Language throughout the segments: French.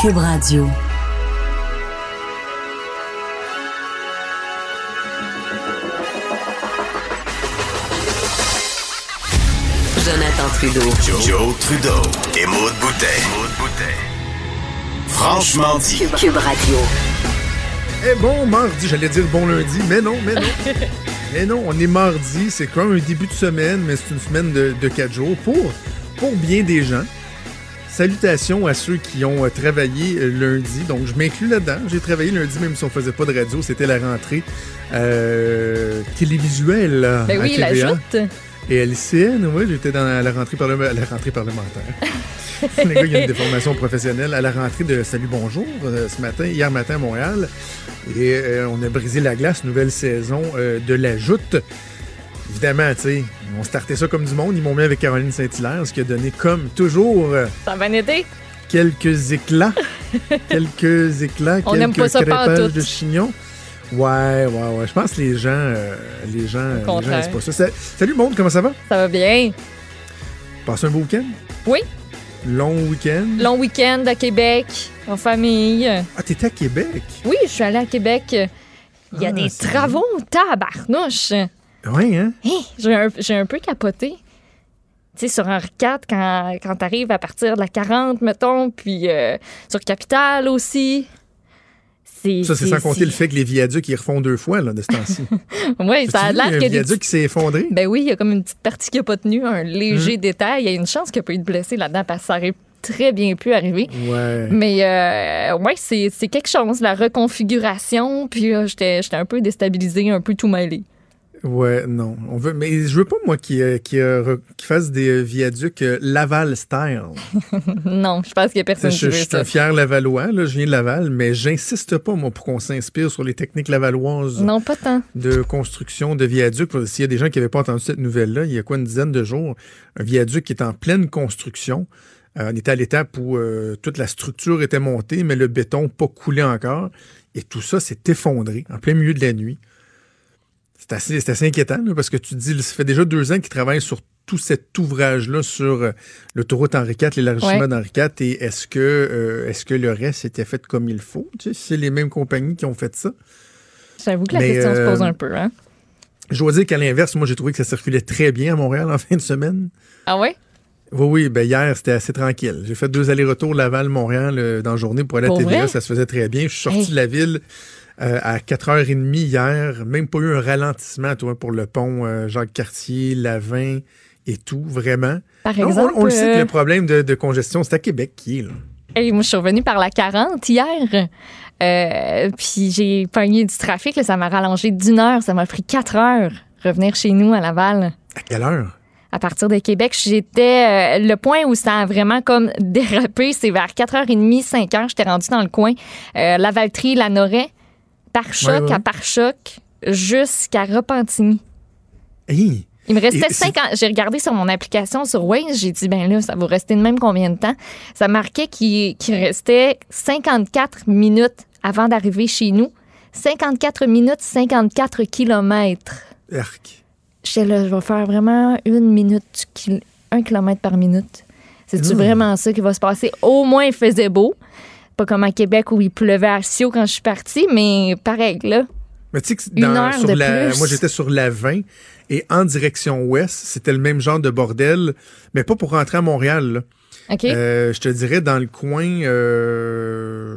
Cube Radio. Jonathan Trudeau. Joe, Joe Trudeau et Maude Boutet. Franchement dit. Cube, Cube Radio. Eh bon mardi, j'allais dire bon lundi, mais non, mais non. mais non, on est mardi, c'est comme un début de semaine, mais c'est une semaine de, de quatre jours pour, pour bien des gens. Salutations à ceux qui ont euh, travaillé euh, lundi. Donc, je m'inclus là-dedans. J'ai travaillé lundi, même si on faisait pas de radio. C'était la rentrée euh, télévisuelle Ben à oui, la joute. Et à l'ICN, oui, j'étais dans la rentrée, parlement- la rentrée parlementaire. Les gars, il y a une déformation professionnelle à la rentrée de Salut Bonjour ce matin, hier matin à Montréal. Et euh, on a brisé la glace, nouvelle saison euh, de la joute. Évidemment, tu sais, on startait ça comme du monde. Ils m'ont mis avec Caroline Saint-Hilaire, ce qui a donné, comme toujours, euh, Ça va été? quelques éclats. quelques éclats, On quelques pas ça crêpages de chignon. Ouais, ouais, ouais. Je pense que les gens, euh, les gens, les gens pas ça. Sa- Salut, monde, comment ça va? Ça va bien. Passez un beau week-end? Oui. Long week-end? Long week-end à Québec, en famille. Ah, t'étais à Québec? Oui, je suis allée à Québec. Il y a Ah, des travaux, tabarnouche. Oui, hein? Hey, j'ai un, j'ai un peu capoté. Tu sais, sur Henri IV, quand, quand t'arrives à partir de la 40, mettons, puis euh, sur Capitale aussi. C'est, Ça, c'est sans compter le fait que les viaducs, ils refont deux fois, là, de ce temps-ci. Oui, ça a l'air que un des viaduc qui s'est effondré? Ben oui, il y a comme une petite partie qui n'a pas tenu, un léger Hum. détail. Il y a une chance qu'il n'y ait pas eu de blessé là-dedans parce que ça aurait très bien pu arriver. Ouais. Mais euh, ouais, c'est c'est quelque chose, la reconfiguration. Puis là, j'étais j'étais un peu déstabilisée, un peu tout mêlé. Ouais, non. On veut, mais je veux pas, moi, qui, qui, fasse des euh, viaducs euh, Laval style. non, je pense qu'il n'y a personne je, qui je veut suis ça. un fier Lavallois, là, je viens de Laval, mais j'insiste pas, moi, pour qu'on s'inspire sur les techniques lavalloises Non, pas tant. de construction de viaducs. S'il y a des gens qui n'avaient pas entendu cette nouvelle-là, il y a quoi, une dizaine de jours, un viaduc qui est en pleine construction. Euh, on était à l'étape où euh, toute la structure était montée, mais le béton pas coulé encore. Et tout ça s'est effondré en plein milieu de la nuit. C'est assez, inquiétant, là, parce que tu dis, ça fait déjà deux ans qu'ils travaillent sur tout cet ouvrage-là sur euh, l'autoroute Henri IV, l'élargissement Ouais. d'Henri IV, et est-ce que, euh, est-ce que le reste était fait comme il faut? Tu sais, c'est les mêmes compagnies qui ont fait ça. J'avoue que la Mais, question se euh, pose un peu. Hein? Je dois dire qu'à l'inverse, moi, j'ai trouvé que ça circulait très bien à Montréal en fin de semaine. Ah ouais? Oui, oui, ben hier, c'était assez tranquille. J'ai fait deux allers-retours Laval-Montréal euh, dans la journée pour aller à Pour TVA. vrai? Ça se faisait très bien. Je suis sorti Hey. de la ville euh, à 4h30 hier. Même pas eu un ralentissement, toi, pour le pont euh, Jacques-Cartier, Lavin et tout, vraiment. Par Non, on- exemple, on, le sait que euh, le problème de, de congestion, c'est à Québec qui est, là. hey, moi, je suis revenue par la 40 hier. Euh, puis j'ai pogné du trafic. là, ça m'a rallongé d'une heure. Ça m'a pris quatre heures revenir chez nous à Laval. À quelle heure? à partir de Québec. J'étais. euh, le point où ça a vraiment comme dérapé, c'est vers 4h30, 5h. J'étais rendue dans le coin. Euh, la Valtrie, la Noret, par choc Ouais, ouais. à par choc, jusqu'à Repentigny. Hey! Il me restait Et c'est- 50. J'ai regardé sur mon application sur Waze. J'ai dit, ben là, ça va rester de même combien de temps? Ça marquait qu'il restait 54 minutes avant d'arriver chez nous. 54 minutes, 54 kilomètres. Arc. J'étais là, je vais faire vraiment une minute, un kilomètre par minute. C'est-tu Mmh. vraiment ça qui va se passer? Au moins, il faisait beau. Pas comme à Québec où il pleuvait à Sio quand je suis partie, mais pareil, là. Mais tu sais que Une dans- heure sur de la, plus. moi j'étais sur la 20 et en direction ouest, c'était le même genre de bordel, mais pas pour rentrer à Montréal. là. Euh, je te dirais dans le coin euh,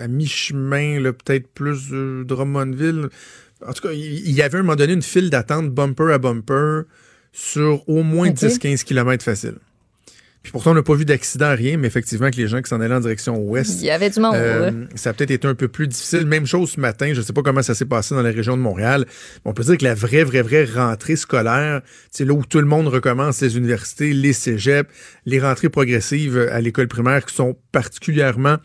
à mi-chemin, peut-être plus euh, Drummondville. En tout cas, il y avait à un moment donné une file d'attente bumper à bumper sur au moins Ok. 10-15 km facile. Puis pourtant, on n'a pas vu d'accident, rien, mais effectivement, que les gens qui s'en allaient en direction ouest. Il y avait du monde. euh, ça a peut-être été un peu plus difficile. Même chose ce matin. Je ne sais pas comment ça s'est passé dans la région de Montréal. On peut dire que la vraie, vraie, vraie rentrée scolaire, c'est là où tout le monde recommence, les universités, les cégeps, les rentrées progressives à l'école primaire qui sont particulièrement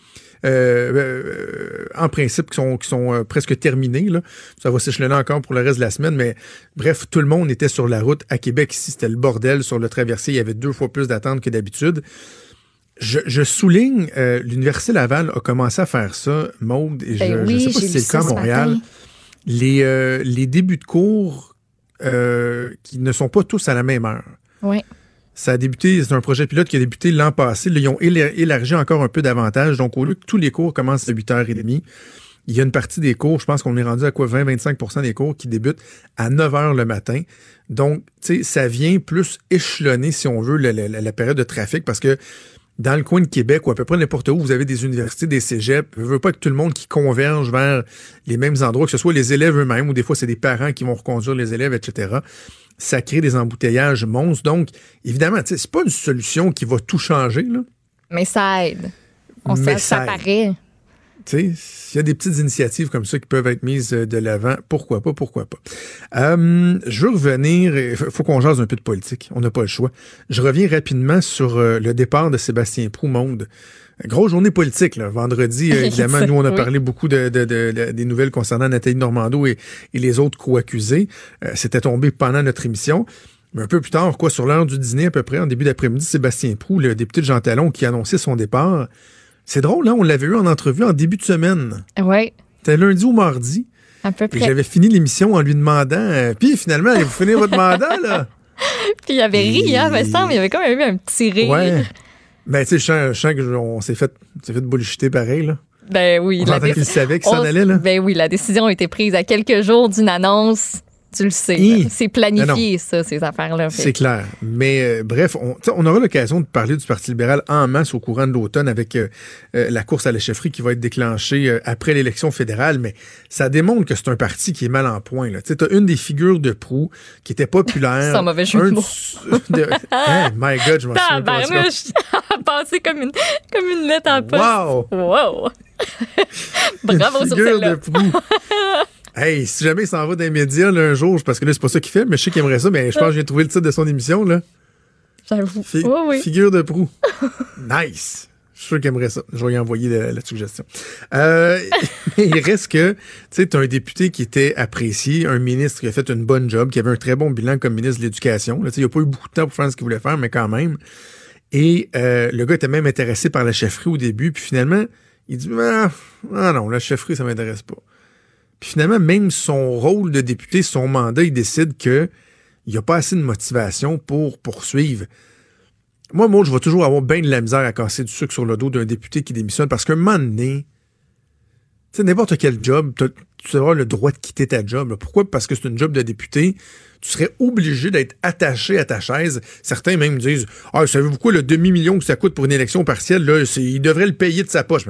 euh, euh, en principe qui sont, qui sont euh, presque terminés. Là. Ça va s'échelonner encore pour le reste de la semaine, mais bref, tout le monde était sur la route. À Québec, ici, c'était le bordel sur le traversier. Il y avait deux fois plus d'attentes que d'habitude. Je, je souligne, euh, l'Université Laval a commencé à faire ça, Maude, et je Ben ne oui, sais pas si c'est le cas à Montréal. Les, euh, les débuts de cours euh, qui ne sont pas tous à la même heure. Oui. Ça a débuté, c'est un projet pilote qui a débuté l'an passé. Là, ils ont éla- élargi encore un peu davantage. Donc, au lieu que tous les cours commencent à 8h30, il y a une partie des cours, je pense qu'on est rendu à quoi 20-25% des cours qui débutent à 9h le matin. Donc, tu sais, ça vient plus échelonner, si on veut, la- la période de trafic parce que dans le coin de Québec ou à peu près n'importe où, vous avez des universités, des cégeps. Je veux pas que tout le monde qui converge vers les mêmes endroits, que ce soit les élèves eux-mêmes ou des fois c'est des parents qui vont reconduire les élèves, etc. Ça crée des embouteillages monstres. Donc, évidemment, c'est pas une solution qui va tout changer, là. Mais ça aide. On Mais sait, ça ça paraît. Tu sais, s'il y a des petites initiatives comme ça qui peuvent être mises euh, de l'avant, pourquoi pas, pourquoi pas. Euh, je veux revenir, il faut qu'on jase un peu de politique, on n'a pas le choix. Je reviens rapidement sur euh, le départ de Sébastien Prou, Monde. Grosse journée politique, là. Vendredi, euh, évidemment, nous, on a Oui. parlé beaucoup de, de- de- de- des nouvelles concernant Nathalie Normando et, et les autres co-accusés. Euh, C'était tombé pendant notre émission. Mais un peu plus tard, quoi, sur l'heure du dîner à peu près, en début d'après-midi, Sébastien Prou, le député de Jean Talon, qui annonçait son départ. C'est drôle, hein? On l'avait eu en entrevue en début de semaine. Oui, C'était lundi ou mardi. à peu près. j'avais fini l'émission en lui demandant euh, Puis finalement, allez-vous finir votre mandat, là? Puis il avait ri, hein, me semble. Il avait quand même eu un petit rire. Ouais. Ben, tu sais, je sens, qu'on s'est fait, on s'est fait bullshiter pareil, là. Ben oui. On la qu'il savait qu'il s'en allait, là. Ben oui, la décision a été prise à quelques jours d'une annonce. Tu le sais. Hi. C'est planifié, ça, ces affaires-là. Fait C'est clair. Mais euh, bref, on, aura l'occasion de parler du Parti libéral en masse au courant de l'automne avec euh, euh, la course à la chefferie qui va être déclenchée après l'élection fédérale. Mais ça démontre que c'est un parti qui est mal en point. Tu as une des figures de proue qui était populaire. Sans mauvais jeu de Un mots. de- Hey, my God, je m'en souviens! Passé comme une, comme une lettre en poste. Wow! Wow! Bravo Une sur figure celle-là. de proue. Hey, si jamais il s'en va dans les médias là, un jour, parce que là, c'est pas ça qu'il fait, mais je sais qu'il aimerait ça, mais je pense que j'ai trouvé le titre de son émission. Là. J'avoue. Fi- Oui, oui. Figure de proue. nice. Je suis sûr qu'il aimerait ça. Je vais lui envoyer la, la suggestion. Euh, mais il reste que, tu sais, tu as un député qui était apprécié, un ministre qui a fait une bonne job, qui avait un très bon bilan comme ministre de l'Éducation. Il n'a pas eu beaucoup de temps pour faire ce qu'il voulait faire, mais quand même. Et euh, le gars était même intéressé par la chefferie au début, puis finalement, il dit ah, ah non, la chefferie, ça m'intéresse pas. Finalement, même son rôle de député, son mandat, il décide que il n'y a pas assez de motivation pour poursuivre. Moi, moi, je vais toujours avoir bien de la misère à casser du sucre sur le dos d'un député qui démissionne parce qu'un moment donné, tu sais, n'importe quel job, tu auras le droit de quitter ta job. Pourquoi? Parce que c'est une job de député. Tu serais obligé d'être attaché à ta chaise. Certains même disent Ah, savez-vous quoi, le demi-million que ça coûte pour une élection partielle, là, il devrait le payer de sa poche.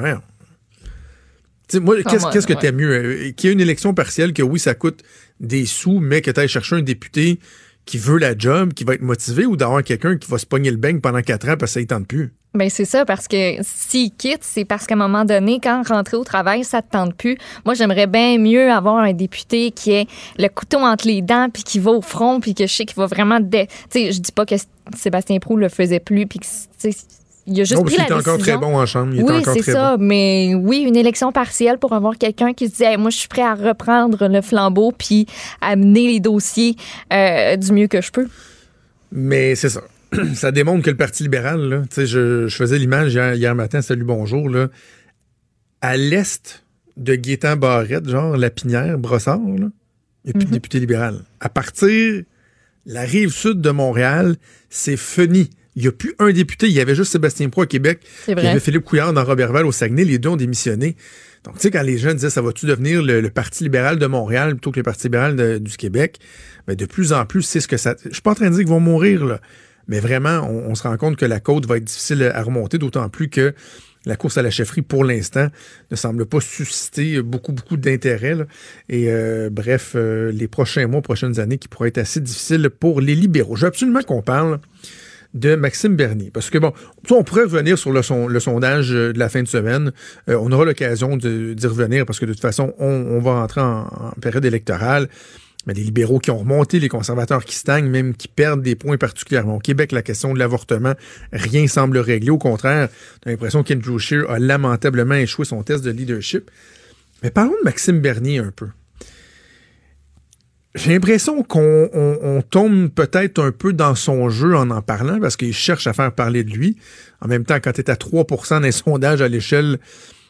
Moi, Ah, qu'est-ce que ouais. t'aimes mieux? euh, Qu'il y ait une élection partielle, que oui, ça coûte des sous, mais que tu ailles chercher un député qui veut la job, qui va être motivé, ou d'avoir quelqu'un qui va se pogner le beigne pendant quatre ans parce que ça ne tente plus? Ben c'est ça, parce que s'il quitte, c'est parce qu'à un moment donné, quand rentrer au travail, ça te tente plus. Moi, j'aimerais bien mieux avoir un député qui ait le couteau entre les dents, puis qui va au front, puis que je sais qu'il va vraiment... dé- Tu sais, je dis pas que Sébastien Prou le faisait plus, puis que... Il a juste pris la était encore décision. très bon en chambre. Il oui, encore c'est ça. bon. Mais oui, une élection partielle pour avoir quelqu'un qui se dit Hey, Moi, je suis prêt à reprendre le flambeau puis à mener les dossiers euh, du mieux que je peux. Mais c'est ça. ça démontre que le Parti libéral, là, tu sais, je, je faisais l'image hier, hier matin, salut, bonjour, là, à l'est de Gaétan Barrette, genre Lapinière, Brossard, là, il n'y a plus de député libéral. À partir la rive sud de Montréal, c'est fini. Il n'y a plus un député. Il y avait juste Sébastien Pro à Québec. Il y avait Philippe Couillard dans Robertval au Saguenay. Les deux ont démissionné. Donc, tu sais, quand les gens disaient ça va-tu devenir le, le Parti libéral de Montréal plutôt que le Parti libéral de- du Québec, ben, de plus en plus, c'est ce que ça. Je suis pas en train de dire qu'ils vont mourir, là. Mais vraiment, on, on se rend compte que la côte va être difficile à remonter, d'autant plus que la course à la chefferie, pour l'instant, ne semble pas susciter beaucoup, beaucoup d'intérêt. Et euh, bref, euh, les prochains mois, prochaines années qui pourraient être assez difficiles pour les libéraux. Je veux absolument qu'on parle de Maxime Bernier. Parce que, bon, on pourrait revenir sur le, sondage de la fin de semaine. Euh, on aura l'occasion d'y revenir parce que de toute façon, on, va rentrer en, période électorale. Mais les libéraux qui ont remonté, les conservateurs qui stagnent, même qui perdent des points particulièrement. Au Québec, la question de l'avortement, rien semble régler. Au contraire, on l'impression qu'Andrew Scheer a lamentablement échoué son test de leadership. Mais parlons de Maxime Bernier un peu. J'ai l'impression qu'on tombe peut-être un peu dans son jeu en en parlant parce qu'il cherche à faire parler de lui. En même temps, quand tu es à 3% des sondages à l'échelle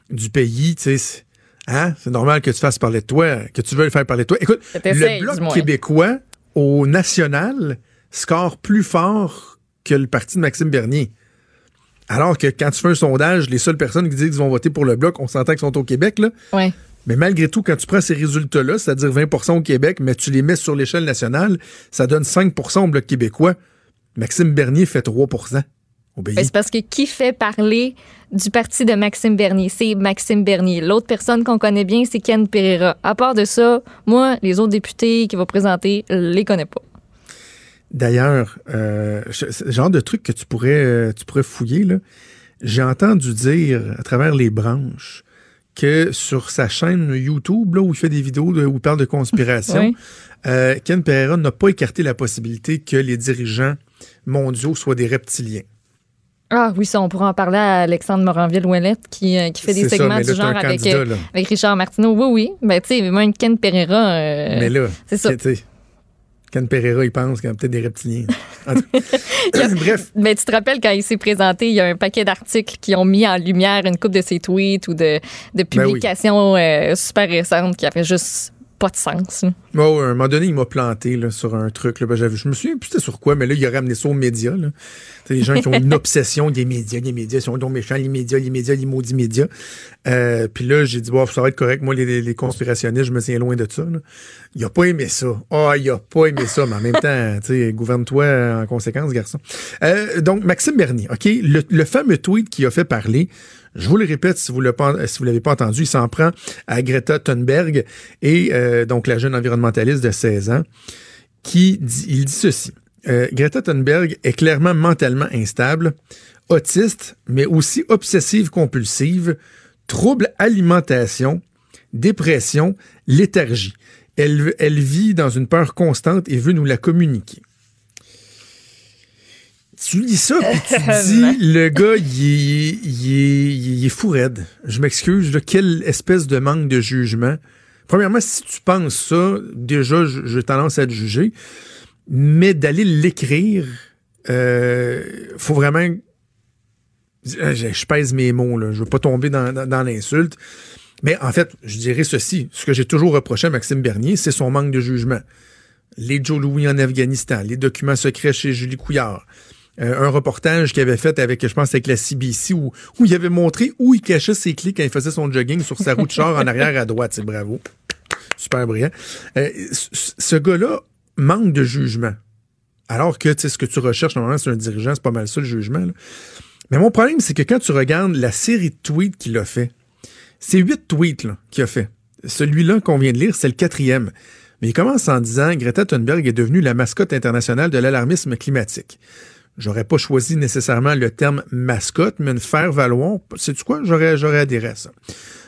du pays, tu sais, hein, c'est normal que tu fasses parler de toi, que tu veuilles faire parler de toi. Écoute, le Bloc québécois au national score plus fort que le parti de Maxime Bernier. Alors que quand tu fais un sondage, les seules personnes qui disent qu'ils vont voter pour le Bloc, on s'entend qu'ils sont au Québec, là. Ouais. Mais malgré tout, quand tu prends ces résultats-là, c'est-à-dire 20% au Québec, mais tu les mets sur l'échelle nationale, ça donne 5% au Bloc québécois. Maxime Bernier fait 3 au pays. C'est parce que qui fait parler du parti de Maxime Bernier? C'est Maxime Bernier. L'autre personne qu'on connaît bien, c'est Ken Pereira. À part de ça, moi, les autres députés qui vont présenter, je les connais pas. D'ailleurs, euh, ce genre de truc que tu pourrais, euh, tu pourrais fouiller, j'ai entendu dire à travers les branches que sur sa chaîne YouTube, là, où il fait des vidéos où il parle de conspiration, euh, Ken Pereira n'a pas écarté la possibilité que les dirigeants mondiaux soient des reptiliens. Ah oui, ça, on pourra en parler à Alexandre Moranville-Ouellette qui, euh, qui fait des segments du genre avec, euh, avec Richard Martineau. Oui, oui. Ben, tu sais, même Ken Pereira. mais là, c'est ça. Ken Pereira, il pense qu'il y a peut-être des reptiliens. Bref. Mais tu te rappelles quand il s'est présenté, il y a un paquet d'articles qui ont mis en lumière une coupe de ses tweets ou de, de ben publications euh, super récentes qui avaient juste pas de sens. à un moment donné, il m'a planté là, sur un truc. Là, ben, je me souviens plus c'était sur quoi, mais là, il a ramené ça aux médias. C'est des gens qui ont une obsession des médias, des médias, ils sont donc méchants, les médias, les médias, les maudits médias. Euh, puis là, j'ai dit, bon, ça va être correct. Moi, les, conspirationnistes, je me tiens loin de ça. Il a pas aimé ça. Ah, oh, il a pas aimé ça, mais en même temps, tu gouverne-toi en conséquence, garçon. Euh, donc, Maxime Bernier, OK, le, le fameux tweet qui a fait parler, je vous le répète, si vous ne l'avez pas entendu, il s'en prend à Greta Thunberg et euh, donc la jeune environnementaliste de 16 ans, qui dit, il dit ceci. Euh, Greta Thunberg est clairement mentalement instable, autiste, mais aussi obsessive compulsive, trouble alimentation, dépression, léthargie. Elle vit dans une peur constante et veut nous la communiquer tu lis ça, puis tu dis, le gars, il est, fou raide. Je m'excuse, quelle espèce de manque de jugement. Premièrement, si tu penses ça, déjà, j'ai tendance à te juger. Mais d'aller l'écrire, euh, faut vraiment... Je, pèse mes mots, là. Je veux pas tomber dans, dans l'insulte. Mais en fait, je dirais ceci. Ce que j'ai toujours reproché à Maxime Bernier, c'est son manque de jugement. Les Joe Louis en Afghanistan, les documents secrets chez Julie Couillard, euh, un reportage qu'il avait fait avec, je pense, avec la CBC, où, il avait montré où il cachait ses clés quand il faisait son jogging sur sa route de char en arrière à droite. C'est bravo. Super brillant. Euh, ce gars-là manque de jugement. Alors que, tu sais, ce que tu recherches, normalement, c'est un dirigeant, c'est pas mal ça, le jugement. Mais mon problème, c'est que quand tu regardes la série de tweets qu'il a fait, c'est huit tweets qu'il a fait. Celui-là qu'on vient de lire, c'est le quatrième. Mais il commence en disant Greta Thunberg est devenue la mascotte internationale de l'alarmisme climatique. J'aurais pas choisi nécessairement le terme mascotte, mais une faire valoir. C'est quoi? J'aurais, j'aurais adhéré à ça.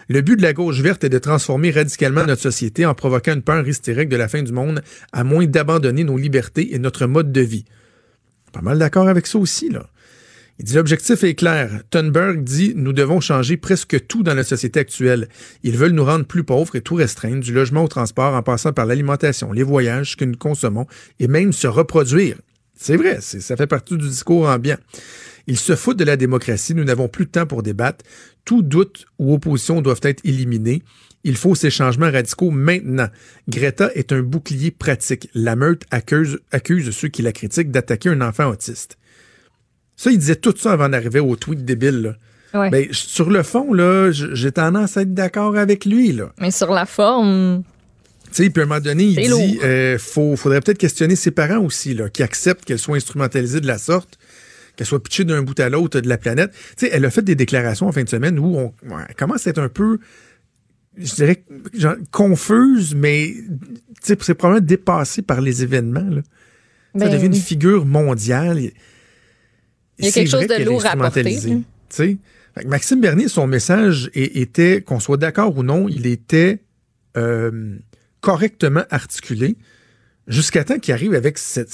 Le but de la gauche verte est de transformer radicalement notre société en provoquant une peur hystérique de la fin du monde, à moins d'abandonner nos libertés et notre mode de vie. Pas mal d'accord avec ça aussi, là. Il dit l'objectif est clair. Thunberg dit nous devons changer presque tout dans la société actuelle. Ils veulent nous rendre plus pauvres et tout restreindre, du logement au transport en passant par l'alimentation, les voyages que nous consommons et même se reproduire. C'est vrai, ça fait partie du discours ambiant. Ils se foutent de la démocratie, nous n'avons plus de temps pour débattre. Tout doute ou opposition doivent être éliminés. Il faut ces changements radicaux maintenant. Greta est un bouclier pratique. La meute accuse, accuse ceux qui la critiquent d'attaquer un enfant autiste. Ça, il disait tout ça avant d'arriver au tweet débile. Là. Ben, sur le fond, là, j'ai tendance à être d'accord avec lui. Là. Mais sur la forme, sais, puis à un moment donné, il dit euh, faut, faudrait peut-être questionner ses parents aussi, là, qui acceptent qu'elle soit instrumentalisée de la sorte, qu'elle soit pitchée d'un bout à l'autre de la planète. Tu sais, elle a fait des déclarations en fin de semaine où on, commence à être un peu, je dirais, genre, confuse, mais c'est probablement dépassé par les événements. Là. ça ben devient une figure mondiale. Il y a quelque chose de lourd à porter. hein. Maxime Bernier, son message était, qu'on soit d'accord ou non, il était euh, correctement articulé jusqu'à temps qu'il arrive avec cette,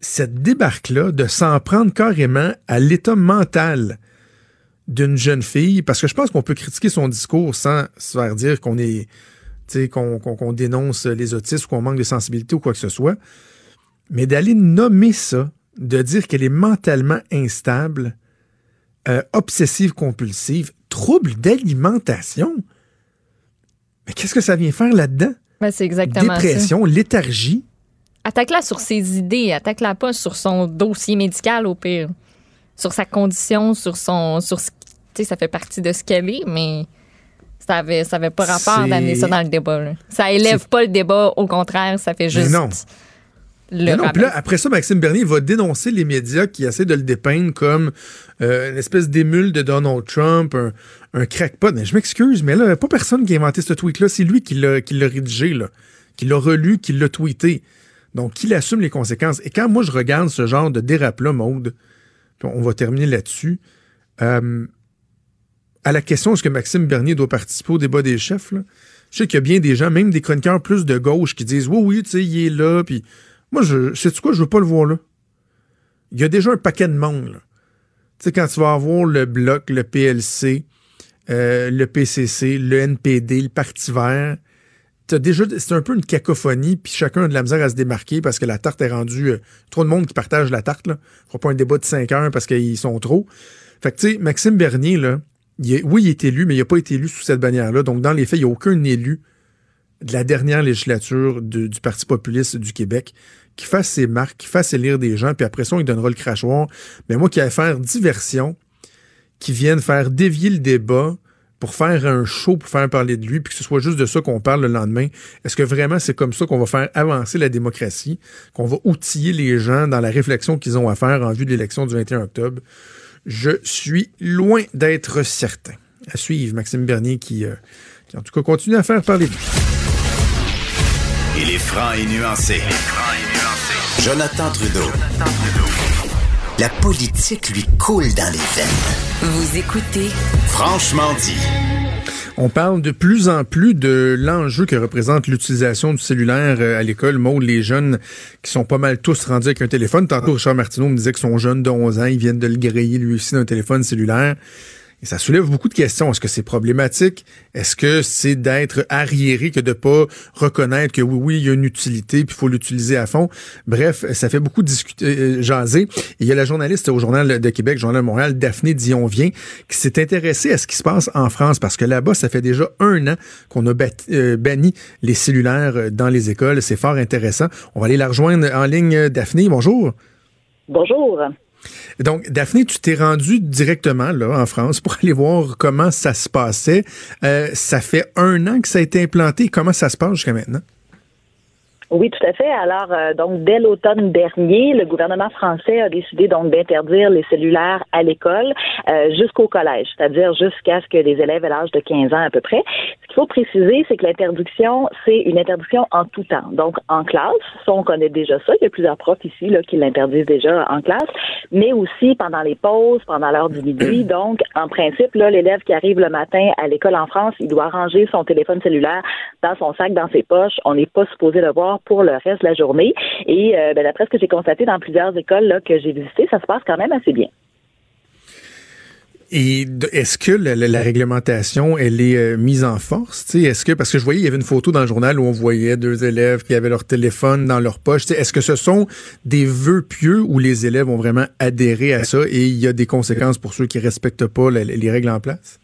cette, débarque-là de s'en prendre carrément à l'état mental d'une jeune fille, parce que je pense qu'on peut critiquer son discours sans se faire dire qu'on est, qu'on dénonce les autistes ou qu'on manque de sensibilité ou quoi que ce soit, mais d'aller nommer ça, de dire qu'elle est mentalement instable, euh, obsessive compulsive, trouble d'alimentation. Mais qu'est-ce que ça vient faire là-dedans? Ben, c'est exactement ça. Dépression, léthargie. Attaque-la sur ses idées, attaque-la pas sur son dossier médical au pire. Sur sa condition, sur son. Sur ce- tu sais, ça fait partie de ce qu'elle est, mais ça avait, ça avait pas rapport d'amener ça dans le débat. là. Ça élève pas le débat, au contraire, ça fait juste. non. Le non, puis là, après ça, Maxime Bernier va dénoncer les médias qui essaient de le dépeindre comme euh, une espèce d'émule de Donald Trump, un, un crackpot. Mais je m'excuse, mais là, il n'y a pas personne qui a inventé ce tweet-là. C'est lui qui l'a rédigé, là, qui l'a relu, qui l'a tweeté. Donc, il assume les conséquences. Et quand moi, je regarde ce genre de dérape-là, Maude, on va terminer là-dessus, euh, à la question est-ce que Maxime Bernier doit participer au débat des chefs, là, je sais qu'il y a bien des gens, même des chroniqueurs plus de gauche, qui disent oui, oui, tu sais, il est là, puis moi, je sais-tu quoi, je veux pas le voir là. Il y a déjà un paquet de monde, là. Tu sais, quand tu vas avoir le Bloc, le PLC, euh, le PCC, le NPD, le Parti vert, t'as déjà, c'est un peu une cacophonie, puis chacun a de la misère à se démarquer parce que la tarte est rendue, euh, trop de monde qui partage la tarte, là. Fera pas un débat de 5 heures parce qu'ils sont trop. Fait que, tu sais, Maxime Bernier, là, oui, il est élu, mais il n'a pas été élu sous cette bannière-là. Donc, dans les faits, il n'y a aucun élu de la dernière législature du Parti populiste du Québec qui fasse ses marques, qui fasse élire des gens, puis après ça, on lui donnera le crachoir. Mais moi qui vais faire diversion, qui viennent faire dévier le débat pour faire un show, pour faire parler de lui, puis que ce soit juste de ça qu'on parle le lendemain. Est-ce que vraiment c'est comme ça qu'on va faire avancer la démocratie, qu'on va outiller les gens dans la réflexion qu'ils ont à faire en vue de l'élection du 21 octobre? Je suis loin d'être certain. À suivre, Maxime Bernier qui, euh, qui en tout cas continue à faire parler de lui. Il est franc et nuancé. Jonathan Trudeau. La politique lui coule dans les veines. Vous écoutez Franchement dit. On parle de plus en plus de l'enjeu que représente l'utilisation du cellulaire euh, à l'école. Maud, les jeunes qui sont pas mal tous rendus avec un téléphone. Tantôt, Richard Martineau me disait que son jeune de 11 ans, ils viennent de le griller lui aussi d'un téléphone cellulaire. Et ça soulève beaucoup de questions. Est-ce que c'est problématique? Est-ce que c'est d'être arriéré que de pas reconnaître que oui, oui, il y a une utilité puis il faut l'utiliser à fond? Bref, ça fait beaucoup discuter, euh, jaser. Et il y a la journaliste au Journal de Québec, Journal de Montréal, Daphné Dion-Vient, qui s'est intéressée à ce qui se passe en France parce que là-bas, ça fait déjà un an qu'on a euh, banni les cellulaires euh, dans les écoles. C'est fort intéressant. On va aller la rejoindre en ligne. Daphné, bonjour. Bonjour. Donc, Daphné, tu t'es rendu directement là en France pour aller voir comment ça se passait. Euh, ça fait un an que ça a été implanté. Comment ça se passe jusqu'à maintenant? Oui, tout à fait. Alors, euh, donc, dès l'automne dernier, le gouvernement français a décidé donc d'interdire les cellulaires à l'école euh, jusqu'au collège, c'est-à-dire jusqu'à ce que les élèves aient l'âge de 15 ans à peu près. Ce qu'il faut préciser, c'est que l'interdiction, c'est une interdiction en tout temps. Donc, en classe, ça, on connaît déjà ça. Il y a plusieurs profs ici là, qui l'interdisent déjà en classe, mais aussi pendant les pauses, pendant l'heure du midi. Donc, en principe, là, l'élève qui arrive le matin à l'école en France, il doit ranger son téléphone cellulaire dans son sac, dans ses poches. On n'est pas supposé le voir pour le reste de la journée. Et euh, ben, d'après ce que j'ai constaté dans plusieurs écoles là, que j'ai visitées, ça se passe quand même assez bien. Et est-ce que la, la- la réglementation, elle est euh, mise en force? tu sais? Est-ce que, parce que je voyais, il y avait une photo dans le journal où on voyait deux élèves qui avaient leur téléphone dans leur poche. tu sais, Est-ce que ce sont des vœux pieux où les élèves ont vraiment adhéré à ça et il y a des conséquences pour ceux qui respectent pas la- les règles en place?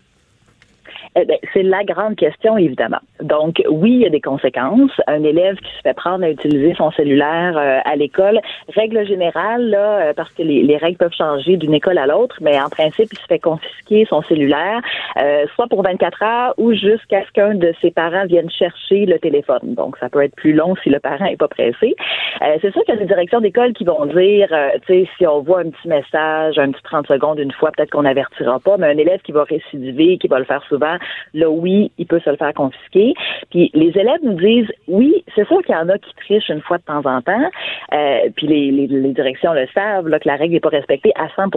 Eh ben, c'est la grande question, évidemment. Donc, oui, il y a des conséquences. Un élève qui se fait prendre à utiliser son cellulaire euh, à l'école, règle générale, là, euh, parce que les, les règles peuvent changer d'une école à l'autre, mais en principe, il se fait confisquer son cellulaire, euh, soit pour 24 heures ou jusqu'à ce qu'un de ses parents vienne chercher le téléphone. Donc, ça peut être plus long si le parent est pas pressé. Euh, c'est sûr qu'il y a des directions d'école qui vont dire, euh, tu sais, si on voit un petit message, un petit 30 secondes une fois, peut-être qu'on n'avertira pas, mais un élève qui va récidiver, qui va le faire souvent, là, oui, il peut se le faire confisquer. Puis les élèves nous disent, oui, c'est sûr qu'il y en a qui trichent une fois de temps en temps, euh, puis les, les, les, directions le savent, là, que la règle n'est pas respectée à 100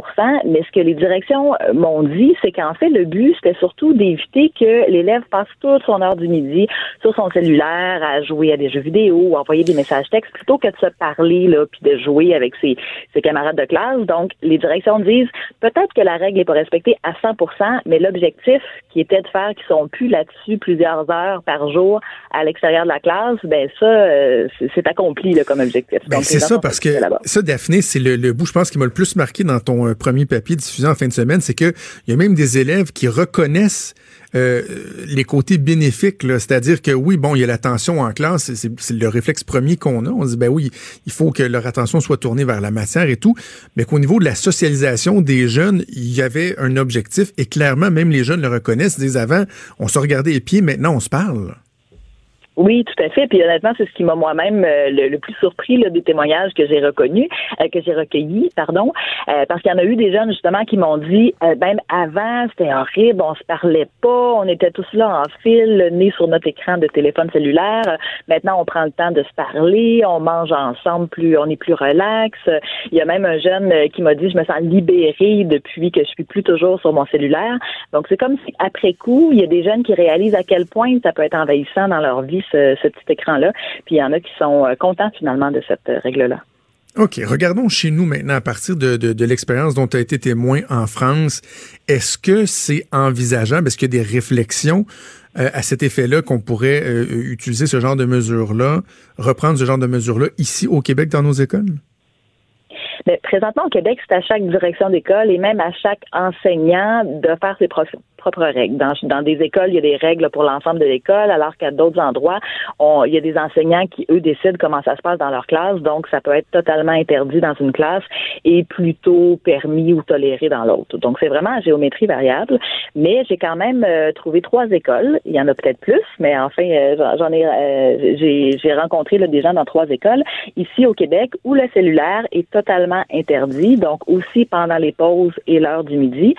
mais ce que les directions euh, m'ont dit, c'est qu'en fait, le but, c'était surtout d'éviter que l'élève passe toute son heure du midi sur son cellulaire à jouer à des jeux vidéo ou envoyer des messages textes plutôt que de se parler, là, puis de jouer avec ses, ses camarades de classe. Donc, les directions disent, peut-être que la règle n'est pas respectée à 100% mais l'objectif qui était de faire qu'ils sont plus là-dessus plusieurs heures par jour à l'extérieur de la classe, ben ça, euh, c'est accompli là, comme objectif. Ben, c'est ça, parce que ça, Daphné, c'est le, le, bout, je pense, qui m'a le plus marqué dans ton euh, premier papier diffusé en fin de semaine, c'est qu'il y a même des élèves qui reconnaissent euh, les côtés bénéfiques, c'est-à-dire que oui, bon, il y a l'attention en classe, c'est le réflexe premier qu'on a. On dit, ben oui, il faut que leur attention soit tournée vers la matière et tout, mais qu'au niveau de la socialisation des jeunes, il y avait un objectif et clairement, même les jeunes le reconnaissent, disent avant, on se regardait les pieds, maintenant on se parle. Oui, tout à fait. Puis honnêtement, c'est ce qui m'a moi-même euh, le, plus surpris là, des témoignages que j'ai reconnus, euh, que j'ai recueillis, pardon, euh, parce qu'il y en a eu des jeunes justement qui m'ont dit, même avant, c'était horrible, on se parlait pas, on était tous là en fil, le nez sur notre écran de téléphone cellulaire. Maintenant, on prend le temps de se parler, on mange ensemble, plus, on est plus relax. Il y a même un jeune qui m'a dit, je me sens libérée depuis que je suis plus toujours sur mon cellulaire. Donc c'est comme si après coup, il y a des jeunes qui réalisent à quel point ça peut être envahissant dans leur vie ce, petit écran-là. Puis il y en a qui sont euh, contents finalement de cette euh, règle-là. OK. Regardons chez nous maintenant, à partir de, l'expérience dont tu as été témoin en France. Est-ce que c'est envisageable? Est-ce qu'il y a des réflexions euh, à cet effet-là qu'on pourrait utiliser ce genre de mesures-là, reprendre ce genre de mesures-là ici au Québec dans nos écoles? Mais présentement, au Québec, c'est à chaque direction d'école et même à chaque enseignant de faire ses Dans, des écoles, il y a des règles pour l'ensemble de l'école, alors qu'à d'autres endroits, il y a des enseignants qui, eux, décident comment ça se passe dans leur classe. Donc, ça peut être totalement interdit dans une classe et plutôt permis ou toléré dans l'autre. Donc, c'est vraiment à géométrie variable. Mais j'ai quand même euh, trouvé trois écoles. Il y en a peut-être plus, mais enfin, euh, j'en ai, euh, j'ai rencontré des gens dans trois écoles ici au Québec où le cellulaire est totalement interdit. Donc, aussi pendant les pauses et l'heure du midi.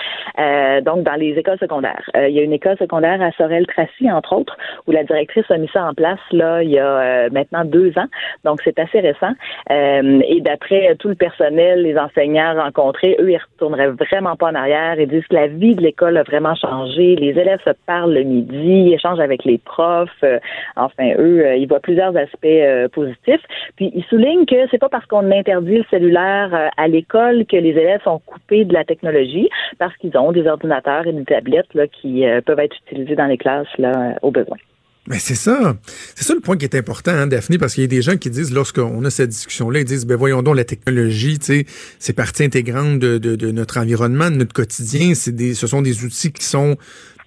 donc, dans les écoles secondaires euh, il y a une école secondaire à Sorel-Tracy, entre autres, où la directrice a mis ça en place là il y a euh, maintenant deux ans. Donc, c'est assez récent. Euh, et d'après tout le personnel, les enseignants rencontrés, eux, ils retourneraient vraiment pas en arrière. Ils disent que la vie de l'école a vraiment changé. Les élèves se parlent le midi, échangent avec les profs. enfin, eux, ils voient plusieurs aspects positifs. Puis, ils soulignent que c'est pas parce qu'on interdit le cellulaire à l'école que les élèves sont coupés de la technologie, parce qu'ils ont des ordinateurs et des tablettes qui euh, peuvent être utilisés dans les classes là, au besoin. Mais c'est ça. C'est ça le point qui est important, hein, Daphné, parce qu'il y a des gens qui disent, lorsqu'on a cette discussion-là, ils disent, ben voyons donc, la technologie, c'est partie intégrante de, notre environnement, de notre quotidien. Ce sont des outils qui sont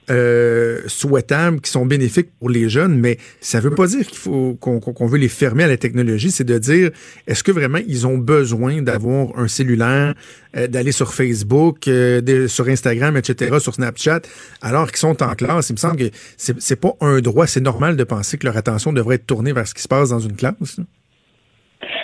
euh, souhaitables, qui sont bénéfiques pour les jeunes, mais ça veut pas dire qu'il faut qu'on veut les fermer à la technologie. C'est de dire, est-ce que vraiment ils ont besoin d'avoir un cellulaire, euh, d'aller sur Facebook, euh, sur Instagram, etc., sur Snapchat, alors qu'ils sont en classe? Il me semble que c'est pas un droit. C'est normal de penser que leur attention devrait être tournée vers ce qui se passe dans une classe.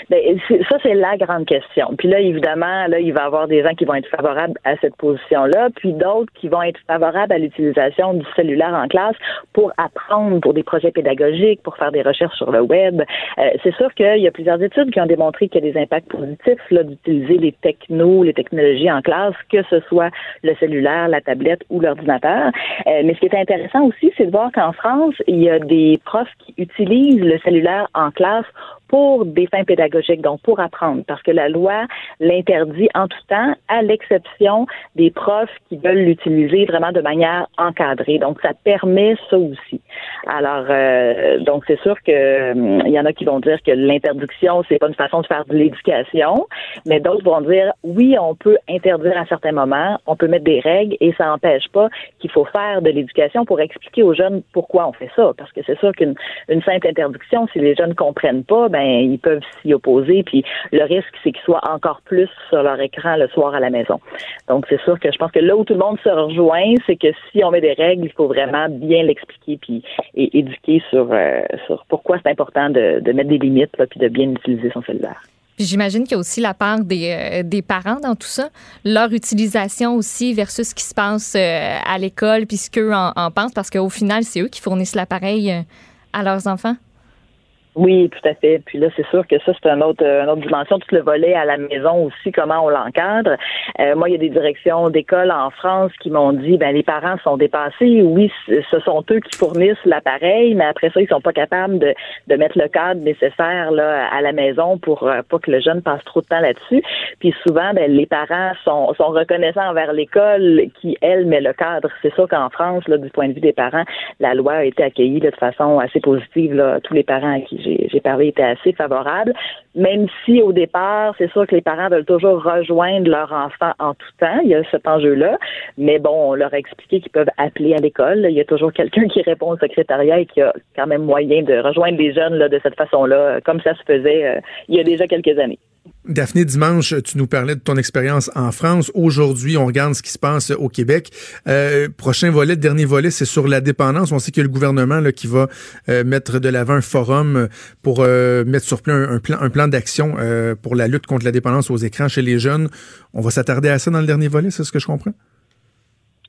Ben, ça, c'est la grande question. Puis là, évidemment, là, il va y avoir des gens qui vont être favorables à cette position-là, puis d'autres qui vont être favorables à l'utilisation du cellulaire en classe pour apprendre, pour des projets pédagogiques, pour faire des recherches sur le web. Euh, c'est sûr qu'il y a plusieurs études qui ont démontré qu'il y a des impacts positifs là, d'utiliser les technos, les technologies en classe, que ce soit le cellulaire, la tablette ou l'ordinateur. Euh, mais ce qui est intéressant aussi, c'est de voir qu'en France, il y a des profs qui utilisent le cellulaire en classe pour des fins pédagogiques, donc pour apprendre, parce que la loi l'interdit en tout temps, à l'exception des profs qui veulent l'utiliser vraiment de manière encadrée. Donc, ça permet ça aussi. Alors, euh, donc c'est sûr que euh, il y en a qui vont dire que l'interdiction, c'est pas une façon de faire de l'éducation, mais d'autres vont dire oui, on peut interdire à certains moments, on peut mettre des règles et ça n'empêche pas qu'il faut faire de l'éducation pour expliquer aux jeunes pourquoi on fait ça. Parce que c'est sûr qu'une une simple interdiction, si les jeunes comprennent pas, ben ils peuvent s'y opposer. Puis le risque, c'est qu'ils soient encore plus sur leur écran le soir à la maison. Donc c'est sûr que je pense que là où tout le monde se rejoint, c'est que si on met des règles, il faut vraiment bien l'expliquer puis et éduquer sur euh, sur pourquoi c'est important de, mettre des limites puis de bien utiliser son cellulaire. J'imagine qu'il y a aussi la part des, euh, des parents dans tout ça, leur utilisation aussi versus ce qui se passe euh, à l'école, puis ce qu'eux en, en pensent, parce qu'au final, c'est eux qui fournissent l'appareil à leurs enfants. Oui, tout à fait. Puis là, c'est sûr que ça, c'est une autre, une autre dimension. Tout le volet à la maison aussi, comment on l'encadre. Euh, moi, il y a des directions d'école en France qui m'ont dit, ben les parents sont dépassés. Oui, ce sont eux qui fournissent l'appareil, mais après ça, ils sont pas capables de, de mettre le cadre nécessaire là, à la maison pour euh, pas que le jeune passe trop de temps là-dessus. Puis souvent, ben, les parents sont, sont reconnaissants envers l'école qui, elle, met le cadre. C'est sûr qu'en France, là, du point de vue des parents, la loi a été accueillie de façon assez positive. Là, tous les parents à qui j'ai parlé étaient assez favorables, même si au départ, c'est sûr que les parents veulent toujours rejoindre leur enfant en tout temps. Il y a cet enjeu-là. Mais bon, on leur a expliqué qu'ils peuvent appeler à l'école. Il y a toujours quelqu'un qui répond au secrétariat et qui a quand même moyen de rejoindre les jeunes là, de cette façon-là, comme ça se faisait euh, il y a déjà quelques années. Daphné, dimanche, tu nous parlais de ton expérience en France. Aujourd'hui, on regarde ce qui se passe au Québec. Euh, prochain volet, dernier volet, c'est sur la dépendance. On sait qu'il y a le gouvernement là, qui va euh, mettre de l'avant un forum pour euh, mettre sur pied un, plan, un plan d'action pour la lutte contre la dépendance aux écrans chez les jeunes. On va s'attarder à ça dans le dernier volet, c'est ce que je comprends?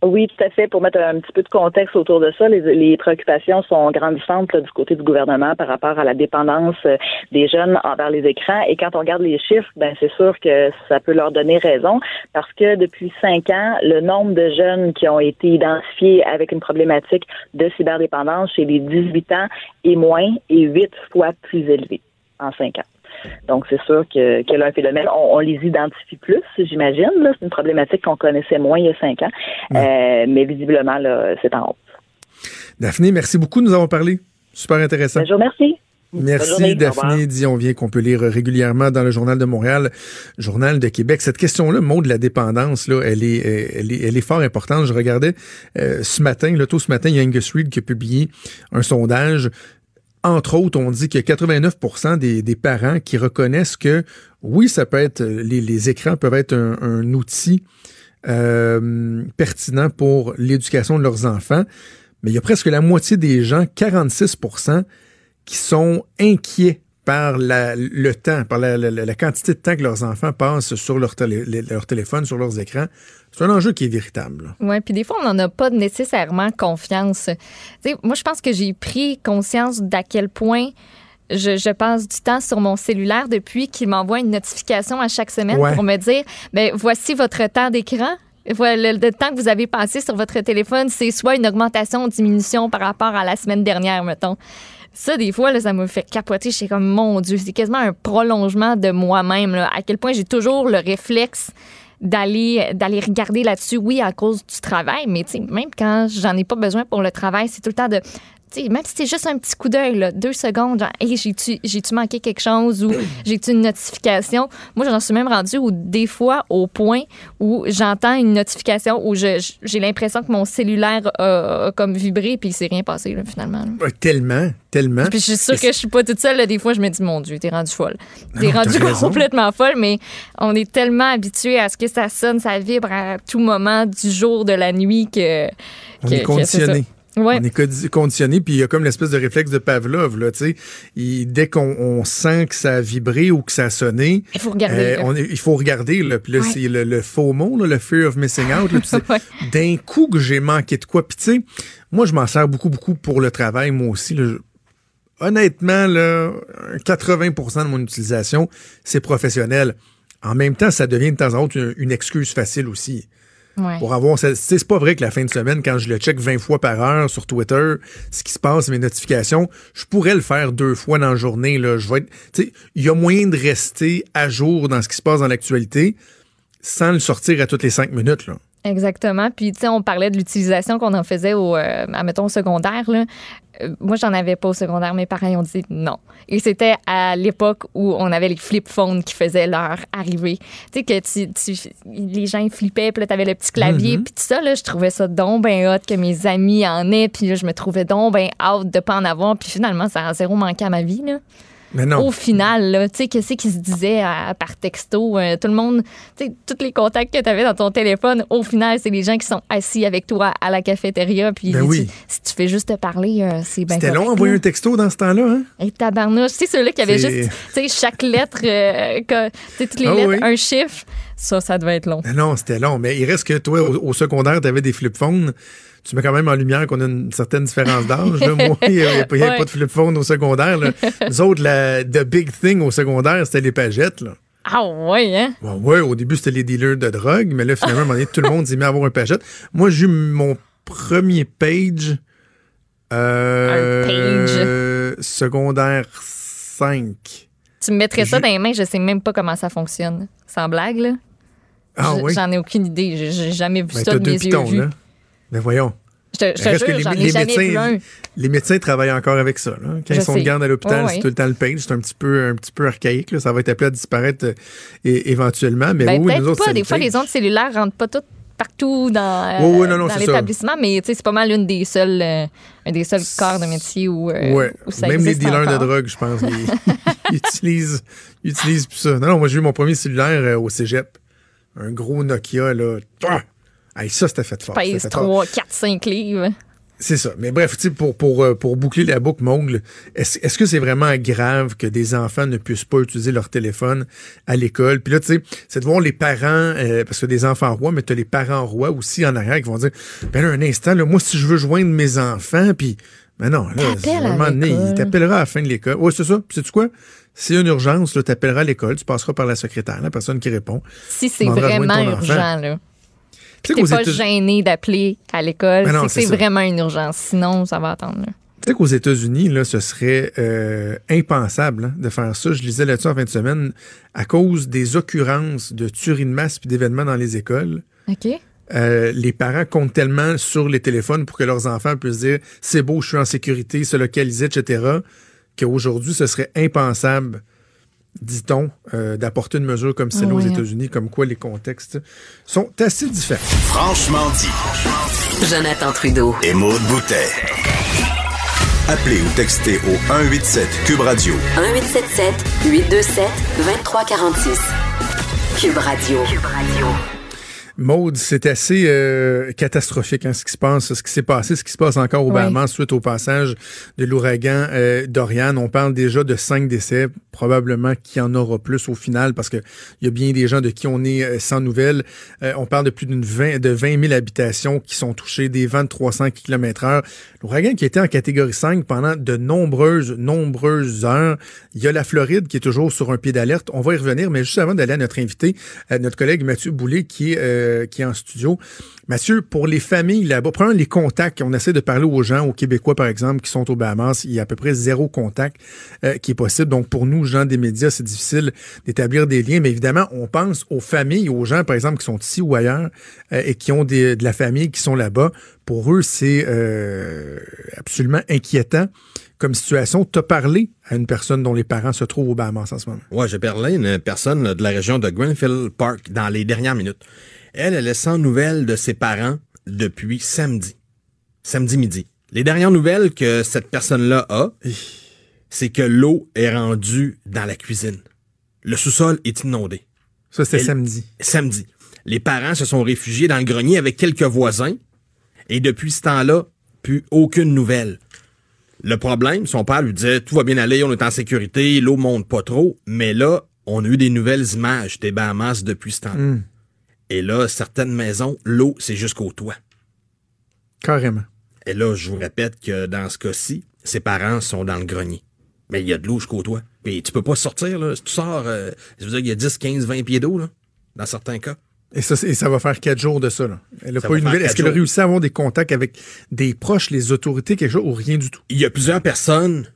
Oui, tout à fait. Pour mettre un petit peu de contexte autour de ça, les, les préoccupations sont grandissantes là, du côté du gouvernement par rapport à la dépendance euh, des jeunes envers les écrans. Et quand on regarde les chiffres, ben c'est sûr que ça peut leur donner raison parce que depuis cinq ans, le nombre de jeunes qui ont été identifiés avec une problématique de cyberdépendance chez les 18 ans est moins et huit fois plus élevé en cinq ans. Donc, c'est sûr que, que là, un phénomène, on, on les identifie plus, j'imagine. C'est une problématique qu'on connaissait moins il y a cinq ans. Euh, mais visiblement, là, c'est en hausse. Daphné, merci beaucoup nous avoir parlé. Super intéressant. Remercie. Bonne Merci journée. Daphné Dion-Vient qu'on peut lire régulièrement dans le Journal de Montréal, Journal de Québec. Cette question-là, mot de la dépendance, là, elle est, euh, elle est, elle est fort importante. Je regardais euh, ce matin, là, tôt ce matin, il y a Angus Reid qui a publié un sondage. Entre autres, on dit que 89 des, des parents qui reconnaissent que oui, ça peut être les, écrans peuvent être un, un outil euh, pertinent pour l'éducation de leurs enfants, mais il y a presque la moitié des gens, 46% qui sont inquiets par la- le temps, par la, la- la quantité de temps que leurs enfants passent sur leur, télé- leur téléphone, sur leurs écrans. C'est un enjeu qui est véritable. Oui, puis des fois, on n'en a pas nécessairement confiance. Tu sais, moi, je pense que j'ai pris conscience d'à quel point je, je passe du temps sur mon cellulaire depuis qu'il m'envoie une notification à chaque semaine Ouais. pour me dire ben voici votre temps d'écran. Le, le temps que vous avez passé sur votre téléphone, c'est soit une augmentation ou diminution par rapport à la semaine dernière, mettons. Ça, des fois, là, ça me fait capoter. Je suis comme, mon Dieu, c'est quasiment un prolongement de moi-même. À quel point j'ai toujours le réflexe d'aller d'aller regarder là-dessus, oui, à cause du travail, mais tu sais, même quand j'en ai pas besoin pour le travail, c'est tout le temps de. Même si c'est juste un petit coup d'œil, là, deux secondes, genre, hey, j'ai-tu j'ai-tu manqué quelque chose ou j'ai-tu une notification? Moi, j'en suis même rendue où des fois, au point où j'entends une notification où je- j'ai l'impression que mon cellulaire a, a comme vibré puis il s'est rien passé, là, finalement. là. Tellement, tellement. Puis je suis sûre Et que je suis pas toute seule. là. Des fois, je me dis, mon Dieu, t'es rendu folle. T'es Non, t'as rendu raison. complètement folle, mais on est tellement habitué à ce que ça sonne, ça vibre à tout moment du jour, de la nuit que. On que- est conditionné. Ouais. On est condi- conditionné, puis il y a comme l'espèce de réflexe de Pavlov, là, tu sais. Dès qu'on on sent que ça a vibré ou que ça a sonné, Il faut regarder. euh, là. on est- il faut regarder, là. Puis là, Ouais. c'est le, le faux mot, là, le fear of missing out. là, Ouais. D'un coup que j'ai manqué de quoi. Puis tu sais, moi, je m'en sers beaucoup, beaucoup pour le travail, moi aussi. là. Je- Honnêtement, là, 80% de mon utilisation, c'est professionnel. En même temps, ça devient de temps en temps une, une excuse facile aussi Pour avoir. C'est pas vrai que la fin de semaine, quand je le check 20 fois par heure sur Twitter, ce qui se passe, mes notifications, je pourrais le faire deux fois dans la journée. Là. Je vais être. Il y a moyen de rester à jour dans ce qui se passe dans l'actualité sans le sortir à toutes les cinq minutes. Là. Exactement. Puis, tu sais, on parlait de l'utilisation qu'on en faisait au, euh, admettons, au secondaire. Là. Euh, moi, j'en avais pas au secondaire. Mes parents ils ont dit non. Et c'était à l'époque où on avait les flip phones qui faisaient leur arrivée. Tu sais, que tu, tu- les gens flippaient, puis là, t'avais le petit clavier, puis tout ça, là, je trouvais ça donc ben hot que mes amis en aient, puis là, je me trouvais donc ben out de pas en avoir, puis finalement, ça a zéro manqué à ma vie, là. Mais non. Au final, tu sais, qu'est-ce qui se disait à- par texto? euh, tout le monde, tu sais, tous les contacts que tu avais dans ton téléphone, au final, c'est les gens qui sont assis avec toi à la cafétéria. Puis Ben tu- oui. si tu fais juste te parler, euh, c'est bien C'était long envoyer un texto dans ce temps-là, hein? Et tabarnouche, tu sais, ceux-là qui avaient juste, tu sais, chaque lettre, euh, que- tu sais, toutes les Ah lettres, oui. un chiffre, ça, ça devait être long. Mais non, c'était long. Mais il reste que toi, au, au secondaire, tu avais des flip phones. Tu mets quand même en lumière qu'on a une certaine différence d'âge. Moi, il n'y avait, pas- Ouais. de flip phone au secondaire. là. Nous autres, la the big thing au secondaire, c'était les pagettes. Là. Ah ouais, hein? Bon, ouais, au début, c'était les dealers de drogue, mais là, finalement, à un moment donné, tout le monde s'est mis à avoir un pagette. Moi, j'ai eu mon premier page. euh, Un page. euh, secondaire 5. Tu me mettrais ça dans les mains, je sais même pas comment ça fonctionne. Sans blague, là. Ah oui? J'en ai aucune idée. J'ai- jamais vu Ben, ça de mes yeux pitons, vus. là. Ben voyons. Je te, je te Reste que jure, les- j'en ai les jamais vu médecins- un. Les médecins travaillent encore avec ça. Là. Quand Je ils sont de sais. garde à l'hôpital, c'est tout le temps le page. C'est un petit peu, un petit peu archaïque. Là. Ça va être appelé à disparaître euh, éventuellement. Mais Ben, oui, nous peut-être autres, pas. Des fois, page. les ondes cellulaires rentrent pas toutes partout dans, Oui, oui, non, euh, non, dans l'établissement, mais c'est pas mal une des seules, euh, un des seuls corps de métier où, euh, Ouais. où ça Même les dealers encore. de drogue, je pense, ils, utilisent, utilisent plus ça. Non, non, moi, j'ai eu mon premier cellulaire au cégep. Un gros Nokia, là. Hey, ça, c'était fait fort. fort. 3, 4, 5 livres. C'est ça. Mais bref, tu pour, pour, euh, pour boucler la boucle, Mongle, est-ce est-ce que c'est vraiment grave que des enfants ne puissent pas utiliser leur téléphone à l'école? Puis là, tu sais, c'est de voir les parents, euh, parce que des enfants rois, mais tu as les parents rois aussi en arrière qui vont dire, ben là, un instant, là, moi, si je veux joindre mes enfants, puis, ben non, là, à vraiment donné, l'école. il t'appellera à la fin de l'école. Ouais, c'est ça. Puis sais-tu quoi? C'est une urgence, là, t'appelleras à l'école, tu passeras par la secrétaire, la personne qui répond. Si c'est vraiment urgent, là. Tu qu'aux pas États- gêné d'appeler à l'école, Ben c'est vraiment une urgence. Sinon, ça va attendre. là. Tu sais qu'aux États-Unis, là, ce serait euh, impensable hein, de faire ça. Je lisais là-dessus en fin de semaine à cause des occurrences de tueries de masse puis d'événements dans les écoles. OK? euh, les parents comptent tellement sur les téléphones pour que leurs enfants puissent dire c'est beau, je suis en sécurité, se localiser, etc. Qu'aujourd'hui, ce serait impensable, dit-on, euh, d'apporter une mesure comme celle-là aux Ouais. États-Unis, comme quoi les contextes sont assez différents. Franchement dit. Jonathan Trudeau. Et Maude Boutet. Appelez ou textez au 187 Cube Radio 1877 827 2346. Cube Radio. Cube Radio. Maude, c'est assez euh, catastrophique hein, ce qui se passe, ce qui s'est passé, ce qui se passe encore au. Bahamas suite au passage de l'ouragan euh, Dorian. On parle déjà de cinq décès, probablement qu'il y en aura plus au final parce que il y a bien des gens de qui on est euh, sans nouvelles. On parle de plus d'une 20, de 20 000 habitations qui sont touchées, des vents de 300 km heure. L'ouragan qui était en catégorie 5 pendant de nombreuses, nombreuses heures. Il y a la Floride qui est toujours sur un pied d'alerte. On va y revenir, mais juste avant d'aller à notre invité, notre collègue Mathieu Boulay qui est, euh, qui est en studio. Mathieu, pour les familles là-bas, prenons les contacts. On essaie de parler aux gens, aux Québécois par exemple, qui sont au Bahamas. Il y a à peu près zéro contact euh, qui est possible. Donc pour nous, gens des médias, c'est difficile d'établir des liens. Mais évidemment, on pense aux familles, aux gens par exemple qui sont ici ou ailleurs euh, et qui ont de la famille qui sont là-bas. Pour eux, c'est absolument inquiétant comme situation. Tu as parlé à une personne dont les parents se trouvent au Bahamas en ce moment. Ouais, j'ai parlé à une personne de la région de Grenfell Park dans les dernières minutes. Elle, elle est sans nouvelles de ses parents depuis samedi. Samedi midi. Les dernières nouvelles que cette personne-là a, c'est que l'eau est rendue dans la cuisine. Le sous-sol est inondé. Ça, c'était Elle- samedi. Samedi. Les parents se sont réfugiés dans le grenier avec quelques voisins et depuis ce temps-là, plus aucune nouvelle. Le problème, son père lui disait tout va bien aller, on est en sécurité, l'eau monte pas trop, mais là, on a eu des nouvelles images des Bahamas depuis ce temps-là. Hmm. Et là, certaines maisons, l'eau, c'est jusqu'au toit. Carrément. Et là, je vous répète que dans ce cas-ci, ses parents sont dans le grenier. Mais il y a de l'eau jusqu'au toit. Puis tu peux pas sortir, là. Si tu sors, euh, je veux dire, il y a 10, 15, 20 pieds d'eau, là, dans certains cas. Et ça, et ça va faire quatre jours de ça. Là. Elle a Ça pas eu. Est-ce qu'elle a réussi à avoir des contacts avec des proches, les autorités, quelque chose, ou rien du tout? il y a plusieurs personnes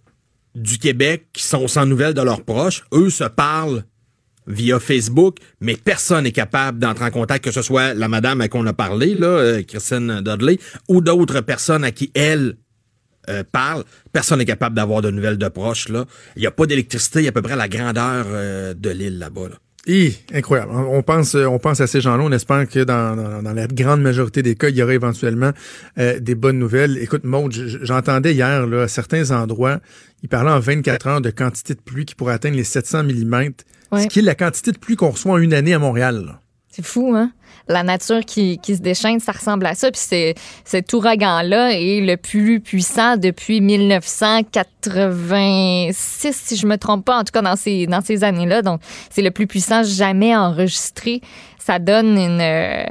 du Québec qui sont sans nouvelles de leurs proches. Eux se parlent via Facebook, mais personne n'est capable d'entrer en contact, que ce soit la madame à qui on a parlé, là, euh, Christine Dudley, ou d'autres personnes à qui elle euh, parle. Personne n'est capable d'avoir de nouvelles de proches. Là. Il n'y a pas d'électricité à peu près à la grandeur euh, de l'île là-bas. Là. Hi, incroyable. On pense, on pense à ces gens-là. On espère que dans, dans, la grande majorité des cas, il y aura éventuellement euh, des bonnes nouvelles. Écoute, Maud, j'entendais hier là, à certains endroits, il parlait en 24 heures de quantité de pluie qui pourrait atteindre les 700 mm, ce qui est la quantité de pluie qu'on reçoit en une année à Montréal. C'est fou, hein? La nature qui, qui, se déchaîne, ça ressemble à ça. Puis c'est, cet ouragan-là est le plus puissant depuis 1986, si je me trompe pas, en tout cas dans ces, dans ces années-là. Donc, c'est le plus puissant jamais enregistré. Ça donne une... Euh,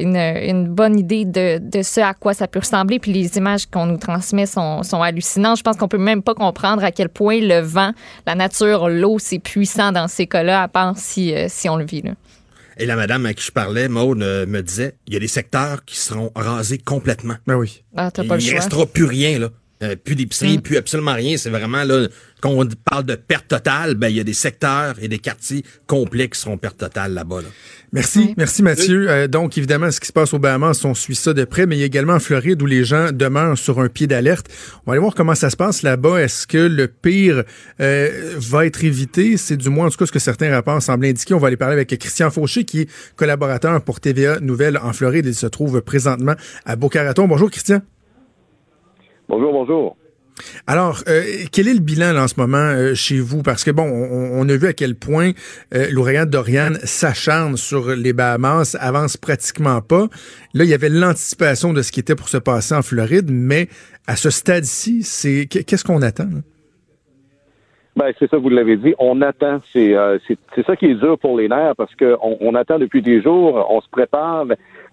une, une, bonne idée de, de, ce à quoi ça peut ressembler. Puis les images qu'on nous transmet sont, sont hallucinantes. Je pense qu'on peut même pas comprendre à quel point le vent, la nature, l'eau, c'est puissant dans ces cas-là, à part si, euh, si on le vit. Là. Et la madame à qui je parlais, Maud, euh, me disait, il y a des secteurs qui seront rasés complètement. Ben oui. Ah, pas il ne restera plus rien, là. Euh, plus d'épicerie, mm. plus absolument rien. C'est vraiment là, quand on parle de perte totale, ben il y a des secteurs et des quartiers complets qui seront perte totale là-bas. Merci, merci Mathieu. Euh, donc évidemment, ce qui se passe au Bahamas, on suit ça de près, mais il y a également en Floride où les gens demeurent sur un pied d'alerte. On va aller voir comment ça se passe là-bas. Est-ce que le pire euh, va être évité? C'est du moins en tout cas ce que certains rapports semblent indiquer. On va aller parler avec Christian Fauché, qui est collaborateur pour TVA Nouvelles en Floride. Il se trouve présentement à Boca Raton. Bonjour Christian. Bonjour, bonjour. Alors, euh, quel est le bilan en ce moment euh, chez vous? Parce que bon, on, a vu à quel point euh, l'ouragan Dorian s'acharne sur les Bahamas, avance pratiquement pas. Là, il y avait l'anticipation de ce qui était pour se passer en Floride, mais à ce stade-ci, c'est qu'est-ce qu'on attend? Ben, c'est ça, vous l'avez dit. On attend. C'est c'est ça qui est dur pour les nerfs parce qu'on on attend depuis des jours, on se prépare,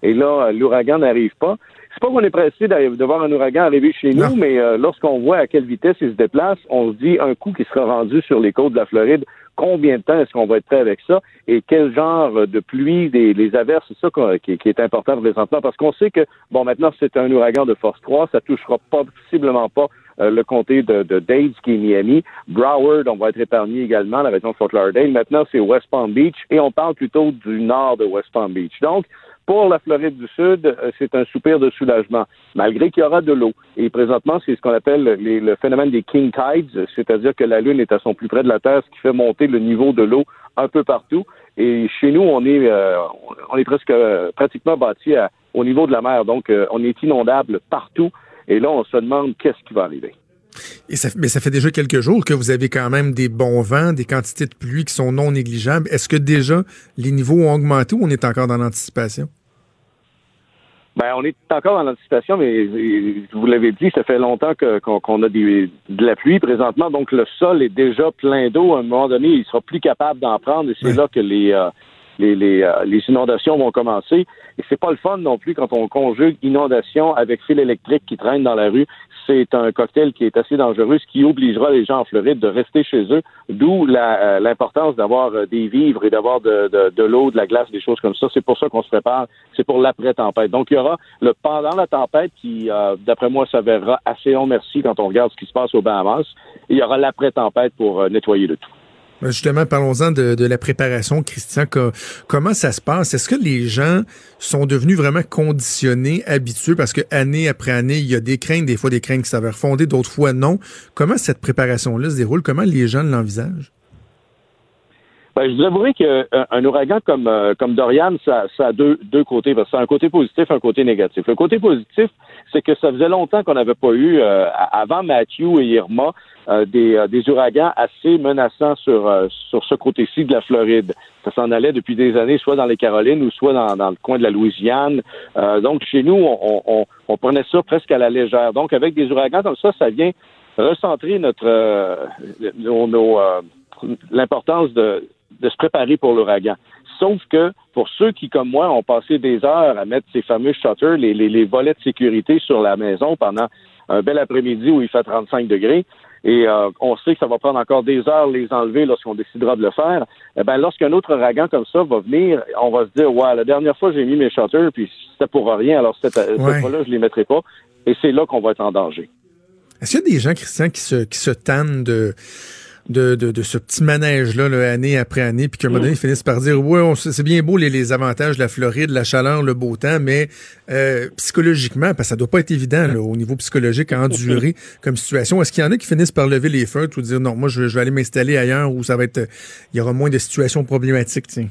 et là, l'ouragan n'arrive pas c'est pas qu'on est pressé de voir un ouragan arriver chez nous, mais euh, lorsqu'on voit à quelle vitesse il se déplace, on se dit un coup qui sera rendu sur les côtes de la Floride, combien de temps est-ce qu'on va être prêt avec ça? Et quel genre de pluie, des, les averses, c'est ça qui, qui, est important présentement parce qu'on sait que, bon, maintenant c'est un ouragan de force 3, ça touchera pas, possiblement pas euh, le comté de, de Dade, qui est Miami. Broward, on va être épargné également, la région de Fort Lauderdale. Maintenant, c'est West Palm Beach et on parle plutôt du nord de West Palm Beach. Donc, pour la Floride du Sud, euh, c'est un soupir de soulagement, malgré qu'il y aura de l'eau. Et présentement, c'est ce qu'on appelle le phénomène des king tides, c'est-à-dire que la Lune est à son plus près de la Terre, ce qui fait monter le niveau de l'eau un peu partout. Et chez nous, on est, euh, on est presque euh, pratiquement bâti au niveau de la mer, donc on est inondable partout. Et là, on se demande qu'est-ce qui va arriver. Et ça, mais ça fait déjà quelques jours que vous avez quand même des bons vents, des quantités de pluie qui sont non négligeables. Est-ce que déjà les niveaux ont augmenté ou on est encore dans l'anticipation? Ben, on est encore dans l'anticipation, mais vous l'avez dit, ça fait longtemps qu'on a de la pluie présentement, donc le sol est déjà plein d'eau. À un moment donné, il sera plus capable d'en prendre, et c'est là que les, euh, les, les, euh, les, inondations vont commencer. Et c'est pas le fun non plus quand on conjugue inondation avec fil électrique qui traîne dans la rue. C'est un cocktail qui est assez dangereux, ce qui obligera les gens en Floride de rester chez eux, d'où euh, l'importance d'avoir euh, des vivres et d'avoir de, l'eau, de la glace, des choses comme ça. C'est pour ça qu'on se prépare. C'est pour l'après-tempête. Donc, il y aura le pendant la tempête qui, d'après moi, s'avérera assez long merci quand on regarde ce qui se passe au Bahamas. il y aura l'après-tempête pour nettoyer le tout. Ben, justement, parlons-en de, la préparation, Christian. comment ça se passe? Est-ce que les gens sont devenus vraiment conditionnés, habitués? Parce que année après année, il y a des craintes, des fois des craintes qui s'avèrent fondées, d'autres fois non. Comment cette préparation-là se déroule? Comment les gens l'envisagent? Ben, je vous avouerai qu'un euh, ouragan comme, euh, comme Dorian, ça, ça a deux, deux côtés. Parce que un côté positif, un côté négatif. Le côté positif, c'est que ça faisait longtemps qu'on n'avait pas eu, euh, avant Matthew et Irma, euh, des, euh, des, ouragans assez menaçants sur, sur ce côté-ci de la Floride. Ça s'en allait depuis des années, soit dans les Carolines ou soit dans, dans le coin de la Louisiane. donc, chez nous, on, on, on, prenait ça presque à la légère. Donc, avec des ouragans comme ça, ça vient recentrer notre nos, l'importance de, de se préparer pour l'ouragan. Sauf que pour ceux qui, comme moi, ont passé des heures à mettre ces fameux shutters, les, les, volets de sécurité sur la maison pendant un bel après-midi où il fait 35 degrés, et euh, on sait que ça va prendre encore des heures les enlever lorsqu'on décidera de le faire. Eh ben, lorsqu'un autre ouragan comme ça va venir, on va se dire, ouais, la dernière fois j'ai mis mes shutters, puis c'était pour rien, alors cette, fois-là je les mettrai pas. Et c'est là qu'on va être en danger. Est-ce qu'il y a des gens, Christian, qui se, qui se tannent de de, de, de ce petit manège-là, là, année après année, puis qu'à un moment donné, ils finissent par dire, ouais, c'est bien beau les, les avantages de la Floride, la chaleur, le beau temps, mais euh, psychologiquement, parce que ça doit pas être évident là, au niveau psychologique à endurer comme situation. Est-ce qu'il y en a qui finissent par lever les feutres ou dire, non, moi, je, vais- je vais aller m'installer ailleurs où ça va être, euh, il y aura moins de situations problématiques, tiens?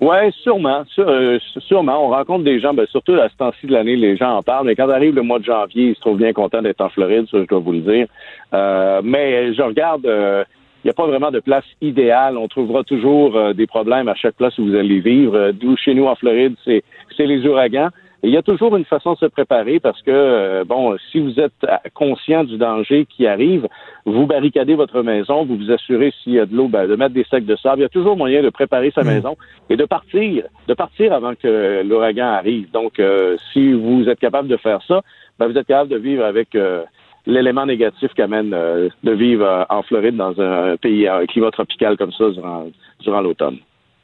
Oui, sûrement, sû- euh, sûrement. On rencontre des gens, ben, surtout à ce temps-ci de l'année, les gens en parlent, mais quand arrive le mois de janvier, ils se trouvent bien contents d'être en Floride, ça, je dois vous le dire. Euh, mais je regarde, euh, il n'y a pas vraiment de place idéale. On trouvera toujours euh, des problèmes à chaque place où vous allez vivre. Euh, D'où chez nous en Floride, c'est les ouragans. Et il y a toujours une façon de se préparer parce que, euh, bon, si vous êtes euh, conscient du danger qui arrive, vous barricadez votre maison, vous vous assurez s'il y a de l'eau, ben, de mettre des sacs de sable. Il y a toujours moyen de préparer sa maison et de partir, de partir avant que l'ouragan arrive. Donc, euh, si vous êtes capable de faire ça, ben, vous êtes capable de vivre avec euh, l'élément négatif qu'amène euh, de vivre en Floride dans un pays, un climat tropical comme ça durant, durant l'automne.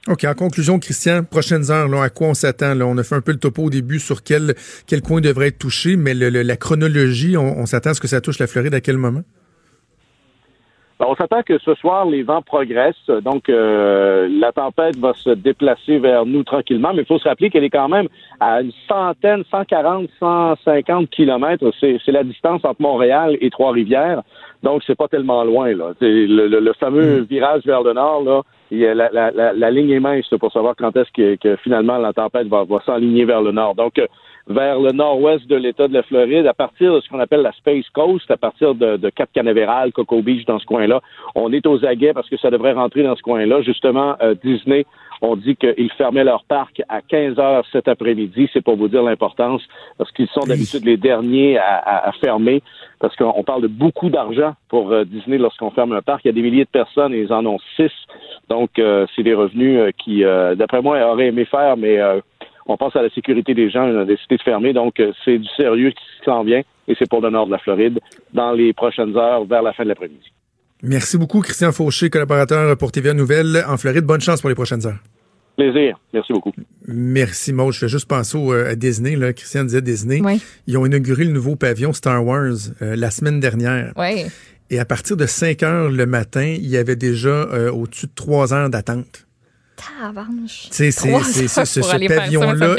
OK, en conclusion, Christian, prochaines heures, là, à quoi on s'attend? On a fait un peu le topo au début sur quel, quel coin devrait être touché, mais la chronologie, on, s'attend à ce que ça touche la Floride à quel moment? Ben, on s'attend que ce soir, les vents progressent. Donc, euh, la tempête va se déplacer vers nous tranquillement. Mais il faut se rappeler qu'elle est quand même à une centaine, 140, 150 kilomètres. C'est la distance entre Montréal et Trois-Rivières. Donc, c'est pas tellement loin. Là. Le, le- le fameux virage vers le nord, là, il y a la, la, la, la ligne est mince pour savoir quand est-ce que, que finalement la tempête va, va s'enligner vers le nord. Donc, euh, vers le nord-ouest de l'État de la Floride, à partir de ce qu'on appelle la Space Coast, à partir de, de Cap Canaveral, Cocoa Beach, dans ce coin-là, on est aux aguets parce que ça devrait rentrer dans ce coin-là. Justement, euh, Disney, on dit qu'ils fermaient leur parc à 15 heures cet après-midi. C'est pour vous dire l'importance, parce qu'ils sont d'habitude les derniers à, à- à fermer, parce qu'on on parle de beaucoup d'argent pour euh, Disney lorsqu'on ferme un parc. Il y a des milliers de personnes et ils en ont six. Donc, euh, c'est des revenus euh, qui, euh, d'après moi, auraient aimé faire, mais euh, on pense à la sécurité des gens, on a décidé de fermer. Donc, euh, c'est du sérieux qui s'en vient et c'est pour le nord de la Floride dans les prochaines heures vers la fin de l'après-midi. Merci beaucoup, Christian Fauché, collaborateur pour TVA Nouvelles en Floride. Bonne chance pour les prochaines heures. Plaisir. Merci beaucoup. Merci, Maud. Je fais juste penser au, euh, à Disney. Là. Christian disait Disney. Oui. Ils ont inauguré le nouveau pavillon Star Wars euh, la semaine dernière. Oui. Et à partir de 5 heures le matin, il y avait déjà euh, au-dessus de 3 heures d'attente. C'est- Trois c'est- heures c'est- pour ce aller faire ça, pavillon-là-.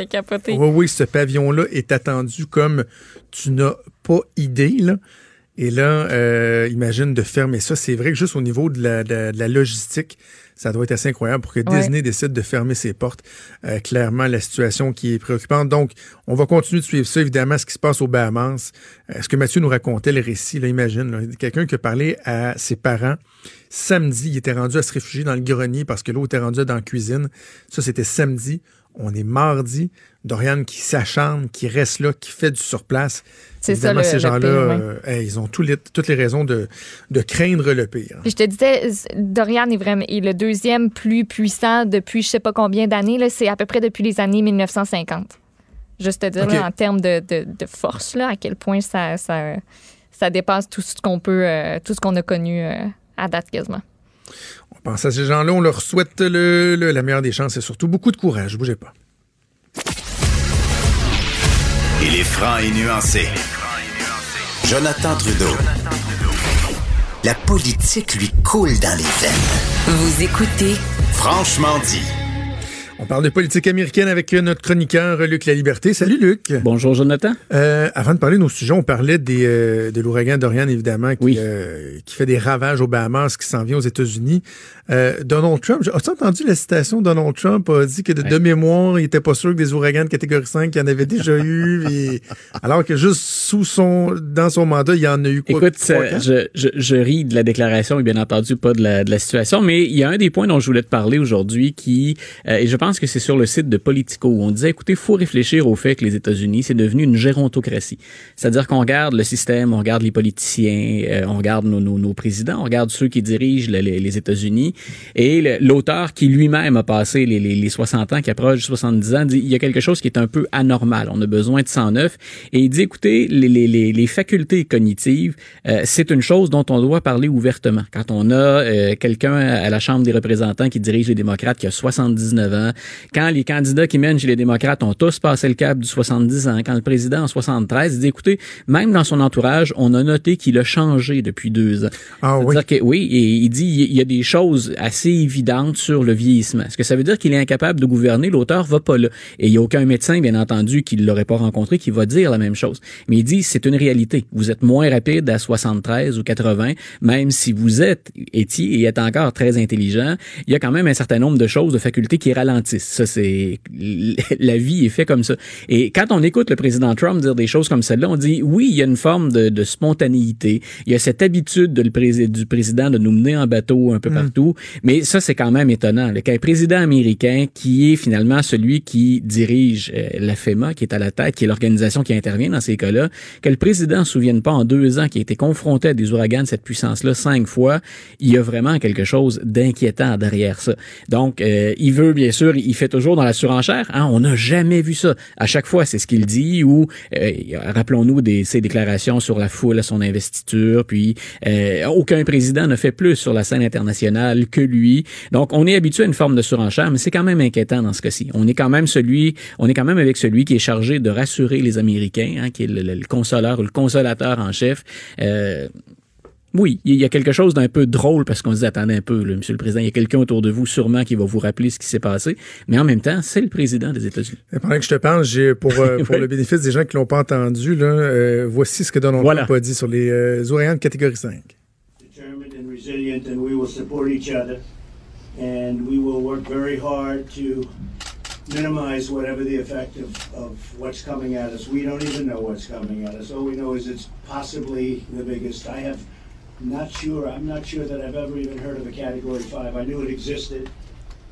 Oui, oui, ce pavillon-là est attendu comme tu n'as pas idée. Là. Et là, euh, imagine de fermer ça. C'est vrai que juste au niveau de la, de la- de la logistique, ça doit être assez incroyable pour que Ouais. Disney décide de fermer ses portes. Euh, clairement, la situation qui est préoccupante. Donc, on va continuer de suivre ça, évidemment, ce qui se passe aux Bahamas. Euh, ce que Mathieu nous racontait, le récit, là, imagine, là, quelqu'un qui a parlé à ses parents. Samedi, il était rendu à se réfugier dans le grenier parce que l'eau était rendue dans la cuisine. Ça, c'était samedi. On est mardi. Dorian qui s'acharne, qui reste là, qui fait du surplace. C'est ça, le- ces gens-là, euh, hey, ils ont les- toutes les raisons de, de craindre le pire. Puis je te disais, Dorian est vraiment est le deuxième plus puissant depuis je sais pas combien d'années. C'est à peu près depuis les années 1950. Juste te dire, là, en termes de, de- de force, là, à quel point ça, ça, ça dépasse tout ce qu'on peut, euh, tout ce qu'on a connu euh, à date quasiment. On pense à ces gens-là, on leur souhaite le, le- la meilleure des chances et surtout beaucoup de courage. Bougez pas. Il est franc et nuancé. Jonathan Trudeau. La politique lui coule dans les veines. Vous écoutez Franchement dit. On parle de politique américaine avec notre chroniqueur Luc La Liberté. Salut Luc. Bonjour Jonathan. Euh, avant de parler de nos sujets, on parlait des, euh, de l'ouragan Dorian, évidemment, qui, Oui. euh, qui fait des ravages aux Bahamas, qui s'en vient aux États-Unis. Euh, Donald Trump, as-tu entendu la citation? Donald Trump a dit que de, de mémoire, il était pas sûr que des ouragans de catégorie 5, il y en avait déjà eu, et- alors que juste sous son, dans son mandat, il y en a eu quoi? Écoute, ça, je, je, je ris de la déclaration et bien entendu pas de la, de la situation, mais il y a un des points dont je voulais te parler aujourd'hui qui, euh, et je pense que c'est sur le site de Politico, où on disait, écoutez, faut réfléchir au fait que les États-Unis, c'est devenu une gérontocratie. C'est-à-dire qu'on regarde le système, on regarde les politiciens, euh, on regarde nos, nos, nos présidents, on regarde ceux qui dirigent les, les- les États-Unis, et l'auteur qui lui-même a passé les, les, les 60 ans, qui approche 70 ans, dit, il y a quelque chose qui est un peu anormal, on a besoin de 109, et il dit, écoutez, les, facultés cognitives, euh, c'est une chose dont on doit parler ouvertement. Quand on a euh, quelqu'un à la Chambre des représentants qui dirige les démocrates qui a 79 ans, Quand les candidats qui mènent chez les démocrates ont tous passé le cap du 70 ans, quand le président en 73 il dit, écoutez, même dans son entourage, on a noté qu'il a changé depuis deux ans. Ah oui. Que, oui, et il dit, il y a des choses assez évidentes sur le vieillissement. Est-ce que ça veut dire qu'il est incapable de gouverner? L'auteur va pas là. Et il y a aucun médecin, bien entendu, qui l'aurait pas rencontré, qui va dire la même chose. Mais il dit, c'est une réalité. Vous êtes moins rapide à 73 ou 80, même si vous êtes, étiez et êtes encore très intelligent, il y a quand même un certain nombre de choses, de facultés qui ralentissent. Ça, c'est, la vie est faite comme ça. Et quand on écoute le président Trump dire des choses comme celle-là, on dit, oui, il y a une forme de, de spontanéité. Il y a cette habitude de le pré- du président de nous mener en bateau un peu partout. Mais ça, c'est quand même étonnant. Le président américain qui est finalement celui qui dirige euh, la FEMA, qui est à la tête, qui est l'organisation qui intervient dans ces cas-là, que le président ne se souvienne pas en deux ans qu'il a été confronté à des ouragans de cette puissance-là cinq fois, il y a vraiment quelque chose d'inquiétant derrière ça. Donc, euh, il veut, bien sûr, il fait toujours dans la surenchère. Hein, on n'a jamais vu ça. À chaque fois, c'est ce qu'il dit ou, euh, rappelons-nous des, ses déclarations sur la foule à son investiture, puis euh, aucun président ne fait plus sur la scène internationale que lui. Donc, on est habitué à une forme de surenchère, mais c'est quand même inquiétant dans ce cas-ci. On est quand même celui, on est quand même avec celui qui est chargé de rassurer les Américains, hein, qui est le, le, le consoleur ou le consolateur en chef. Euh, oui, il y a quelque chose d'un peu drôle parce qu'on se dit attendez un peu, là, Monsieur le Président, il y a quelqu'un autour de vous sûrement qui va vous rappeler ce qui s'est passé, mais en même temps, c'est le président des États-Unis. Pendant que je te parle, j'ai pour euh, pour le bénéfice des gens qui l'ont pas entendu, là, euh, voici ce que Donald Voilà. Trump a dit sur les euh, de catégorie 5. Resilient, and we will support each other. And we will work very hard to minimize whatever the effect of, of what's coming at us. We don't even know what's coming at us. All we know is it's possibly the biggest. I have not sure, I'm not sure that I've ever even heard of a Category 5. I knew it existed,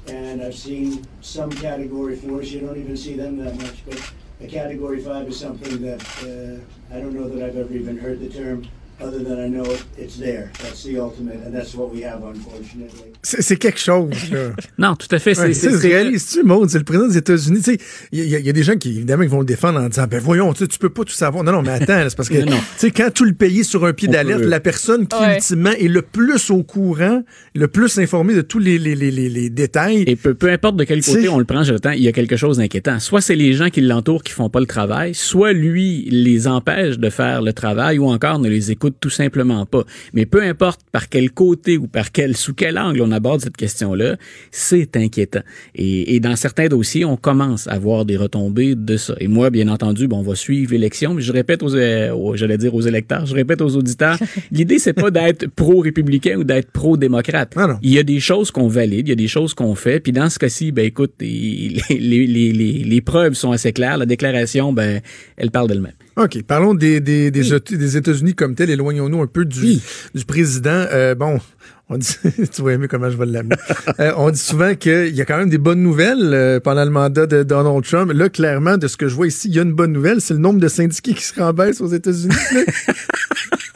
and I've seen some Category 4s. You don't even see them that much, but a Category 5 is something that uh, I don't know that I've ever even heard the term other than I know it, it's there. That's the ultimate, and that's what we have, unfortunately. C'est c'est quelque chose, là. Non, tout à fait. Ouais, C'est, tu sais, c'est- Maud, c'est le président des États-Unis. Tu sais, Il y, a- il y a des gens qui, évidemment, qui vont le défendre en disant, ben voyons, tu peux pas tout savoir. Non, non, mais attends, là, c'est parce que, quand tout le pays est sur un pied On d'alerte, peut- la personne qui, Ouais. ultimement, est le plus au courant, le plus informé de tous les, les, les, les, les détails. Et peu, peu importe de quel côté on le prend, il y a quelque chose d'inquiétant. Soit c'est les gens qui l'entourent qui font pas le travail, soit lui les empêche de faire le travail, ou encore ne les écoute tout simplement pas. Mais peu importe par quel côté ou par quel sous quel angle on aborde cette question-là, c'est inquiétant. Et, et dans certains dossiers, on commence à voir des retombées de ça. Et moi, bien entendu, bon, on va suivre l'élection, mais je répète aux, euh, aux- j'allais dire aux électeurs, je répète aux auditeurs, l'idée c'est pas d'être pro-républicain ou d'être pro-démocrate. Ah non. Il y a des choses qu'on valide, il y a des choses qu'on fait, puis dans ce cas-ci, ben écoute, les, les, les, les, les preuves sont assez claires, la déclaration, ben, elle parle d'elle-même. OK, parlons des, des, des, Éta- des États-Unis comme tels. Éloignons-nous un peu du, Oui. du président. Euh, bon, on dit, tu vas aimer comment je vais l'amener. Euh, on dit souvent qu'il y a quand même des bonnes nouvelles euh, pendant le mandat de Donald Trump. Là, clairement, de ce que je vois ici, il y a une bonne nouvelle. C'est le nombre de syndiqués qui se rembaissent aux États-Unis.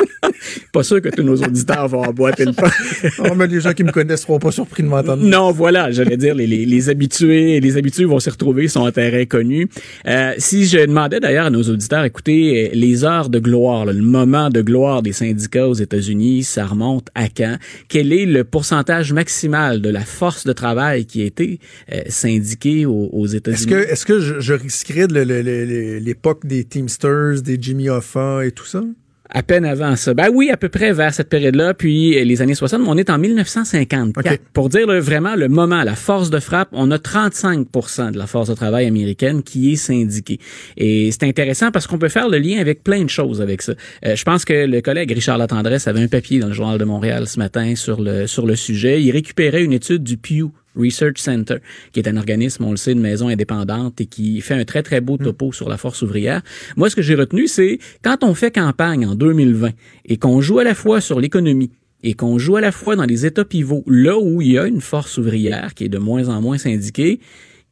Pas sûr que tous nos auditeurs vont emboîter le oh, mais les gens qui me connaissent seront pas surpris de m'entendre. Non, voilà, j'allais dire, les, les, les habitués, les habitués vont s'y retrouver, sont en terrain connu. Euh, si je demandais d'ailleurs à nos auditeurs, écoutez, euh, les heures de gloire, là, le moment de gloire des syndicats aux États-Unis, ça remonte à quand? Quel est le pourcentage maximal de la force de travail qui a été euh, syndiquée aux, aux Est-ce États-Unis? que, est-ce que je, je risquerais l'époque des Teamsters, des Jimmy Hoffa et tout ça? À peine avant ça. Ben oui, à peu près vers cette période-là, puis euh, les années 60, mais on est en 1954. OK. Pour dire là, vraiment le moment, la force de frappe, on a 35% de la force de travail américaine qui est syndiquée. Et c'est intéressant parce qu'on peut faire le lien avec plein de choses avec ça. Euh, je pense que le collègue Richard Latendresse avait un papier dans le Journal de Montréal ce matin sur le, sur le sujet. Il récupérait une étude du Pew Research Center, qui est un organisme, on le sait, une maison indépendante et qui fait un très, très beau topo sur la force ouvrière. Moi, ce que j'ai retenu, c'est quand on fait campagne en 2020 et qu'on joue à la fois sur l'économie et qu'on joue à la fois dans les États pivots, là où il y a une force ouvrière qui est de moins en moins syndiquée,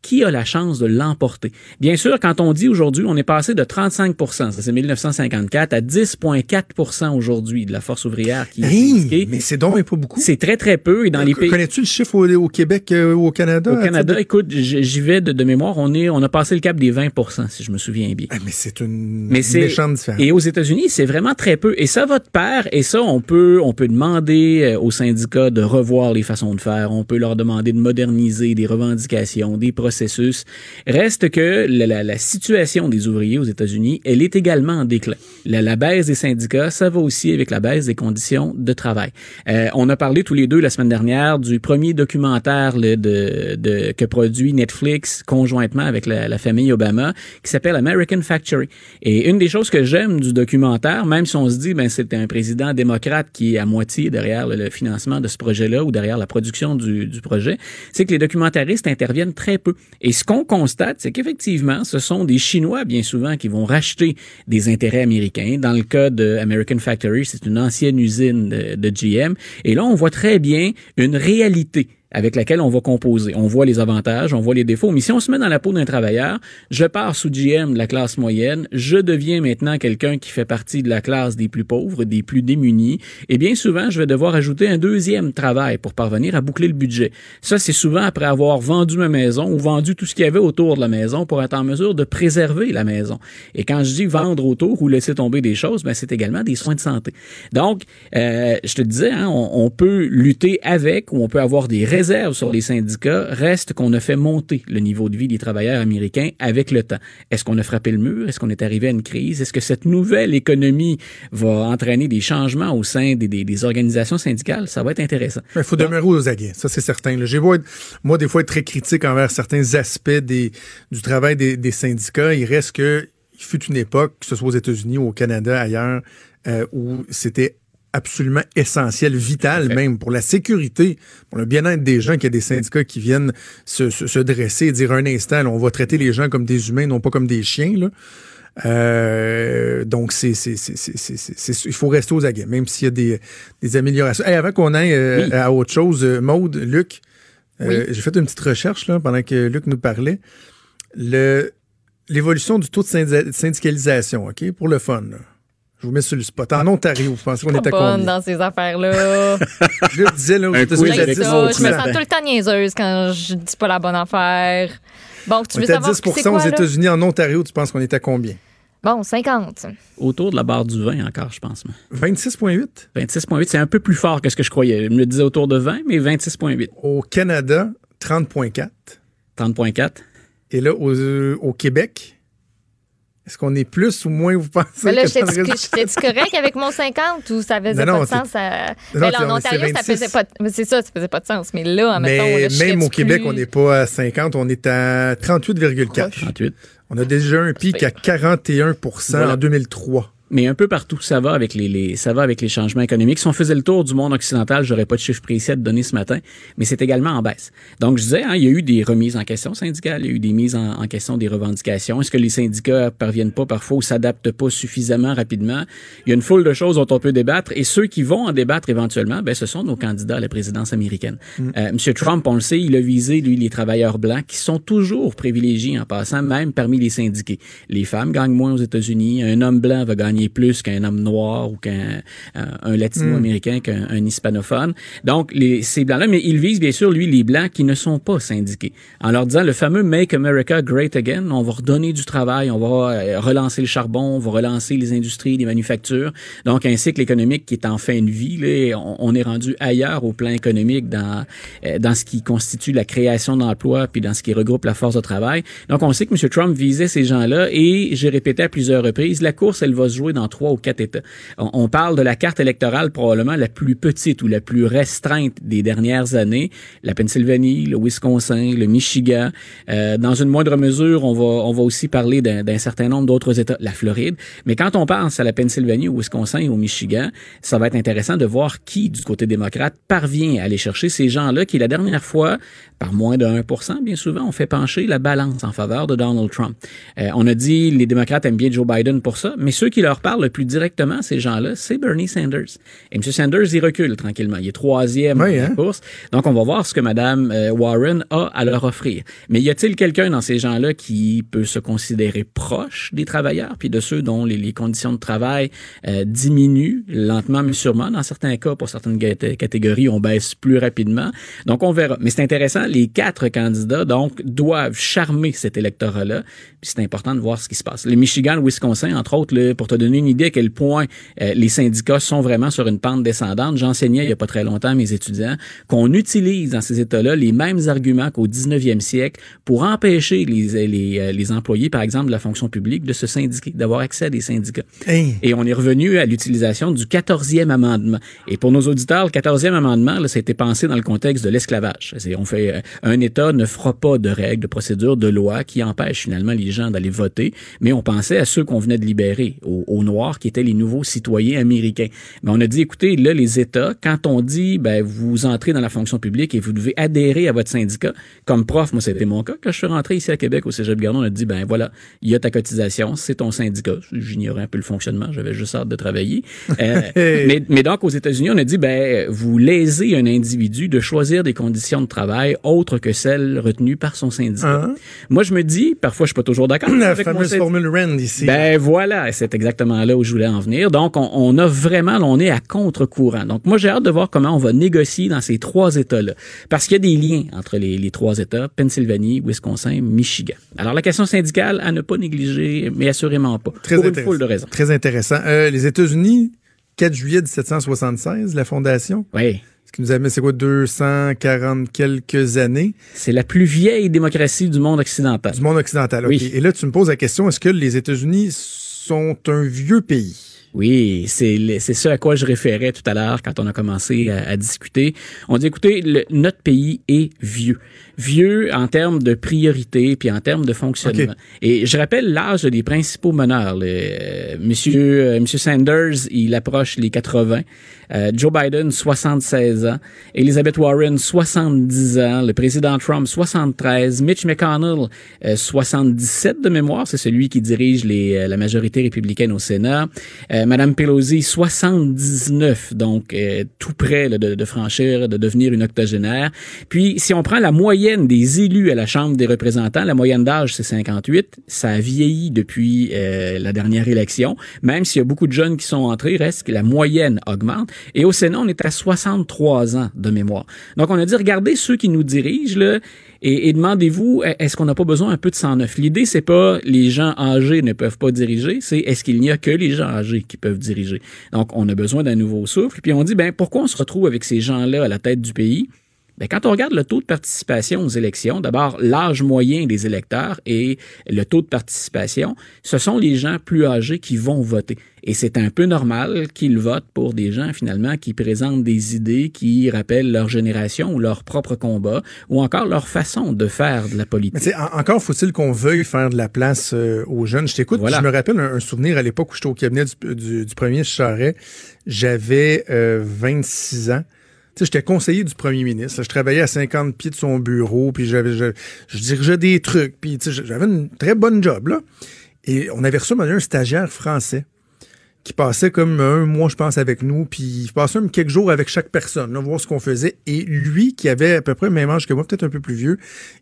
qui a la chance de l'emporter? Bien sûr, quand on dit aujourd'hui, on est passé de 35% ça c'est 1954, à 10,4% aujourd'hui de la force ouvrière qui est Hey, mais c'est donc pas beaucoup. C'est très, très peu. Et dans les pays... Connais-tu le chiffre au, au Québec euh, ou au Canada? Au Canada, de- écoute, j'y vais de, de mémoire. On est, on a passé le cap des 20% si je me souviens bien. Ah, mais c'est une Mais c'est méchante différence. et aux États-Unis, c'est vraiment très peu. Et ça va de pair. Et ça, on peut, on peut demander euh, aux syndicats de revoir les façons de faire. On peut leur demander de moderniser des revendications, des procédures processus. Reste que la, la- la situation des ouvriers aux États-Unis, elle est également en déclin. La, la baisse des syndicats, ça va aussi avec la baisse des conditions de travail. Euh, on a parlé tous les deux la semaine dernière du premier documentaire de, de, que produit Netflix conjointement avec la, la famille Obama, qui s'appelle American Factory. Et une des choses que j'aime du documentaire, même si on se dit ben c'est un président démocrate qui est à moitié derrière le, le financement de ce projet-là ou derrière la production du, du projet, c'est que les documentaristes interviennent très peu. Et ce qu'on constate, c'est qu'effectivement, ce sont des Chinois bien souvent qui vont racheter des intérêts américains. Dans le cas de American Factory, c'est une ancienne usine de, de GM. Et là, on voit très bien une réalité avec laquelle on va composer. On voit les avantages, on voit les défauts. Mais si on se met dans la peau d'un travailleur, je pars sous GM de la classe moyenne, je deviens maintenant quelqu'un qui fait partie de la classe des plus pauvres, des plus démunis, et bien souvent, je vais devoir ajouter un deuxième travail pour parvenir à boucler le budget. Ça, c'est souvent après avoir vendu ma maison ou vendu tout ce qu'il y avait autour de la maison pour être en mesure de préserver la maison. Et quand je dis vendre autour ou laisser tomber des choses, ben, c'est également des soins de santé. Donc, euh, je te disais, hein, on, on peut lutter avec ou on peut avoir des réserves sur les syndicats. Reste qu'on a fait monter le niveau de vie des travailleurs américains avec le temps. Est-ce qu'on a frappé le mur? Est-ce qu'on est arrivé à une crise? Est-ce que cette nouvelle économie va entraîner des changements au sein des, organisations syndicales? Ça va être intéressant. Il faut demeurer aux aguets, ça c'est certain. J'ai beau moi, des fois, être très critique envers certains aspects du travail des, syndicats. Il reste que, il fut une époque, que ce soit aux États-Unis ou au Canada, ailleurs, euh, où c'était absolument essentiel, vital même pour la sécurité, pour le bien-être des gens, qu'il y a des syndicats qui viennent se, se- se dresser et dire un instant, là, on va traiter les gens comme des humains, non pas comme des chiens. Là. Euh, donc, c'est, il faut rester aux aguets, même s'il y a des, des améliorations. Hey, avant qu'on aille euh, Oui. à autre chose, euh, Maude, Luc, euh, Oui. j'ai fait une petite recherche là, pendant que Luc nous parlait. Le, l'évolution du taux de syndi- syndicalisation, OK, pour le fun. là. Je vous mets sur le spot. En Ontario, vous pensez qu'on Pas était bonne combien? dans ces affaires-là. Je disais, là, aux Un États-Unis, quiz J'aime avec j'étais ça. Maud Je me sens tout le temps niaiseuse quand je dis pas la bonne affaire. Bon, tu On veux était à savoir 10 c'est aux quoi, là? États-Unis. En Ontario, tu penses qu'on était à combien? Bon, 50. Autour de la barre du 20 encore, je pense. moi. 26,8? 26,8, c'est un peu plus fort que ce que je croyais. Je me le disais autour de 20, mais 26,8. Au Canada, 30,4. 30,4. Et là, au, euh, au Québec, est-ce qu'on est plus ou moins, vous pensez? Mais là, j'étais j'étais-tu correct avec mon 50 ou ça faisait Non, non, pas de sens? Ça... Non, Mais là, en Ontario, ça 26. faisait pas de... C'est ça, ça faisait pas de sens. Mais là, Mais mettons, là, même au Québec, plus- on n'est pas à 50, on est à 38,4. 38. On a déjà un pic à 41 Voilà. en 2003. Mais un peu partout, ça va avec les, les- ça va avec les changements économiques. Si on faisait le tour du monde occidental, j'aurais pas de chiffre précis à te donner ce matin, mais c'est également en baisse. Donc, je disais, hein, il y a eu des remises en question syndicales, il y a eu des mises en, en question des revendications. Est-ce que les syndicats parviennent pas parfois ou s'adaptent pas suffisamment rapidement? Il y a une foule de choses dont on peut débattre et ceux qui vont en débattre éventuellement, ben, ce sont nos candidats à la présidence américaine. Euh, Monsieur Trump, on le sait, il a visé, lui, les travailleurs blancs qui sont toujours privilégiés en passant, même parmi les syndiqués. Les femmes gagnent moins aux États-Unis. Un homme blanc va gagner plus qu'un homme noir ou qu'un un, un latino-américain qu'un un hispanophone. Donc, les, ces blancs-là, mais il vise bien sûr, lui, les blancs qui ne sont pas syndiqués. En leur disant le fameux Make America Great Again, on va redonner du travail, on va euh, relancer le charbon, on va relancer les industries, les manufactures. Donc, un cycle économique qui est en fin de vie. Là, on, on est rendu ailleurs au plan économique dans, euh, dans ce qui constitue la création d'emplois puis dans ce qui regroupe la force de travail. Donc, on sait que M. Trump visait ces gens-là et j'ai répété à plusieurs reprises, la course, elle va se jouer dans trois ou quatre États. On, parle de la carte électorale probablement la plus petite ou la plus restreinte des dernières années. La Pennsylvanie, le Wisconsin, le Michigan. Euh, dans une moindre mesure, on va, on va aussi parler d'un d'un certain nombre d'autres États, la Floride. Mais quand on pense à la Pennsylvanie, au Wisconsin et au Michigan, ça va être intéressant de voir qui, du côté démocrate, parvient à aller chercher ces gens-là qui, la dernière fois, par moins de 1% bien souvent, on fait pencher la balance en faveur de Donald Trump. Euh, on a dit les démocrates aiment bien Joe Biden pour ça, mais ceux qui leur parlent le plus directement, ces gens-là, c'est Bernie Sanders. Et M. Sanders, il recule tranquillement. Il est troisième Oui, la hein? course. Donc, on va voir ce que Mme euh, Warren a à leur offrir. Mais y a-t-il quelqu'un dans ces gens-là qui peut se considérer proche des travailleurs, puis de ceux dont les, les conditions de travail euh, diminuent lentement mais sûrement? Dans certains cas, pour certaines catégories, on baisse plus rapidement. Donc, on verra. Mais c'est intéressant, les quatre candidats, donc, doivent charmer cet électorat-là. Puis c'est important de voir ce qui se passe. Le Michigan, le Wisconsin, entre autres, pour te donner donner une idée à quel point euh, les syndicats sont vraiment sur une pente descendante. J'enseignais il y a pas très longtemps à mes étudiants qu'on utilise dans ces États-là les mêmes arguments qu'au 19e siècle pour empêcher les, les, euh, les, employés, par exemple, de la fonction publique de se syndiquer, d'avoir accès à des syndicats. Et on est revenu à l'utilisation du 14e amendement. Et pour nos auditeurs, le 14e amendement, là, ça a été pensé dans le contexte de l'esclavage. On fait euh, un État ne fera pas de règles, de procédures, de lois qui empêchent finalement les gens d'aller voter, mais on pensait à ceux qu'on venait de libérer, aux, aux, Noirs qui étaient les nouveaux citoyens américains. Mais on a dit, écoutez, là, les États, quand on dit, ben, vous entrez dans la fonction publique et vous devez adhérer à votre syndicat, comme prof, moi, c'était mon cas, quand je suis rentré ici à Québec au Cégep Gardon, on a dit, ben voilà, il y a ta cotisation, c'est ton syndicat. J'ignorais un peu le fonctionnement, j'avais juste hâte de travailler. Euh, mais, mais donc, aux États-Unis, on a dit, ben, vous lésez un individu de choisir des conditions de travail autres que celles retenues par son syndicat. Hein? Moi, je me dis, parfois, je suis pas toujours d'accord. La fameuse formule Rand ici. Ben voilà, c'est exactement là où je voulais en venir. Donc, on, on a vraiment, on est à contre-courant. Donc, moi, j'ai hâte de voir comment on va négocier dans ces trois États-là. Parce qu'il y a des liens entre les, les, trois États, Pennsylvanie, Wisconsin, Michigan. Alors, la question syndicale, à ne pas négliger, mais assurément pas. Très pour une foule de raisons. Très intéressant. Euh, les États-Unis, 4 juillet 1776, la fondation. Oui. Ce qui nous amène, c'est quoi, 240 quelques années? C'est la plus vieille démocratie du monde occidental. Du monde occidental, OK. Oui. Et là, tu me poses la question, est-ce que les États-Unis sont un vieux pays? Oui, c'est c'est ce à quoi je référais tout à l'heure quand on a commencé à, à discuter. On dit écoutez, le, notre pays est vieux, vieux en termes de priorité puis en termes de fonctionnement. Okay. Et je rappelle l'âge des principaux meneurs. Le, euh, monsieur euh, Monsieur Sanders, il approche les 80. Euh, Joe Biden 76 ans, Elizabeth Warren 70 ans, le président Trump 73, Mitch McConnell euh, 77 de mémoire, c'est celui qui dirige les, la majorité républicaine au Sénat. Madame Pelosi, 79, donc euh, tout près là, de, de, franchir, de devenir une octogénaire. Puis, si on prend la moyenne des élus à la Chambre des représentants, la moyenne d'âge, c'est 58. Ça a vieilli depuis euh, la dernière élection. Même s'il y a beaucoup de jeunes qui sont entrés, reste que la moyenne augmente. Et au Sénat, on est à 63 ans de mémoire. Donc, on a dit, regardez ceux qui nous dirigent, là, et, demandez-vous, est-ce qu'on n'a pas besoin un peu de 109? L'idée, c'est pas les gens âgés ne peuvent pas diriger, c'est est-ce qu'il n'y a que les gens âgés qui peuvent diriger? Donc, on a besoin d'un nouveau souffle. Puis on dit, ben pourquoi on se retrouve avec ces gens-là à la tête du pays? Bien, quand on regarde le taux de participation aux élections, d'abord l'âge moyen des électeurs et le taux de participation, ce sont les gens plus âgés qui vont voter. Et c'est un peu normal qu'ils votent pour des gens finalement qui présentent des idées qui rappellent leur génération ou leur propre combat ou encore leur façon de faire de la politique. Mais en, encore faut-il qu'on veuille faire de la place euh, aux jeunes. Je t'écoute, voilà. je me rappelle un, un souvenir à l'époque où j'étais au cabinet du, du, du premier Charret. J'avais euh, 26 ans j'étais conseiller du premier ministre. Je travaillais à 50 pieds de son bureau, puis j'avais, je, je, dirigeais des trucs, puis j'avais une très bonne job, là. Et on avait reçu un stagiaire français qui passait comme un mois, je pense, avec nous, puis il passait même quelques jours avec chaque personne, là, voir ce qu'on faisait. Et lui, qui avait à peu près le même âge que moi, peut-être un peu plus vieux,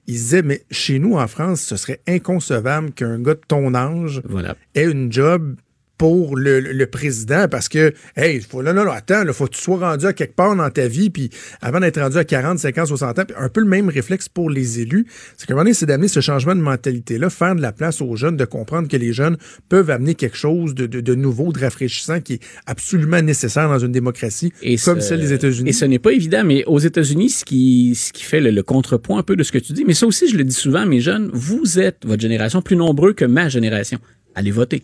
il disait, mais chez nous, en France, ce serait inconcevable qu'un gars de ton âge voilà. ait une job pour le, le, président parce que, hey, faut, là, non, non, attends, il faut que tu sois rendu à quelque part dans ta vie, puis avant d'être rendu à 40, 50, 60 ans, puis un peu le même réflexe pour les élus. C'est qu'à un moment donné, c'est d'amener ce changement de mentalité-là, faire de la place aux jeunes, de comprendre que les jeunes peuvent amener quelque chose de, de, de nouveau, de rafraîchissant, qui est absolument nécessaire dans une démocratie et comme ce, celle des États-Unis. Et ce n'est pas évident, mais aux États-Unis, ce qui, ce qui fait le, le contrepoint un peu de ce que tu dis, mais ça aussi, je le dis souvent à mes jeunes, vous êtes, votre génération, plus nombreux que ma génération. Allez voter.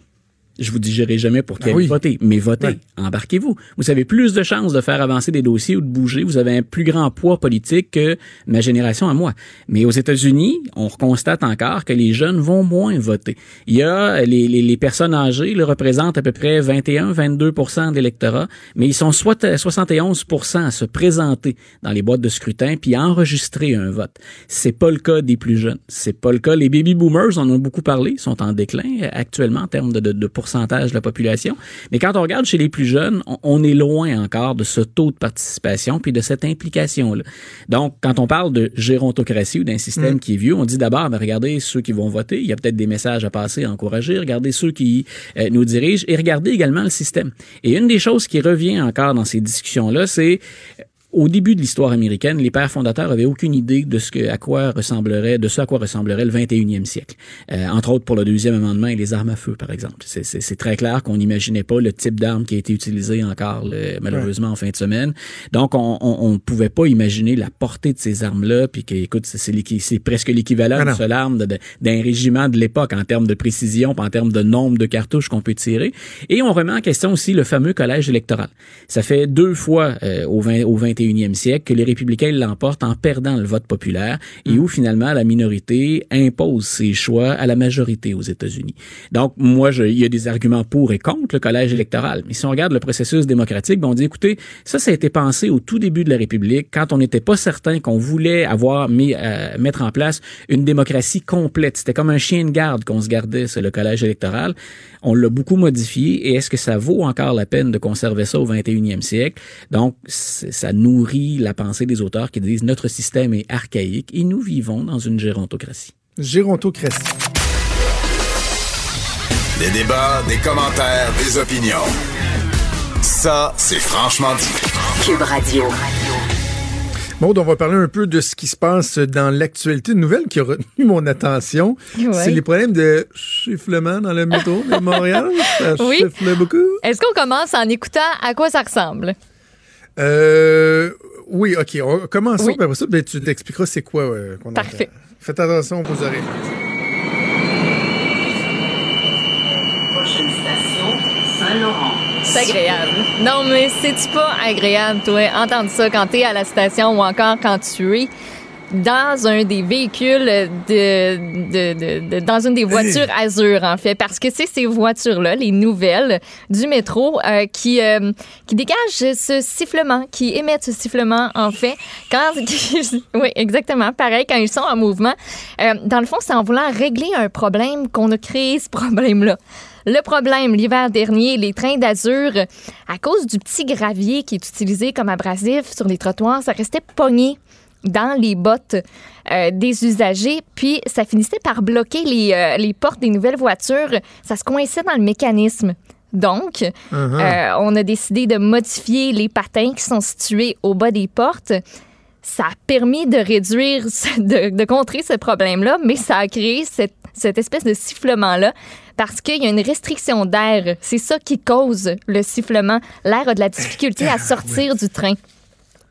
Je vous dirai jamais pour qui ah oui. voter, mais votez, Ouais. embarquez-vous. Vous avez plus de chances de faire avancer des dossiers ou de bouger. Vous avez un plus grand poids politique que ma génération à moi. Mais aux États-Unis, on constate encore que les jeunes vont moins voter. Il y a les, les, les personnes âgées, le représentent à peu près 21-22 de l'électorat, mais ils sont soit 71 à se présenter dans les boîtes de scrutin puis enregistrer un vote. C'est pas le cas des plus jeunes. C'est pas le cas. Les baby boomers, on en a beaucoup parlé, sont en déclin actuellement en termes de, de, de pourcentage de la population. Mais quand on regarde chez les plus jeunes, on, on est loin encore de ce taux de participation puis de cette implication-là. Donc, quand on parle de gérontocratie ou d'un système Mm. qui est vieux, on dit d'abord, ben, regardez ceux qui vont voter. Il y a peut-être des messages à passer, à encourager. Regardez ceux qui euh, nous dirigent et regardez également le système. Et une des choses qui revient encore dans ces discussions-là, c'est au début de l'histoire américaine, les pères fondateurs avaient aucune idée de ce que, à quoi ressemblerait, de ce à quoi ressemblerait le 21e siècle. Euh, entre autres pour le deuxième amendement et les armes à feu, par exemple. C'est très clair qu'on n'imaginait pas le type d'arme qui a été utilisé encore, le, malheureusement, en fin de semaine. Donc, on ne pouvait pas imaginer la portée de ces armes-là, puis que, écoute, c'est presque l'équivalent Ah de seule arme d'un régiment de l'époque en termes de précision, en termes de nombre de cartouches qu'on peut tirer. Et on remet en question aussi le fameux collège électoral. Ça fait deux fois euh, au, 20, au 21e siècle que les républicains l'emportent en perdant le vote populaire et où finalement la minorité impose ses choix à la majorité aux États-Unis. Donc moi, je, il y a des arguments pour et contre le collège électoral. Mais si on regarde le processus démocratique, ben, on dit écoutez, ça, ça a été pensé au tout début de la République quand on n'était pas certain qu'on voulait avoir mis, euh, mettre en place une démocratie complète. C'était comme un chien de garde qu'on se gardait, c'est le collège électoral. On l'a beaucoup modifié et est-ce que ça vaut encore la peine de conserver ça au 21e siècle? Donc, ça nourrit la pensée des auteurs qui disent notre système est archaïque et nous vivons dans une gérontocratie. Gérontocratie. Des débats, des commentaires, des opinions. Ça, c'est franchement dit. Cube Radio. Maud, on va parler un peu de ce qui se passe dans l'actualité. Une nouvelle qui a retenu mon attention, Ouais. c'est les problèmes de sifflement dans le métro de Montréal. Ça Oui. siffle beaucoup. Est-ce qu'on commence en écoutant à quoi ça ressemble? Euh, oui, OK. On commence Oui. après ça, ben, tu t'expliqueras c'est quoi euh, qu'on entend. Parfait. Faites attention aux oreilles. Prochaine station, Saint-Laurent. C'est agréable. Non, mais c'est-tu pas agréable, toi, entendre ça quand t'es à la station ou encore quand tu es dans un des véhicules de, de, de- de- dans une des voitures Azur en fait? Parce que c'est ces voitures là les nouvelles du métro euh, qui euh, qui dégagent ce sifflement qui émettent ce sifflement en fait. Quand oui exactement. Pareil quand ils sont en mouvement Euh, dans le fond c'est en voulant régler un problème qu'on a créé ce problème là le problème, l'hiver dernier, les trains d'azur, à cause du petit gravier qui est utilisé comme abrasif sur les trottoirs, ça restait pogné dans les bottes euh, des usagers, puis ça finissait par bloquer les, euh, les portes des nouvelles voitures. Ça se coinçait dans le mécanisme. Donc, euh, on a décidé de modifier les patins qui sont situés au bas des portes. Ça a permis de réduire, de contrer ce problème-là, mais ça a créé cette, cette espèce de sifflement-là parce qu'il y a une restriction d'air. C'est ça qui cause le sifflement. L'air a de la difficulté à sortir du train.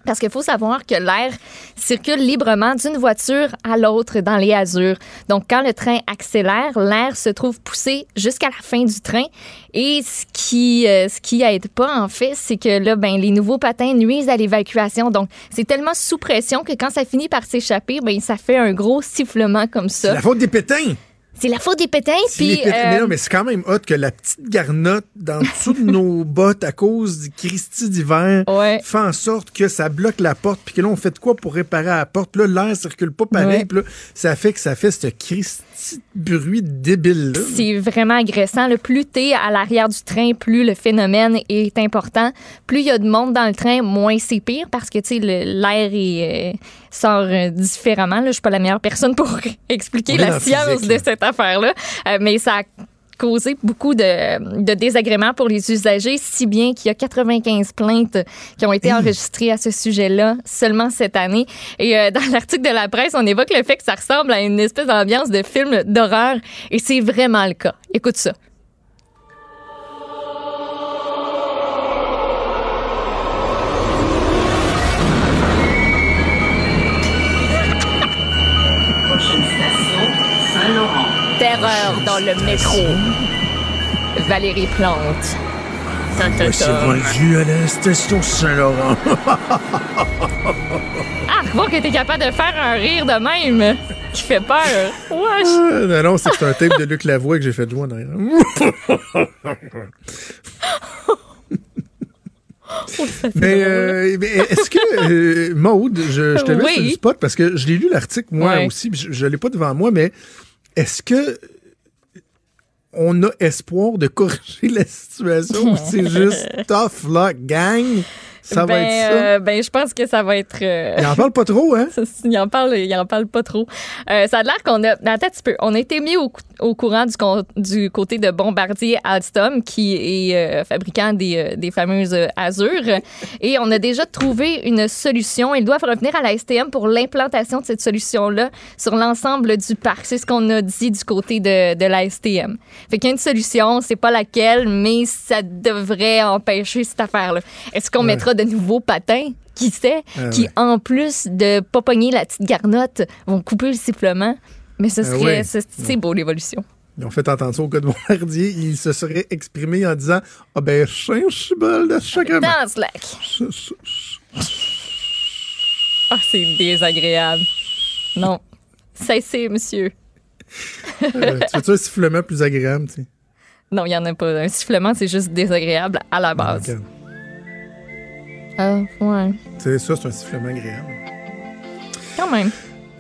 Parce qu'il faut savoir que l'air circule librement d'une voiture à l'autre dans les azures. Donc, quand le train accélère, l'air se trouve poussé jusqu'à la fin du train. Et ce qui, euh, ce aide pas, en fait, c'est que là, ben, les nouveaux patins nuisent à l'évacuation. Donc, c'est tellement sous pression que quand ça finit par s'échapper, ben, ça fait un gros sifflement comme C'est ça. la faute des. C'est la faute des pétins. Puis, Mais euh, non, mais c'est quand même hot que la petite garnotte dans dessous de nos bottes à cause du Christi d'hiver Ouais. fait en sorte que ça bloque la porte. Puis que là, on fait de quoi pour réparer la porte? Là, l'air circule pas pareil. Puis là, ça fait que ça fait ce Christi bruit. C'est vraiment agressant. Le plus t'es à l'arrière du train, plus le phénomène est important. Plus il y a de monde dans le train, moins c'est pire parce que tu sais le- l'air est, euh, sort euh, différemment. Là, je suis pas la meilleure personne pour expliquer la la science physique, de là. cette affaire-là, Euh, mais ça causé beaucoup de, de désagréments pour les usagers, si bien qu'il y a 95 plaintes qui ont été enregistrées à ce sujet-là seulement cette année. Et euh, dans l'article de la presse, on évoque le fait que ça ressemble à une espèce d'ambiance de film d'horreur, et c'est vraiment le cas. Écoute ça. Terreur dans le métro. Valérie Plante. Ta. rendu à la station Saint-Laurent. Ah, voir que t'es capable de faire un rire de même qui fait peur. Wesh. Ah, non, non, c'est un tape de Luc Lavoie que j'ai fait en arrière. mais euh, mais est-ce que, euh, Maude, je, je te mets Oui. sur le spot parce que je l'ai lu l'article moi Ouais. aussi, puis je ne l'ai pas devant moi, mais est-ce que on a espoir de corriger la situation ou c'est juste tough luck, gang? Ça va ben, être ça? euh, ben, je pense que ça va être. euh, Il en parle pas trop, hein? Il en parle, il en parle pas trop. Euh, ça a l'air qu'on a, attends un petit peu, on a été mis au, cou- au courant du, côté de Bombardier Alstom, qui est euh, fabricant des, euh, des fameuses Azure, et on a déjà trouvé une solution. Ils doivent revenir à la STM pour l'implantation de cette solution-là sur l'ensemble du parc. C'est ce qu'on a dit du côté de, de la STM. Fait qu'il y a une solution, c'est pas laquelle, mais ça devrait empêcher cette affaire-là. Est-ce qu'on Ouais. mettra de nouveaux patins? Qui sait? Ah qui, ouais. en plus de pas pogner la petite garnotte, vont couper le sifflement. Mais ce Ah serait, ouais. c'est beau l'évolution. Ils ont fait entendre ça au cas de Bombardier. Il se serait exprimé en disant Ah ben, bol de chacun. Dans Slack. Ah, c'est désagréable. Non. Cessez, monsieur. Euh, tu veux-tu un sifflement plus agréable, tu sais? Non, il n'y en a pas. Un sifflement, c'est juste désagréable à la base. Regarde. Ah, ouais. C'est ça, c'est un sifflement agréable. Quand même.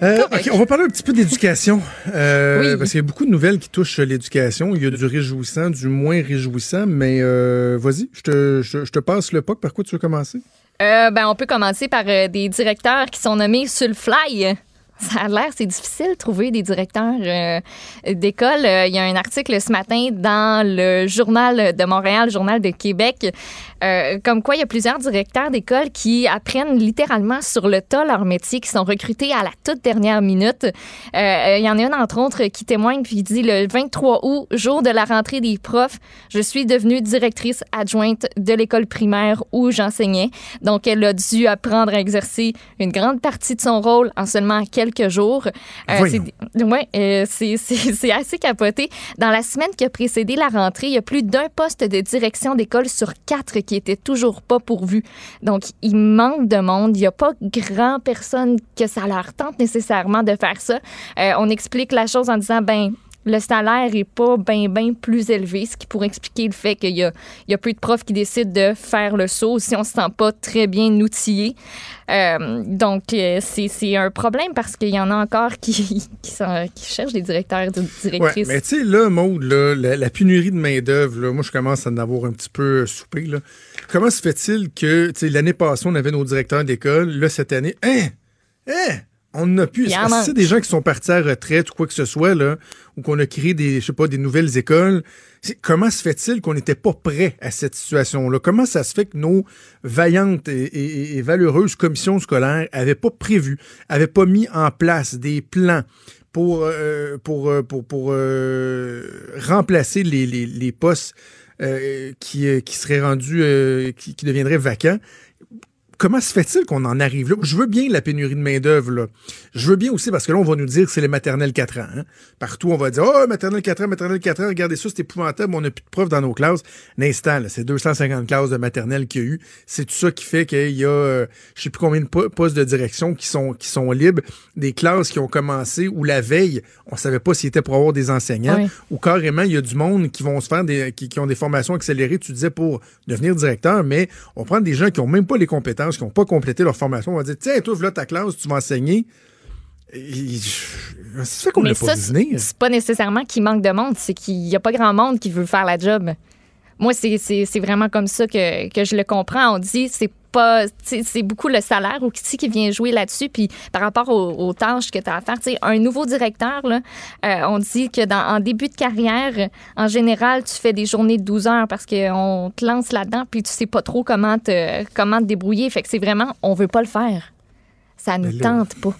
Euh, on va parler un petit peu d'éducation. Euh, Oui. Parce qu'il y a beaucoup de nouvelles qui touchent l'éducation. Il y a du réjouissant, du moins réjouissant, mais euh, vas-y, je te, je, je te passe le POC. Par quoi tu veux commencer? Euh, ben, on peut commencer par euh, des directeurs qui sont nommés sur le fly. Ça a l'air, c'est difficile de trouver des directeurs euh, d'école. Euh, Il y a un article ce matin dans le Journal de Montréal, Journal de Québec, euh, comme quoi il y a plusieurs directeurs d'école qui apprennent littéralement sur le tas leur métier, qui sont recrutés à la toute dernière minute. Il y en a un, entre autres, qui témoigne, puis il dit le 23 août, jour de la rentrée des profs, je suis devenue directrice adjointe de l'école primaire où j'enseignais. Donc, elle a dû apprendre à exercer une grande partie de son rôle en seulement quelques jours. Euh, Voyons. c'est ouais, euh, c'est assez capoté. Dans la semaine qui a précédé la rentrée, il y a plus d'un poste de direction d'école sur quatre qui était toujours pas pourvu. Donc, il manque de monde. Il n'y a pas grand personne que ça leur tente nécessairement de faire ça. Euh, on explique la chose en disant, ben, le salaire est pas bien, bien plus élevé, ce qui pourrait expliquer le fait qu'il y a, il y a peu de profs qui décident de faire le saut si on se sent pas très bien outillé. Euh, donc, euh, c'est c'est un problème parce qu'il y en a encore qui, qui, sont- qui cherchent des directeurs, des Ouais, directrices. mais tu sais, là, Maude, là, la, la pénurie de main-d'œuvre, là, moi, je commence à en avoir un petit peu euh, soupé. Là. Comment se fait-il que, tu sais, l'année passée, on avait nos directeurs d'école, là, cette année, hein, hein, on n'a plus. Il y en Est-ce que c'est des gens qui sont partis à la retraite ou quoi que ce soit, là, ou qu'on a créé des, je sais pas, des nouvelles écoles. Comment se fait-il qu'on n'était pas prêt à cette situation-là? Comment ça se fait que nos vaillantes et, et- et valeureuses commissions scolaires avaient pas prévu, avaient pas mis en place des plans pour, euh, pour, euh, pour, pour euh, remplacer les, les, les postes euh, qui, qui seraient rendus, qui, qui deviendraient vacants? Comment se fait-il qu'on en arrive là? Je veux bien la pénurie de main-d'œuvre. Je veux bien aussi, parce que là, on va nous dire que c'est les maternelles 4 ans. hein. Partout, on va dire, oh, maternelle 4 ans, maternelle 4 ans, regardez ça, c'est épouvantable, on n'a plus de profs dans nos classes. L'instant, là, c'est 250 classes de maternelle qu'il y a eu. C'est tout ça qui fait qu'il y a, euh, je sais plus combien de po- postes de direction qui sont, qui sont libres, des classes qui ont commencé où la veille, on savait pas s'il était pour avoir des enseignants, ou carrément, il y a du monde qui vont se faire des, qui, qui ont des formations accélérées, tu disais, pour devenir directeur, mais on prend des gens qui ont même pas les compétences, qui n'ont pas complété leur formation. On va dire, tiens, toi, voilà ta classe, tu vas enseigner. C'est fait qu'on l'a pas c'est pas nécessairement qu'il manque de monde, c'est qu'il y a pas grand monde qui veut faire la job. Moi, c'est- c'est c'est vraiment comme ça que, que je le comprends. On dit, c'est pas, c'est beaucoup le salaire aussi qui vient jouer là-dessus. Puis par rapport aux, aux tâches que tu as à faire, un nouveau directeur, là, euh, on dit que dans, en début de carrière, en général, tu fais des journées de 12 heures parce qu'on te lance là-dedans, puis tu sais pas trop comment te, comment te débrouiller. Fait que c'est vraiment, on veut pas le faire. Ça ne tente pas.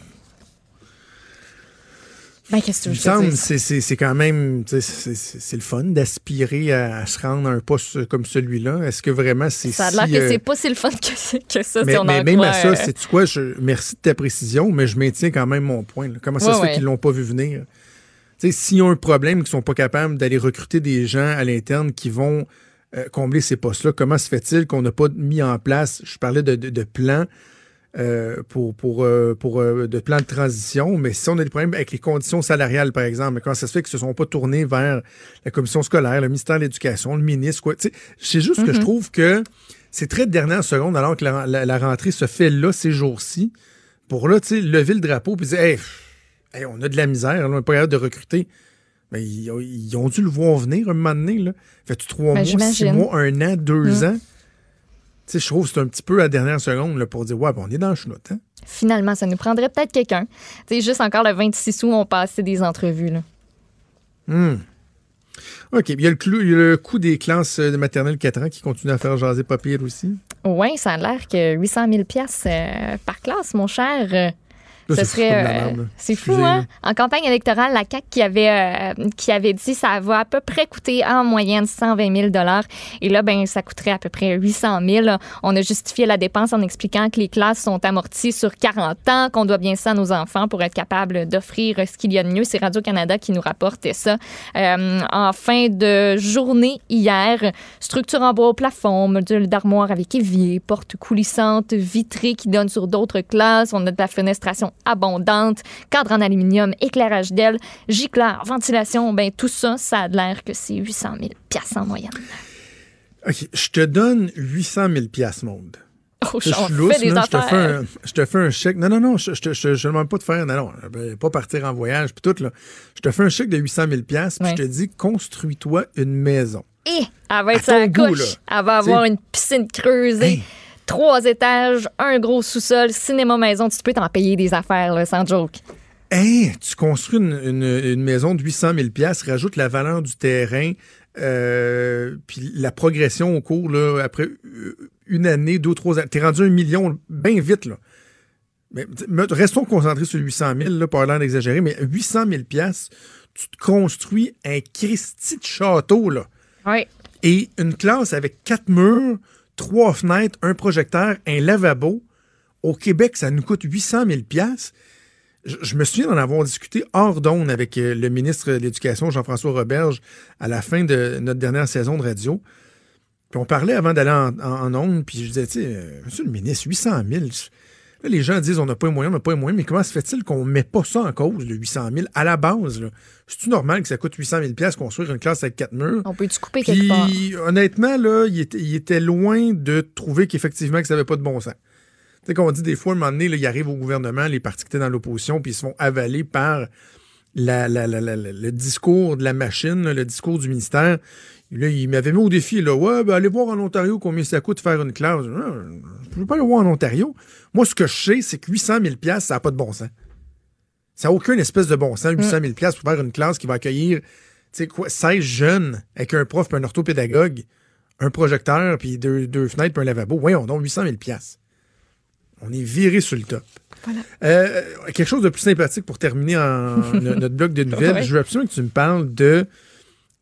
Ben, que Il me semble c'est quand même c'est le fun d'aspirer à, à se rendre à un poste comme celui-là. Est-ce que vraiment c'est Ça a si, l'air que euh, c'est pas si le fun que, que ça, mais, si on mais en même croit, à ça, euh, c'est quoi? Je, Merci de ta précision, mais je maintiens quand même mon point. là. Comment ça Ouais, se fait ouais. qu'ils l'ont pas vu venir? S'ils ont un problème, qu'ils sont pas capables d'aller recruter des gens à l'interne qui vont euh, combler ces postes-là, comment se fait-il qu'on n'a pas mis en place Je parlais de, de, de plans. Euh, pour, pour, euh, pour euh, de plans de transition, mais si on a des problèmes avec les conditions salariales, par exemple, comment ça se fait qu'ils ne se sont pas tournés vers la commission scolaire, le ministère de l'Éducation, le ministre, quoi. C'est juste que je trouve que c'est très de dernière seconde, alors que la, la- la rentrée se fait là, ces jours-ci, pour là, tu sais, lever le drapeau et dire, hey, on a de la misère, là, on n'est pas capable de recruter. Mais ils, ils ont dû le voir venir un moment donné, là. Fait-tu trois Ben, mois, six mois, un an, deux Mm. ans? Sais, je trouve que c'est un petit peu à la dernière seconde là, pour dire Ouais, on est dans le chenoute. Hein? Finalement, ça nous prendrait peut-être quelqu'un. Tu sais, juste encore le 26 août, on passait des entrevues. Là. Hmm. OK. Il y, a le clou- il y a le coût des classes de maternelle 4 ans qui continue à faire jaser pas pire aussi. Oui, ça a l'air que 800 000 piastres, euh, par classe, mon cher. Là, ce c'est fou serait, euh, c'est fou, hein? En campagne électorale, la CAQ qui avait, euh, qui avait dit ça va à peu près coûter en moyenne 120 000 Et là, ben, ça coûterait à peu près 800 000 On a justifié la dépense en expliquant que les classes sont amorties sur 40 ans, qu'on doit bien ça à nos enfants pour être capable d'offrir ce qu'il y a de mieux. C'est Radio-Canada qui nous rapportait ça. Euh, en fin de journée hier, structure en bois au plafond, module d'armoire avec évier, porte coulissante, vitrée qui donne sur d'autres classes. On a de la fenestration abondante, cadre en aluminium, éclairage d'aile, gicleur, ventilation. Ben, tout ça, ça a l'air que c'est 800 000 piastres en moyenne. OK. Je te donne 800 000 piastres, monde. Oh, Je on suis lousse, fait des là, je te fais un, je te fais un chèque. Non, non, non, je ne demande pas de faire. Non, non, ben, pas partir en voyage, puis tout, là. Je te fais un chèque de 800 000 piastres, puis Ouais. je te dis, construis-toi une maison. Et elle va être À goût, couche. là. Elle va avoir T'sais. une piscine creusée. Hey. Trois étages, un gros sous-sol, cinéma maison. Tu peux t'en payer des affaires, là, sans joke. Hey, tu construis une, une- une maison de 800 000 piastres, rajoute la valeur du terrain, euh, puis la progression au cours, là, après euh, une année, deux, trois années. T'es rendu un million bien vite, là. Mais, restons concentrés sur 800 000, là, pas l'air d'exagérer, mais 800 000 piastres, tu te construis un Christi de château, là. Oui. Et une classe avec quatre murs, trois fenêtres, un projecteur, un lavabo. Au Québec, ça nous coûte 800 000 piastres. Je, je me souviens d'en avoir discuté hors d'onde avec euh, le ministre de l'Éducation, Jean-François Roberge, à la fin de notre dernière saison de radio. Puis on parlait avant d'aller en, en, puis je disais, tu sais, euh, monsieur le ministre, 800 000. Là, les gens disent, on n'a pas les moyens, on n'a pas les moyens, mais comment se fait-il qu'on ne met pas ça en cause, le 800 000, à la base? C'est-tu normal que ça coûte 800 000 piastres construire une classe avec quatre murs? On peut-tu couper quelque part? honnêtement, là, il était, il était loin de trouver qu'effectivement, que ça n'avait pas de bon sens. Tu sais, qu'on dit des fois, à un moment donné, là, il arrive au gouvernement, les partis qui étaient dans l'opposition, puis ils se font avaler par la- la- la- la- la- le discours de la machine, le discours du ministère. Là, il m'avait mis au défi, là, ouais, ben, allez voir en Ontario combien ça coûte faire une classe. Je ne peux pas aller voir en Ontario. Moi, ce que je sais, c'est que 800 000 piastres, ça n'a pas de bon sens. Ça n'a aucun espèce de bon sens, 800 000 piastres pour faire une classe qui va accueillir, tu sais quoi, 16 jeunes avec un prof puis un orthopédagogue, un projecteur puis deux, deux fenêtres puis un lavabo. Voyons donc, 800 000 piastres. On est viré sur le top. Euh, quelque chose de plus sympathique pour terminer en no- notre bloc de nouvelles. Je veux absolument que tu me parles de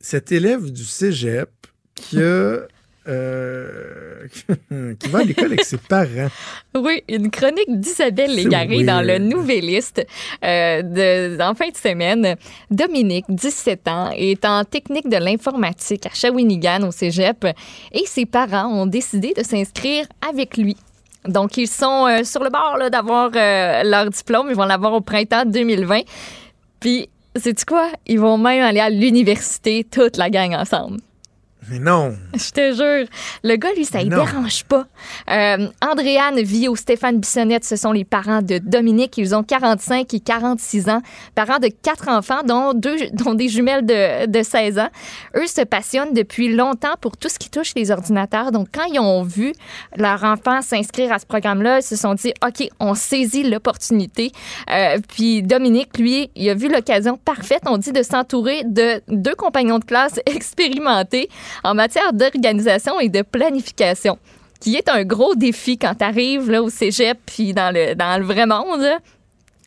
cet élève du cégep qui a. euh, qui va à l'école avec ses parents. Oui, une chronique d'Isabelle Légaré dans le. Nouvelliste euh, de, en fin de semaine. Dominique, 17 ans, est en technique de l'informatique à Shawinigan au cégep et ses parents ont décidé de s'inscrire avec lui. Donc, ils sont euh, sur le bord d'avoir euh, leur diplôme. Ils vont l'avoir au printemps 2020. Puis, sais-tu quoi? Ils vont même aller à l'université, toute la gang ensemble. Mais non. Je te jure. Le gars, lui, ça ne dérange pas. Euh, Andréane Vio, Stéphane Bissonnette, ce sont les parents de Dominique. Ils ont 45 et 46 ans. Parents de quatre enfants, dont, deux, dont des jumelles de, de 16 ans. Eux se passionnent depuis longtemps pour tout ce qui touche les ordinateurs. Donc, quand ils ont vu leur enfant s'inscrire à ce programme-là, ils se sont dit, OK, on saisit l'opportunité. Euh, puis Dominique, lui, il a vu l'occasion parfaite, on dit, de s'entourer de deux compagnons de classe expérimentés en matière d'organisation et de planification, qui est un gros défi quand tu arrives là, au cégep puis dans le, dans le vrai monde. là.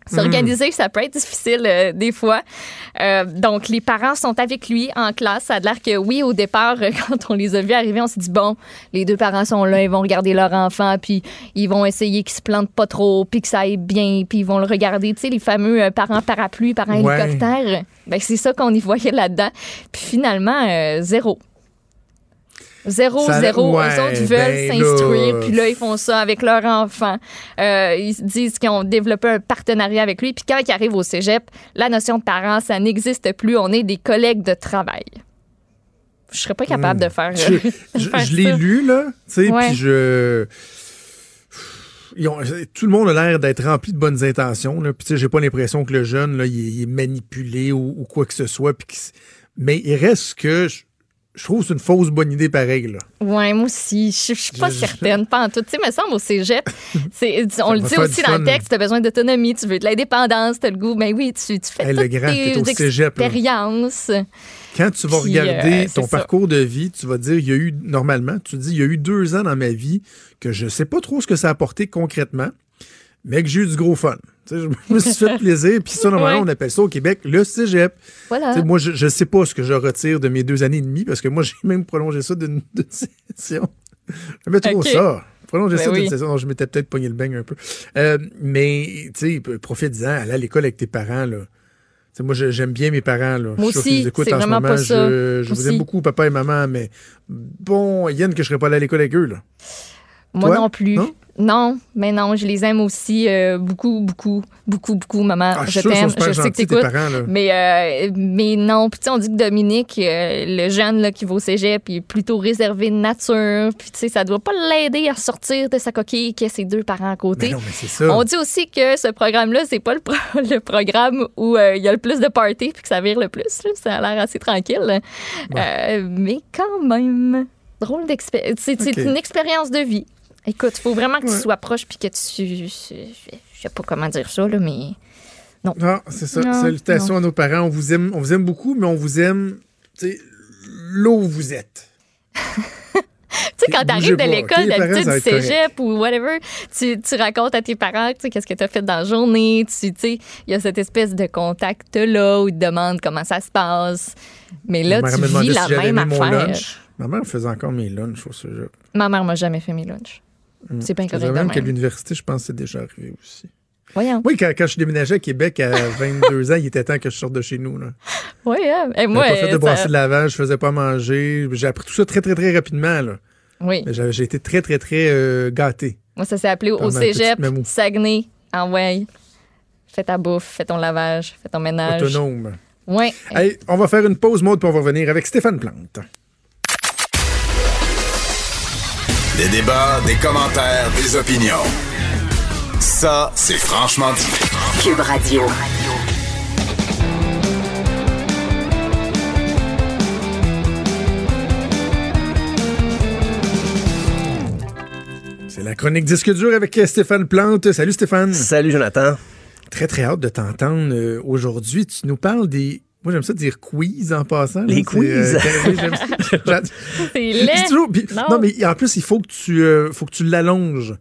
S'organiser, ça peut être difficile euh, des fois. Euh, donc, les parents sont avec lui en classe. Ça a l'air que oui, au départ, euh, quand on les a vus arriver, on s'est dit, bon, les deux parents sont là, ils vont regarder leur enfant, puis ils vont essayer qu'il se plante pas trop, puis que ça aille bien, puis ils vont le regarder, tu sais, les fameux parents parapluie, parents Ouais. hélicoptère. Ben, c'est ça qu'on y voyait là-dedans. Puis finalement, zéro. Zéro, Ça- zéro. ouais, Eux autres veulent ben s'instruire, puis là, ils font ça avec leur enfant. Euh, ils se disent qu'ils ont développé un partenariat avec lui. Puis quand ils arrivent au cégep, la notion de parent, ça n'existe plus. On est des collègues de travail. Je serais pas capable de faire, Hmm. Je, de je- faire je l'ai ça. lu, là, tu sais, puis je... Ont- tout le monde a l'air d'être rempli de bonnes intentions, là, puis tu sais, j'ai pas l'impression que le jeune, là, il est, il est manipulé ou, ou quoi que ce soit, puis mais il reste que... je- je trouve que c'est une fausse bonne idée pareil. Là. Ouais, moi aussi. Je je suis pas Je- je- certaine. Pas en tout. Tu sais, me semble au cégep, c'est- on le dit aussi dans le texte, tu as besoin d'autonomie, tu veux de l'indépendance, tu as le goût. Mais oui, tu, tu fais Hey, le toutes grand, t'es au là. expériences. Quand tu vas Puis, regarder euh, ton ça. parcours de vie, tu vas dire, il y a eu, normalement, tu dis, il y a eu deux ans dans ma vie que je sais pas trop ce que ça a apporté concrètement, mais que j'ai eu du gros fun. Je me suis fait plaisir, puis ça, normalement, Ouais. on appelle ça au Québec le cégep. Voilà. Moi, je ne sais pas ce que je retire de mes deux années et demie, parce que moi, j'ai même prolongé ça d'une session. J'aimais trop ça. Prolonger Ben ça d'une session. Je m'étais peut-être pogné le beigne un peu. Euh, mais, tu sais, profite-en, aller à l'école avec tes parents, là. Moi, je- j'aime bien mes parents. Là. Moi Je suis sûr qu'ils aussi, écoutent c'est en ce moment. Je, je vous aime beaucoup, papa et maman, mais bon, Yann, que je serais pas allé à l'école avec eux. Là. Moi Toi? non plus. Non? Non? mais non, je les aime aussi euh, beaucoup, beaucoup, beaucoup, beaucoup, maman. Ah, je t'aime, je sais que t'écoutes. Mais, euh, mais non, puis tu sais, on dit que Dominique, euh, le jeune là, qui va au cégep, il est plutôt réservé de nature. Puis tu sais, ça doit pas l'aider à sortir de sa coquille qu'il a ses deux parents à côté. Mais non, mais c'est ça. On dit aussi que ce programme-là, c'est pas le, pro- le programme où euh, il y a le plus de party puis que ça vire le plus. là. Ça a l'air assez tranquille. Mais quand même, drôle d'expérience. C'est une expérience de vie. Écoute, il faut vraiment que tu sois proche puis que tu. Je sais pas comment dire ça, là, mais. Non, c'est ça. Non, Salutations non. à nos parents. On vous aime, on vous aime beaucoup, mais on vous aime, tu sais, là où vous êtes. Tu sais, quand t'arrives de l'école, ok? Les parents, d'habitude, du cégep ou whatever, tu, tu racontes à tes parents, tu sais, qu'est-ce que t'as fait dans la journée. Tu tu sais, il y a cette espèce de contact-là où ils te demandent comment ça se passe. Mais là, Ma tu vis si la j'avais même affaire. lunch. Ma mère faisait encore mes lunchs au cégep. Ma mère m'a jamais fait mes lunchs. C'est bien correct même qu'à l'université, je pense que c'est déjà arrivé aussi. Voyons. Oui, quand, quand je déménageais à Québec à 22 ans, il était temps que je sorte de chez nous. Là. Oui, hein. Et moi, pas fait de ça- brasser de lavage, je faisais pas manger. J'ai appris tout ça très, très, très rapidement. Là. oui. J'ai été très, très, très euh, gâté. Moi, ça s'est appelé au cégep. Saguenay, en way. Fais ta bouffe, fais ton lavage, fais ton ménage. Autonome. Oui. Hey, on va faire une pause mode puis on va revenir avec Stéphane Plante. Des débats, des commentaires, des opinions. Ça, c'est franchement dit. Cube Radio. C'est la chronique disque dur avec Stéphane Plante. Salut Stéphane. Salut Jonathan. Très, très hâte de t'entendre euh, aujourd'hui. Tu nous parles des. Moi, j'aime ça dire quiz en passant. Les C'est, quiz. C'est toujours- non. mais en plus, il faut que tu, euh, faut que tu l'allonges.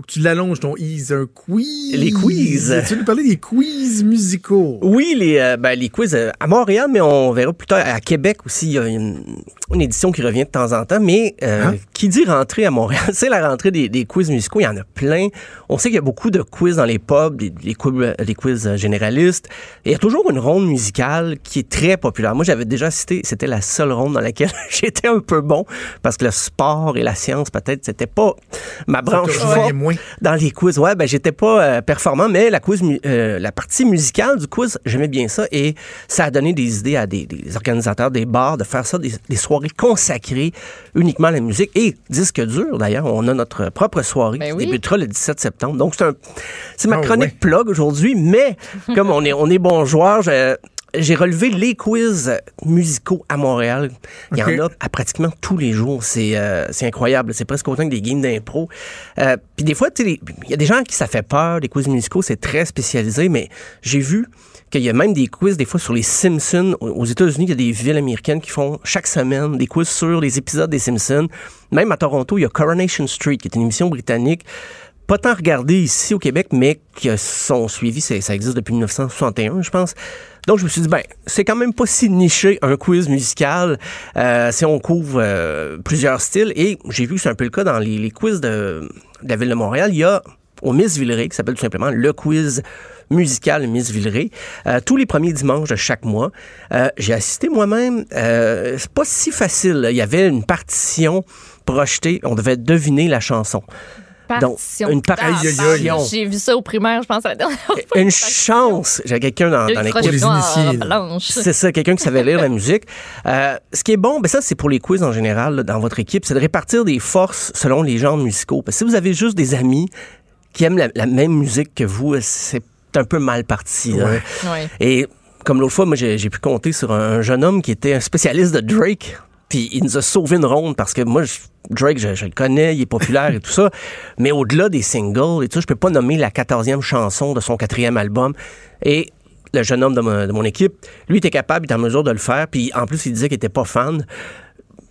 Faut que tu l'allonges ton ease. Un quiz. Les quiz. Tu veux nous parler des quiz musicaux? Oui, les, euh, ben, les quiz euh, à Montréal, mais on verra plus tard. À Québec aussi, il y a une, une édition qui revient de temps en temps. Mais euh, Hein? qui dit rentrée à Montréal, c'est la rentrée des, des quiz musicaux. Il y en a plein. On sait qu'il y a beaucoup de quiz dans les pubs, des, des quiz, généralistes. Et il y a toujours une ronde musicale qui est très populaire. Moi, j'avais déjà cité, c'était la seule ronde dans laquelle j'étais un peu bon parce que le sport et la science, peut-être, c'était pas ma branche forte moins. dans les quiz. Ouais, ben j'étais pas euh, performant, mais la quiz, mu- euh, la partie musicale du quiz, j'aimais bien ça et ça a donné des idées à des, des organisateurs des bars de faire ça des, des soirées consacrées uniquement à la musique et disque dur d'ailleurs. On a notre propre soirée Ben qui oui. débutera le 17 septembre. Donc c'est un, c'est ma Ah chronique ouais. plug aujourd'hui, mais comme on est on est bon joueur, je- j'ai relevé les quiz musicaux à Montréal. Il y en a à pratiquement tous les jours. C'est euh, incroyable. C'est presque autant que des games d'impro. Euh, Puis des fois, les- il y a des gens qui ça fait peur, des quiz musicaux, c'est très spécialisé, mais j'ai vu qu'il y a même des quiz des fois sur les Simpsons. Aux États-Unis, il y a des villes américaines qui font chaque semaine des quiz sur les épisodes des Simpsons. Même à Toronto, il y a Coronation Street, qui est une émission britannique pas tant regardé ici au Québec, mais qui sont suivis, ça existe depuis 1961, je pense. Donc, je me suis dit, ben, c'est quand même pas si niché un quiz musical euh, si on couvre euh, plusieurs styles. Et j'ai vu que c'est un peu le cas dans les, les quiz de, de la ville de Montréal. Il y a au Miss Villeray, qui s'appelle tout simplement le quiz musical Miss Villeray, euh, tous les premiers dimanches de chaque mois. Euh, j'ai assisté moi-même. Euh, c'est pas si facile. Il y avait une partition projetée. On devait deviner la chanson. Donc, une partition. Aïe, aïe, aïe. J'ai vu ça au primaire, je pense, à la dernière fois. Une chance. J'avais quelqu'un dans, dans les noire, initiés, là. blanche. C'est ça, quelqu'un qui savait lire la musique. Euh, ce qui est bon, ben ça, c'est pour les quiz en général là, dans votre équipe, c'est de répartir des forces selon les genres musicaux. Parce que si vous avez juste des amis qui aiment la, la même musique que vous, c'est un peu mal parti. là. Ouais. Ouais. Et comme l'autre fois, moi, j'ai j'ai pu compter sur un jeune homme qui était un spécialiste de Drake. Puis il nous a sauvé une ronde parce que moi, je- Drake, je, le connais, il est populaire et tout ça. Mais au-delà des singles et tout ça, je peux pas nommer la quatorzième chanson de son quatrième album. Et le jeune homme de, mon- de mon équipe, lui était capable, il était en mesure de le faire. Puis en plus, il disait qu'il était pas fan.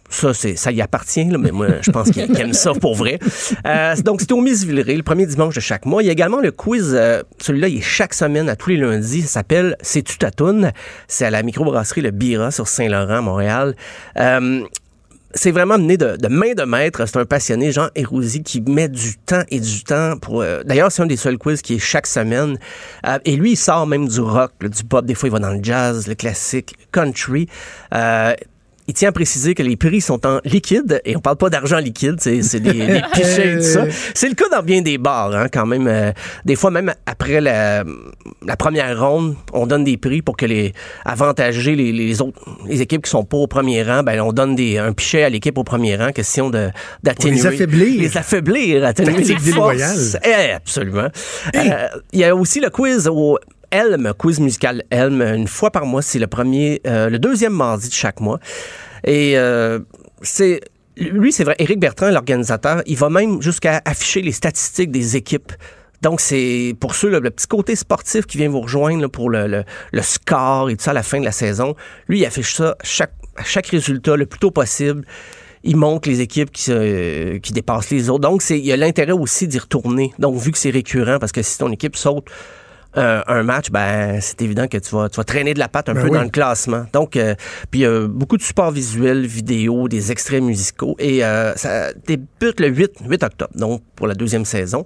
Ça, c'est, ça y appartient, là, mais moi, je pense qu'il, aime ça pour vrai. Euh, donc, c'est au Miss Villeray, le premier dimanche de chaque mois. Il y a également le quiz, euh, celui-là, il est chaque semaine, à tous les lundis. Ça s'appelle C'est-tu ta? C'est à la microbrasserie Le Bira sur Saint-Laurent, Montréal. Euh, c'est vraiment mené de, de main de maître. C'est un passionné, Jean Hérouzy, qui met du temps et du temps pour... euh, D'ailleurs, c'est un des seuls quiz qui est chaque semaine. Euh, et lui, il sort même du rock, du pop. Des fois, il va dans le jazz, le classique, country. Euh, il tient à préciser que les prix sont en liquide et on parle pas d'argent liquide, c'est des, des pichets et tout ça. C'est le cas dans bien des bars, hein, quand même. Euh, des fois, même après la, la première ronde, on donne des prix pour que les avantager les, les autres les équipes qui sont pas au premier rang, ben on donne des, un pichet à l'équipe au premier rang, question de d'atténuer les affaiblir. les affaiblir, atténuer les forces. Eh, absolument. Euh, Il y a aussi le quiz au Elm, quiz musical Elm, une fois par mois. C'est le premier, euh, le deuxième mardi de chaque mois. Et euh, c'est lui, c'est vrai, Éric Bertrand, l'organisateur, il va même jusqu'à afficher les statistiques des équipes. Donc, c'est pour ceux, là, le petit côté sportif qui vient vous rejoindre pour le, le, score et tout ça à la fin de la saison. Lui, il affiche ça chaque, chaque résultat le plus tôt possible. Il montre les équipes qui, se- qui dépassent les autres. Donc, il y a l'intérêt aussi d'y retourner. Donc, vu que c'est récurrent, parce que si ton équipe saute euh, un match, ben c'est évident que tu vas, tu vas traîner de la patte un Ben peu oui. dans le classement. Donc, euh, puis euh, beaucoup de supports visuels, vidéo, des extraits musicaux. Et euh, ça débute le 8, 8 octobre, donc pour la deuxième saison.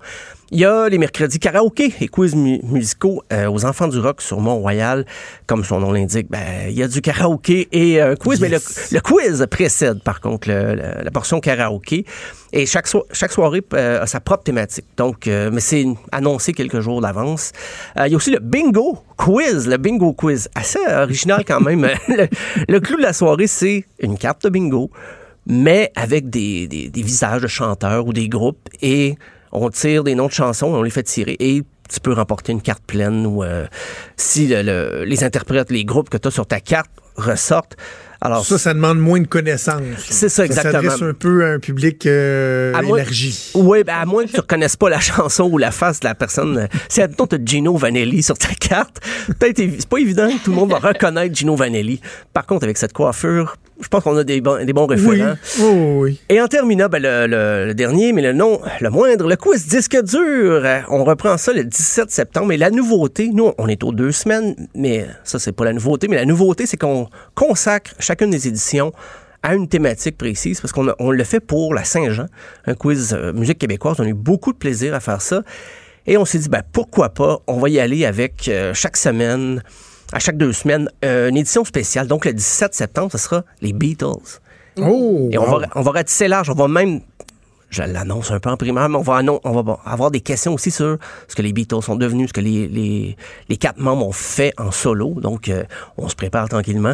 Il y a les mercredis karaoké et quiz mu- musicaux euh, aux enfants du rock sur Mont-Royal. Comme son nom l'indique, ben, il y a du karaoké et un quiz. Mais le, quiz précède, par contre, le- le- la portion karaoké. Et chaque, chaque soirée euh, a sa propre thématique. Donc, euh, mais c'est annoncé quelques jours d'avance. Euh, il y a aussi le bingo quiz, le bingo quiz. Assez original quand même. le, clou de la soirée, c'est une carte de bingo, mais avec des, des- visages de chanteurs ou des groupes. Et on tire des noms de chansons, on les fait tirer. Et tu peux remporter une carte pleine ou euh, si le- le- les interprètes, les groupes que tu as sur ta carte ressortent. Alors, Ça, ça demande moins de connaissances. C'est ça, exactement. Ça s'adresse un peu à un public euh, À moins- élargi. Oui, ben à moins que tu reconnaisses pas la chanson ou la face de la personne. Si admettons tu as Gino Vanelli sur ta carte, peut-être c'est pas évident que tout le monde va reconnaître Gino Vanelli. Par contre, avec cette coiffure, je pense qu'on a des bons, des bons Oui. référents. Oh, oui. Et en terminant, ben, le, le- le dernier, mais le non, le moindre, le quiz disque dur. On reprend ça le 17 septembre. Et la nouveauté, nous, on est aux deux semaines, mais ça, c'est pas la nouveauté. Mais la nouveauté, c'est qu'on consacre chacune des éditions à une thématique précise, parce qu'on on le fait pour la Saint-Jean, un quiz euh, musique québécoise. On a eu beaucoup de plaisir à faire ça. Et on s'est dit, ben, pourquoi pas, on va y aller avec euh, chaque semaine, à chaque deux semaines, euh, une édition spéciale. Donc, le 17 septembre, ce sera les Beatles. Oh, Et on wow. va, on va ratisser large. On va même, je l'annonce un peu en primaire, mais on va, on va avoir des questions aussi sur ce que les Beatles sont devenus, ce que les, les, les quatre membres ont fait en solo. Donc, euh, on se prépare tranquillement.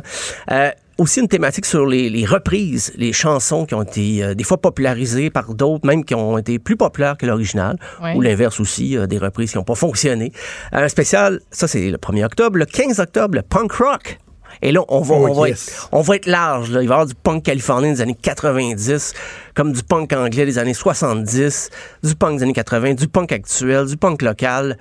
Euh, aussi une thématique sur les, les reprises, les chansons qui ont été euh, des fois popularisées par d'autres, même qui ont été plus populaires que l'original, ou l'inverse aussi, euh, des reprises qui n'ont pas fonctionné. Un spécial, ça c'est le 1er octobre. Le 15 octobre, le punk rock. Et là, on va, Oh, on va yes. être, on va être large. Là. Il va y avoir du punk californien des années 90, comme du punk anglais des années 70, du punk des années 80, du punk actuel, du punk local.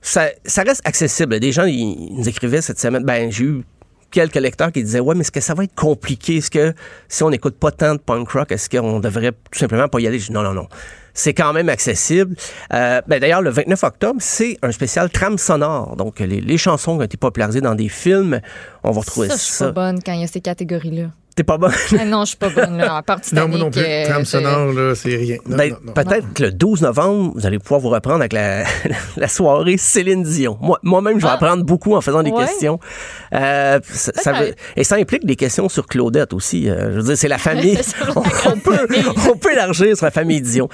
Ça, ça reste accessible. Des gens, ils, ils nous écrivaient cette semaine, ben j'ai eu quelques lecteurs qui disaient ouais mais est-ce que ça va être compliqué? Est-ce que si on n'écoute pas tant de punk rock est-ce qu'on devrait tout simplement pas y aller? Je dis, non non non c'est quand même accessible. Euh, ben d'ailleurs, le 29 octobre, c'est un spécial trame sonore. Donc, les, les chansons qui ont été popularisées dans des films, on va retrouver Ça, ça. je suis pas bonne quand il y a ces catégories-là. T'es pas bon? Ah non, je suis pas bonne. Là. À part Non, moi non plus. euh, Trame sonore, là, c'est rien. Non, Ben, non, non. Peut-être que le 12 novembre, vous allez pouvoir vous reprendre avec la, la soirée Céline Dion. Moi- Moi-même, je vais Ah. apprendre beaucoup en faisant des Ouais. questions. Euh, ça, ça veut- Peut-être. et ça implique des questions sur Claudette aussi. Euh, je veux dire, c'est la famille. On, on peut, on peut élargir sur la famille Dion.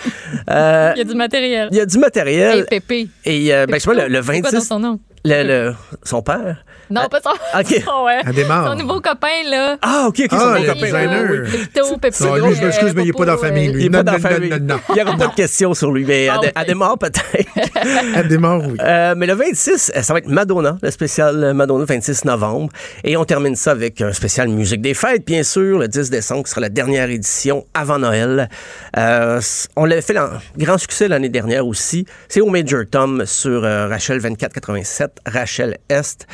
Euh, Il y a du matériel. il y a du matériel. Hey, Pépé. Et euh, ben, je sais pas, le, le C'est quoi 26, dans son nom? Le, le- son père? Non, pas son. OK. son, ouais. Elle démarre. Son nouveau copain, là. Ah, OK, OK, Ah, son le bon copain. designer. Pepito, Pepito. Non, lui, je m'excuse, mais il n'est pas dans la famille, lui. Il est pas dans la famille. non, non, non. Il n'y aura pas de questions sur lui, mais Ah, à, ok. à démarre peut-être. Elle démarre, oui. Euh, mais le 26, euh, ça va être Madonna, le spécial Madonna 26 novembre. Et on termine ça avec un spécial musique des fêtes, bien sûr, le 10 décembre, qui sera la dernière édition avant Noël. Euh, on l'avait fait en grand succès l'année dernière aussi. C'est au Major Tom sur euh, Rachel 2487, Rachel Est.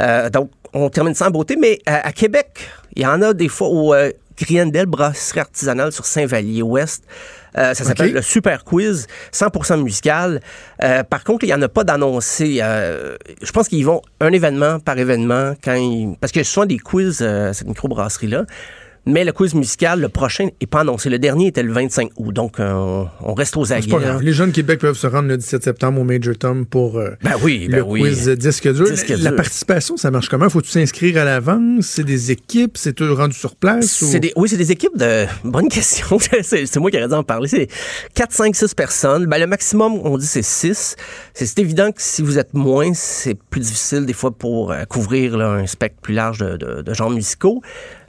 Euh, donc, on termine en beauté, mais euh, à Québec, il y en a des fois au euh, Griendel, brasserie artisanale sur Saint-Vallier-Ouest. Euh, ça s'appelle le Super Quiz, 100% musical. Euh, par contre, il n'y en a pas d'annoncé. Euh, je pense qu'ils vont un événement par événement quand ils... Parce a souvent des quiz, cette microbrasserie-là. Mais le quiz musical, le prochain, n'est pas annoncé. Le dernier était le 25 août. Donc, euh, on, reste aux C'est aguets. grave. Les jeunes de Québec peuvent se rendre le 17 septembre au Major Tom pour euh, Ben oui, ben le oui. quiz disque dur. Disque la, la participation, ça marche comment? Faut-tu s'inscrire à l'avance? C'est des équipes? C'est tout rendu sur place? ou- des, oui, c'est des équipes de. Bonne question. c'est moi qui aurais dû en parler. C'est 4, 5, 6 personnes. Ben, le maximum, on dit, c'est 6. C'est c'est évident que si vous êtes moins, c'est plus difficile des fois pour euh, couvrir là, un spectre plus large de, de- de genres musicaux.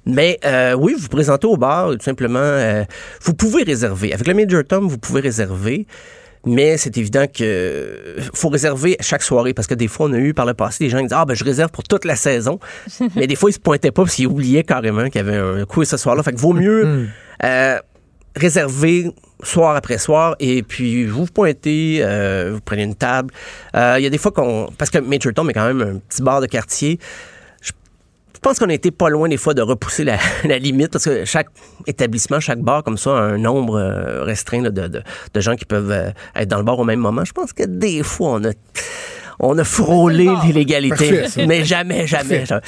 Mais euh, oui, vous vous présentez au bar, tout simplement. euh, vous pouvez réserver. Avec le Major Tom, vous pouvez réserver. Mais c'est évident que euh, faut réserver chaque soirée parce que des fois on a eu par le passé des gens qui disent ah ben je réserve pour toute la saison, mais des fois ils se pointaient pas parce qu'ils oubliaient carrément qu'il y avait un quiz ce soir-là. Fait que vaut mieux euh, réserver soir après soir et puis vous vous pointez, euh, vous prenez une table. Euh, Il y a des fois qu'on parce que Major Tom est quand même un petit bar de quartier. Je pense qu'on a été pas loin des fois de repousser la, la limite parce que chaque établissement, chaque bar comme ça a un nombre euh, restreint là, de, de- de gens qui peuvent euh, être dans le bar au même moment. Je pense que des fois, on a... On a frôlé l'illégalité, mais jamais, jamais. Parfait.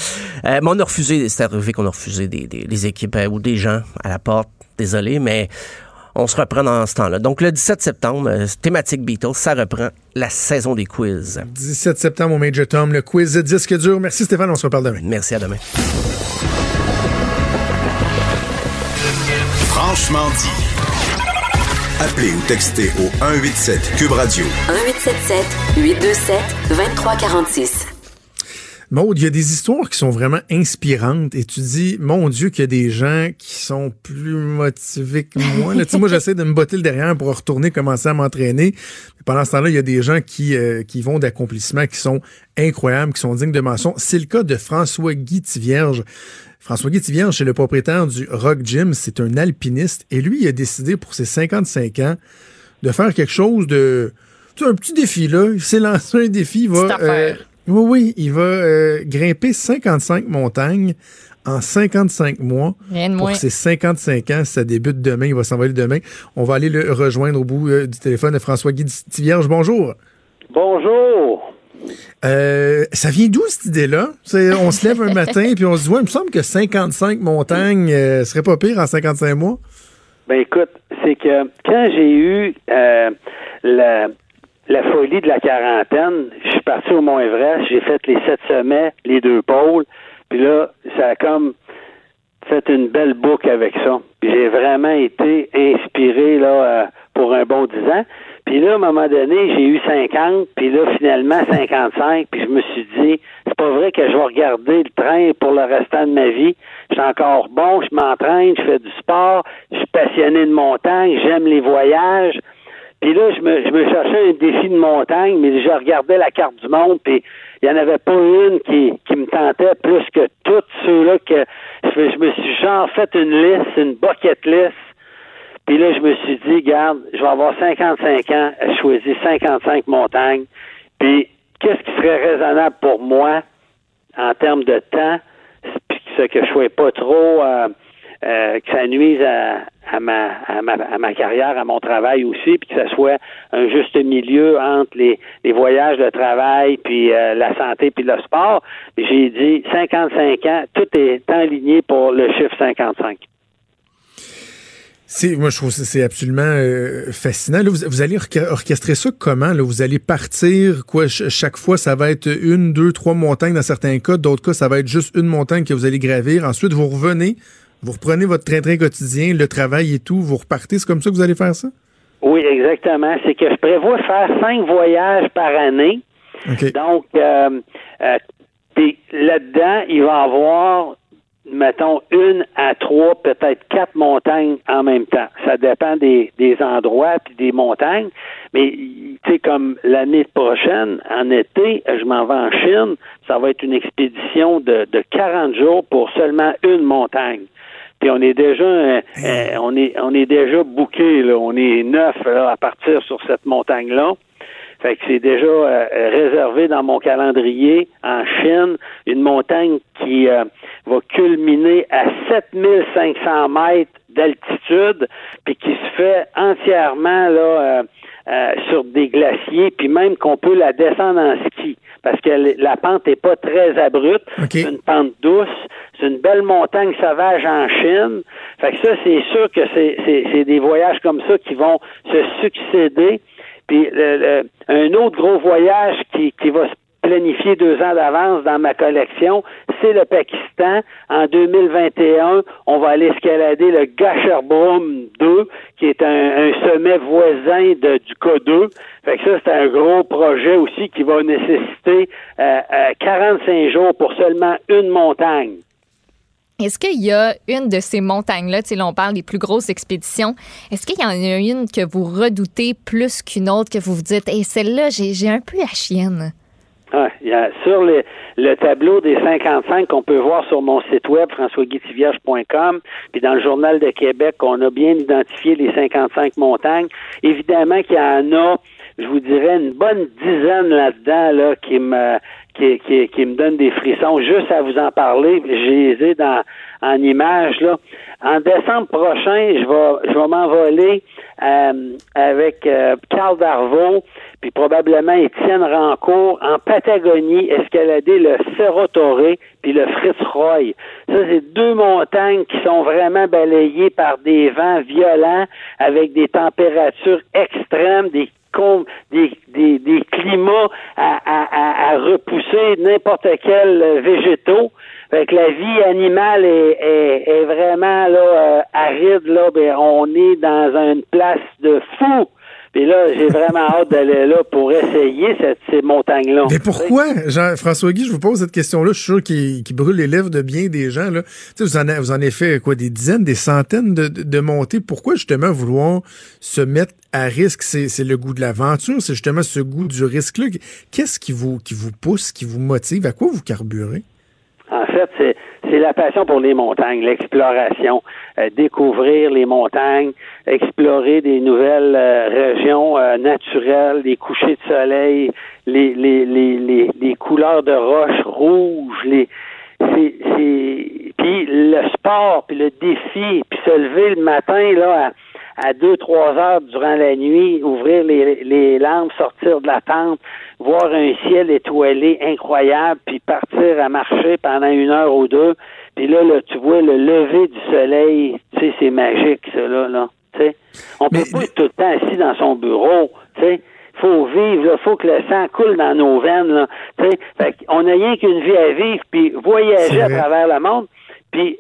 Euh, mais on a refusé, c'est arrivé qu'on a refusé des, des- des équipes euh, ou des gens à la porte. Désolé, mais on se reprend dans ce temps-là. Donc le 17 septembre, euh, thématique Beatles, ça reprend la saison des quiz. 17 septembre au Major Tom, le quiz disque dur. Merci Stéphane, on se reparle demain. Merci, à demain. Franchement dit. Appelez ou textez au 187 Cube Radio 1877 827 2346. Maud, il y a des histoires qui sont vraiment inspirantes et tu dis, mon Dieu, qu'il y a des gens qui sont plus motivés que moi. Là, moi, j'essaie de me botter le derrière pour retourner commencer à m'entraîner. Pendant ce temps-là, il y a des gens qui, euh, qui vont d'accomplissements qui sont incroyables, qui sont dignes de mention. C'est le cas de François-Guy Tivierge. François-Guy Tivierge, c'est le propriétaire du Rock Gym. C'est un alpiniste. Et lui, il a décidé pour ses 55 ans de faire quelque chose de... Tu un petit défi, là. Il s'est lancé un défi. Il va. Oui, oui, il va euh, grimper 55 montagnes en 55 mois. Rien de Pour moins. ses 55 ans, ça débute demain, il va s'envoler demain. On va aller le rejoindre au bout euh, du téléphone de François-Guy Tivierge. Bonjour. Bonjour. Euh, ça vient d'où cette idée-là? C'est- On se lève un matin puis on se dit, ouais, il me semble que 55 montagnes euh, serait pas pire en 55 mois. Ben écoute, c'est que quand j'ai eu euh, la, la folie de la quarantaine, je suis parti au Mont Everest, j'ai fait les sept sommets, les deux pôles, puis là, ça a comme fait une belle boucle avec ça. J'ai vraiment été inspiré là euh, pour un bon dix ans. Puis là, à un moment donné, j'ai eu 50, puis là, finalement, 55, puis je me suis dit, c'est pas vrai que je vais regarder le train pour le restant de ma vie. Je suis encore bon, je m'entraîne, je fais du sport, je suis passionné de montagne, j'aime les voyages. Puis là, je me, je me cherchais un défi de montagne, mais je regardais la carte du monde, puis il n'y en avait pas une qui, qui me tentait plus que toutes ceux-là que je, je me suis genre fait une liste, une bucket list. Puis là, je me suis dit, garde, je vais avoir 55 ans, je choisis 55 montagnes. Puis, qu'est-ce qui serait raisonnable pour moi en termes de temps, puis que je ne sois pas trop, euh, euh, que ça nuise à, ma, carrière, à mon travail aussi, puis que ce soit un juste milieu entre les, voyages, le travail, puis euh, la santé, puis le sport. J'ai dit 55 ans, tout est aligné pour le chiffre 55. C'est, moi, je trouve que c'est absolument euh, fascinant. Là, vous, allez orchestrer ça comment? Vous allez partir, quoi, ch- chaque fois, ça va être une, deux, trois montagnes dans certains cas. D'autres cas, ça va être juste une montagne que vous allez gravir. Ensuite, vous revenez, vous reprenez votre train-train quotidien, le travail et tout, vous repartez. C'est comme ça que vous allez faire ça? Oui, exactement. C'est que je prévois faire cinq voyages par année. Donc, euh, euh, là-dedans, il va y avoir, mettons, une à trois, peut-être quatre montagnes en même temps. Ça dépend des, des endroits puis des montagnes. Mais, tu sais, comme l'année prochaine, en été, je m'en vais en Chine. Ça va être une expédition de, de 40 jours pour seulement une montagne. Puis on est déjà, euh, euh, on est, on est déjà booké, là. On est neuf là, à partir sur cette montagne-là. Fait que c'est déjà euh, réservé dans mon calendrier en Chine, une montagne qui euh, va culminer à 7500 mètres d'altitude, puis qui se fait entièrement là euh, sur des glaciers, puis même qu'on peut la descendre en ski, parce que la pente n'est pas très abrupte, c'est une pente douce, c'est une belle montagne sauvage en Chine. Fait que ça, c'est sûr que c'est, c'est, c'est des voyages comme ça qui vont se succéder. Puis le- le- un autre gros voyage qui, qui va se planifier deux ans d'avance dans ma collection, c'est le Pakistan. En 2021, on va aller escalader le Gasherbrum 2, qui est un, sommet voisin de, du K2. Fait que ça, c'est un gros projet aussi qui va nécessiter euh, euh, 45 jours pour seulement une montagne. Est-ce qu'il y a une de ces montagnes-là, tu sais, là, on parle des plus grosses expéditions, est-ce qu'il y en a une que vous redoutez plus qu'une autre, que vous vous dites, hey, celle-là, j'ai un peu la chienne? Ah, sur le, le tableau des 55 qu'on peut voir sur mon site web, françoisguitivierge.com, puis dans le Journal de Québec, on a bien identifié les 55 montagnes. Évidemment qu'il y en a, je vous dirais, une bonne dizaine là-dedans là, qui me qui, qui, qui me donne des frissons. Juste à vous en parler, j'ai dans en images là. En décembre prochain, je vais je vais m'envoler euh, avec euh, Carl Darvaux, puis probablement Étienne Rancourt en Patagonie, escalader le Cerro Torre puis le Fritz Roy. Ça, c'est deux montagnes qui sont vraiment balayées par des vents violents avec des températures extrêmes, des des, des, des climats à, à, à, repousser n'importe quel végétaux. Fait que la vie animale est, est, est vraiment là euh, aride là, ben on est dans une place de fou. Puis là, j'ai vraiment hâte d'aller là pour essayer cette, ces montagnes-là. Mais pourquoi, Jean-François Guy, je vous pose cette question-là, je suis sûr qu'il brûle les lèvres de bien des gens. Là. Tu sais, vous, en avez, vous en avez fait quoi, des dizaines, des centaines de, de, de montées. Pourquoi justement vouloir se mettre à risque? C'est le goût de l'aventure, c'est justement ce goût du risque-là. Qu'est-ce qui vous, qui vous pousse, qui vous motive? À quoi vous carburez? En fait, c'est la passion pour les montagnes, l'exploration, euh, découvrir les montagnes, explorer des nouvelles euh, régions euh, naturelles, les couchers de soleil, les les, les, les, couleurs de roches rouges, les c'est puis le sport, puis le défi, puis se lever le matin là à à deux, trois heures durant la nuit, ouvrir les, les lampes, sortir de la tente, voir un ciel étoilé incroyable, puis partir à marcher pendant une heure ou deux. Puis là, là tu vois le lever du soleil, tu sais, c'est magique, ça, là, là. Tu sais. On peut pas être tout le temps assis dans son bureau, tu sais. Faut vivre, il faut que le sang coule dans nos veines, là. Tu sais. Fait qu'on n'a rien qu'une vie à vivre, puis voyager à travers le monde. Puis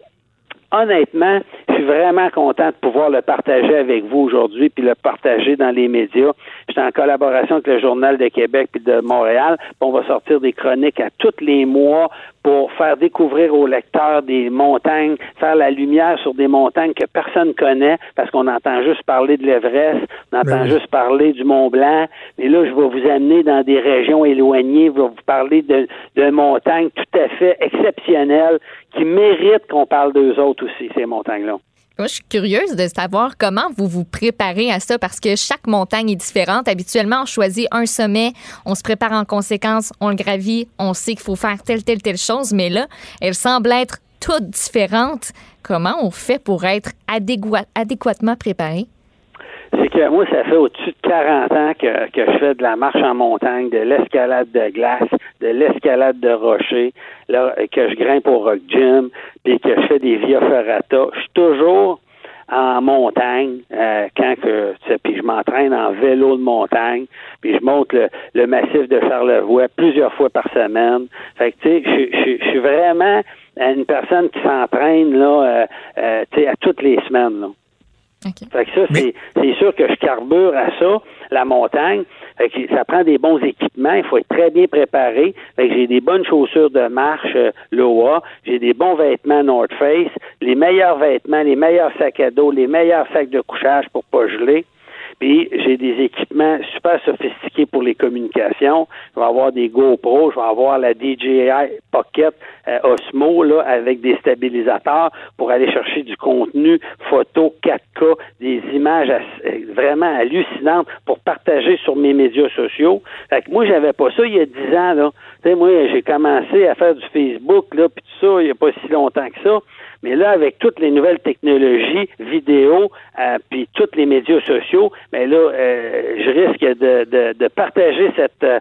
honnêtement, suis vraiment content de pouvoir le partager avec vous aujourd'hui, puis le partager dans les médias. Je suis en collaboration avec le Journal de Québec puis de Montréal. Puis on va sortir des chroniques à tous les mois pour faire découvrir aux lecteurs des montagnes, faire la lumière sur des montagnes que personne connaît, parce qu'on entend juste parler de l'Everest, on entend Ben oui. juste parler du Mont Blanc. Mais là, je vais vous amener dans des régions éloignées, je vais vous parler de, de montagnes tout à fait exceptionnelles qui méritent qu'on parle d'eux autres aussi, ces montagnes-là. Moi, je suis curieuse de savoir comment vous vous préparez à ça parce que chaque montagne est différente. Habituellement, on choisit un sommet, on se prépare en conséquence, on le gravit, on sait qu'il faut faire telle, telle, telle chose, mais là, elles semblent être toutes différentes. Comment on fait pour être adéquat- adéquatement préparé? Que moi, ça fait au-dessus de 40 ans que, que je fais de la marche en montagne, de l'escalade de glace, de l'escalade de rocher, là, que je grimpe au rock gym, puis que je fais des via ferrata. Je suis toujours en montagne euh, quand que puis je m'entraîne en vélo de montagne, puis je monte le, le massif de Charlevoix plusieurs fois par semaine. Fait que tu sais, je suis vraiment une personne qui s'entraîne là, euh, euh, tu sais, à toutes les semaines. Là. Fait que ça, c'est, c'est sûr que je carbure à ça, la montagne. Fait que ça prend des bons équipements, il faut être très bien préparé. Fait que j'ai des bonnes chaussures de marche euh, Loa, j'ai des bons vêtements North Face, les meilleurs vêtements, les meilleurs sacs à dos, les meilleurs sacs de couchage pour pas geler. Puis j'ai des équipements super sophistiqués pour les communications. Je vais avoir des GoPro, je vais avoir la DJI Pocket euh, Osmo là, avec des stabilisateurs pour aller chercher du contenu photo 4K, des images euh, vraiment hallucinantes pour partager sur mes médias sociaux. Fait que moi, j'avais pas ça il y a 10 ans. Là. Moi, j'ai commencé à faire du Facebook, là, puis tout ça, il n'y a pas si longtemps que ça. Mais là, avec toutes les nouvelles technologies, vidéo, euh, puis tous les médias sociaux, mais là, euh, je risque de, de, de partager cette euh,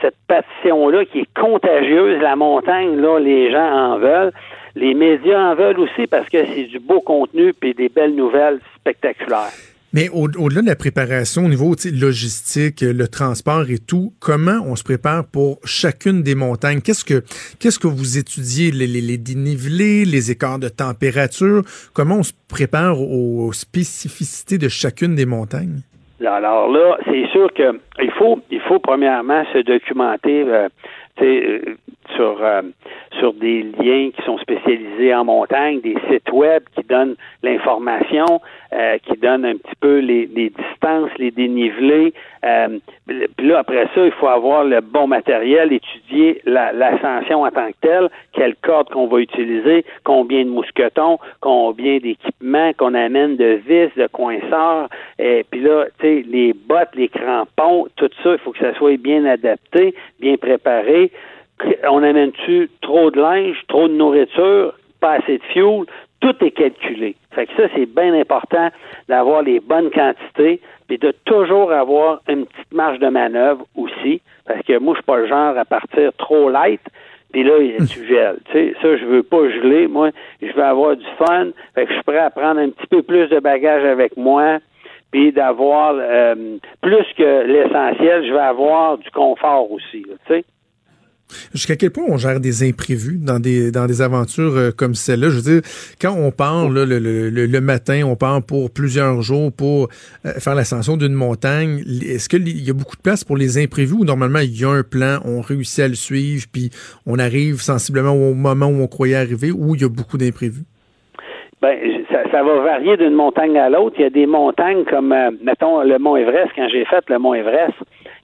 cette passion-là qui est contagieuse. La montagne, là, les gens en veulent. Les médias en veulent aussi parce que c'est du beau contenu puis des belles nouvelles spectaculaires. Mais au-delà de la préparation au niveau logistique, le transport et tout, comment on se prépare pour chacune des montagnes? Qu'est-ce que qu'est-ce que vous étudiez? Les, les, les, dénivelés, les écarts de température? Comment on se prépare aux spécificités de chacune des montagnes? Alors là, c'est sûr que il faut il faut premièrement se documenter euh, euh sur euh, sur des liens qui sont spécialisés en montagne, des sites web qui donnent l'information, euh, qui donnent un petit peu les, les distances, les dénivelés. Euh, puis là, après ça, il faut avoir le bon matériel, étudier l'ascension en tant que telle, quelle corde qu'on va utiliser, combien de mousquetons, combien d'équipements qu'on amène de vis, de coinceurs, et puis là, tu sais, les bottes, les crampons, tout ça, il faut que ça soit bien adapté, bien préparé on amène-tu trop de linge, trop de nourriture, pas assez de fuel, tout est calculé. Fait que ça, c'est bien important d'avoir les bonnes quantités, puis de toujours avoir une petite marge de manœuvre aussi, parce que moi, je suis pas le genre à partir trop light, puis là, tu gèles. Tu sais, ça, je veux pas geler. Moi, je veux avoir du fun. Fait que je suis prêt à prendre un petit peu plus de bagages avec moi, puis d'avoir euh, plus que l'essentiel, je vais avoir du confort aussi. Tu sais. Jusqu'à quel point on gère des imprévus dans des, dans des aventures euh, comme celle-là? Je veux dire, quand on part le, le, le, matin, on part pour plusieurs jours pour euh, faire l'ascension d'une montagne, est-ce qu'il y a beaucoup de place pour les imprévus ou normalement il y a un plan, on réussit à le suivre, puis on arrive sensiblement au moment où on croyait arriver, ou il y a beaucoup d'imprévus? Ben, ça, va varier d'une montagne à l'autre. Il y a des montagnes comme, euh, mettons, le Mont Everest. Quand j'ai fait le Mont Everest,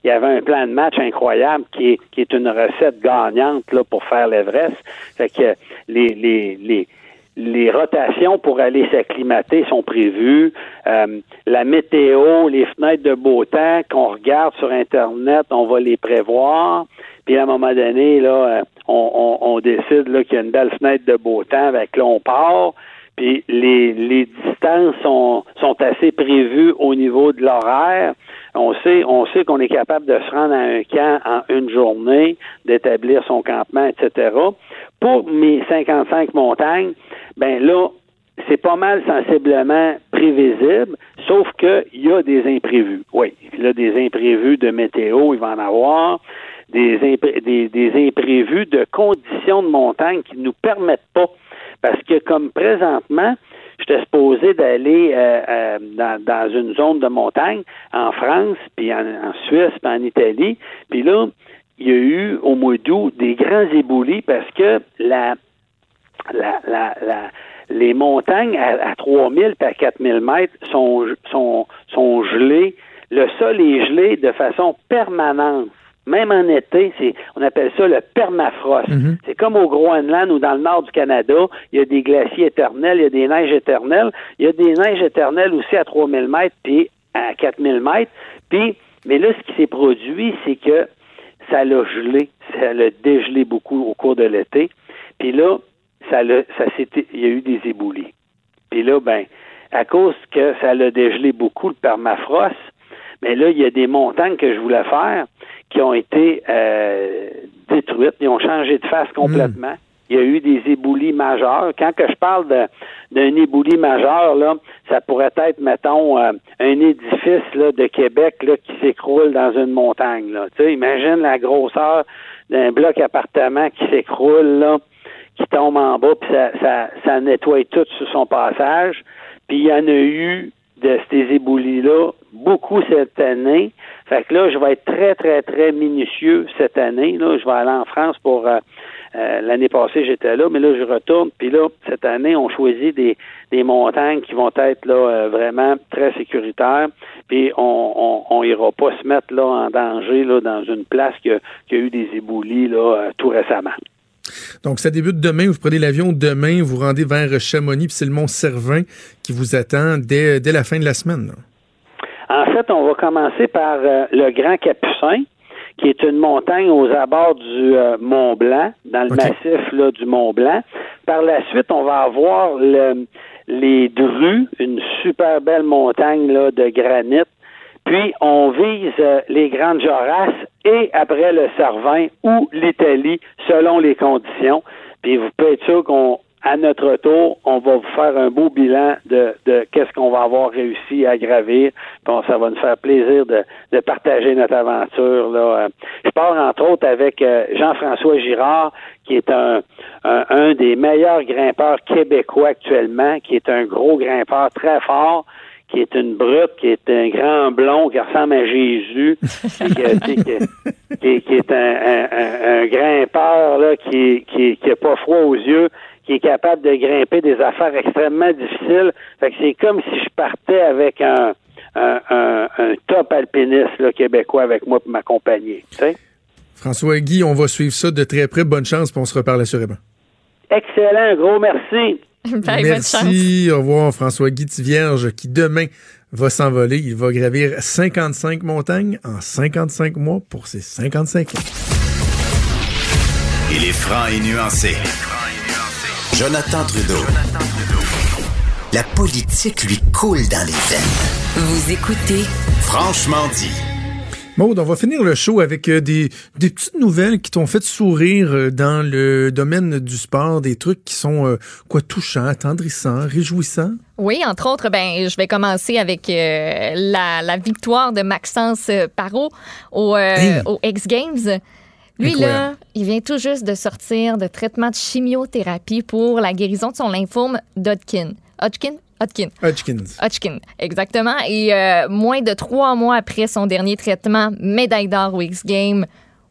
il y avait un plan de match incroyable qui est, qui est une recette gagnante là, pour faire l'Everest. Fait que les, les, les, les rotations pour aller s'acclimater sont prévues. Euh, la météo, les fenêtres de beau temps qu'on regarde sur Internet, on va les prévoir. Puis à un moment donné, là, on, on, on décide qu'il y a une belle fenêtre de beau temps, avec là, on part. Puis les, les distances sont, sont assez prévues au niveau de l'horaire. On sait, on sait qu'on est capable de se rendre à un camp en une journée, d'établir son campement, etc. Pour mes 55 montagnes, ben là, c'est pas mal sensiblement prévisible, sauf qu'il y a des imprévus. Oui, a des imprévus de météo, il va en avoir, des, des imprévus de conditions de montagne qui ne nous permettent pas parce que comme présentement, j'étais supposé d'aller euh, euh, dans, dans, une zone de montagne en France, puis en, Suisse, puis en Italie. Puis là, il y a eu au mois d'août des grands éboulis parce que la, la, la, la les montagnes à, à 3000 et à 4000 mètres sont, sont, sont gelées. Le sol est gelé de façon permanente. Même en été, c'est, on appelle ça le permafrost. Mhm. C'est comme au Groenland ou dans le nord du Canada, il y a des glaciers éternels, il y a des neiges éternelles. Il y a des neiges éternelles aussi à 3000 mètres puis à 4000 mètres. Puis, mais là, ce qui s'est produit, c'est que ça l'a gelé, ça l'a dégelé beaucoup au cours de l'été. Puis là, ça l'a, ça il y a eu des éboulis. Puis là, ben, à cause que ça l'a dégelé beaucoup, le permafrost, mais là, il y a des montagnes que je voulais faire qui ont été euh, détruites, ils ont changé de face complètement. Hmm. Il y a eu des éboulis majeurs. Quand que je parle d'un ébouli majeur, là, ça pourrait être, mettons, euh, un édifice là, de Québec là, qui s'écroule dans une montagne. Là. Tu sais, imagine la grosseur d'un bloc appartement qui s'écroule, là, qui tombe en bas, puis ça, ça, ça nettoie tout sur son passage. Puis il y en a eu de ces éboulis-là beaucoup cette année. Fait que là, je vais être très, très, très minutieux cette année. Là, je vais aller en France pour euh, euh, l'année passée, j'étais là, mais là, je retourne. Puis là, cette année, on choisit des, montagnes qui vont être là euh, vraiment très sécuritaires. Puis on, on, on ira pas se mettre là en danger là dans une place qui a, a eu des éboulis là tout récemment. Donc, ça débute demain. Vous prenez l'avion demain, vous rendez vers Chamonix, puis c'est le Mont Cervin qui vous attend dès, la fin de la semaine. En fait, on va commencer par euh, le Grand Capucin, qui est une montagne aux abords du euh, Mont Blanc, dans le massif là, du Mont Blanc. Par la suite, on va avoir le- les Drues, une super belle montagne là, de granit. Puis, on vise euh, les Grandes Jorasses et après le Cervin ou l'Italie, selon les conditions. Puis, vous pouvez être sûr qu'on à notre tour, on va vous faire un beau bilan de, de qu'est-ce qu'on va avoir réussi à gravir. Bon, ça va nous faire plaisir de, de partager notre aventure. Là. Euh, Je pars entre autres avec euh, Jean-François Girard, qui est un, un, un des meilleurs grimpeurs québécois actuellement, qui est un gros grimpeur très fort qui est une brute, qui est un grand blond, qui ressemble à Jésus, sais, qui, qui- qui est un, un- un- grimpeur là, qui, qui, qui a pas froid aux yeux, qui est capable de grimper des affaires extrêmement difficiles. Fait que c'est comme si je partais avec un, un, un- un top alpiniste là, québécois avec moi pour m'accompagner. François Guy, on va suivre ça de très près. Bonne chance, puis on se reparle assurément. Excellent, gros merci. Merci. Au revoir, François Guy Tivierge, qui demain va s'envoler. Il va gravir 55 montagnes en 55 mois pour ses 55 ans. Il est franc et nuancé. Jonathan Trudeau. La politique lui coule dans les veines. Vous écoutez Franchement dit. Maud, on va finir le show avec euh, des, des petites nouvelles qui t'ont fait sourire euh, dans le domaine du sport, des trucs qui sont euh, quoi touchants, attendrissants, réjouissants. Oui, entre autres, ben, je vais commencer avec euh, la, la victoire de Maxence Parot au, euh, Hey. au X Games. Lui, là, il vient tout juste de sortir de traitement de chimiothérapie pour la guérison de son lymphome d'Hodgkin. Hodgkin? Hodgkin. Hodgkins. Hodgkin, exactement. Et euh, moins de trois mois après son dernier traitement, médaille d'or X Games.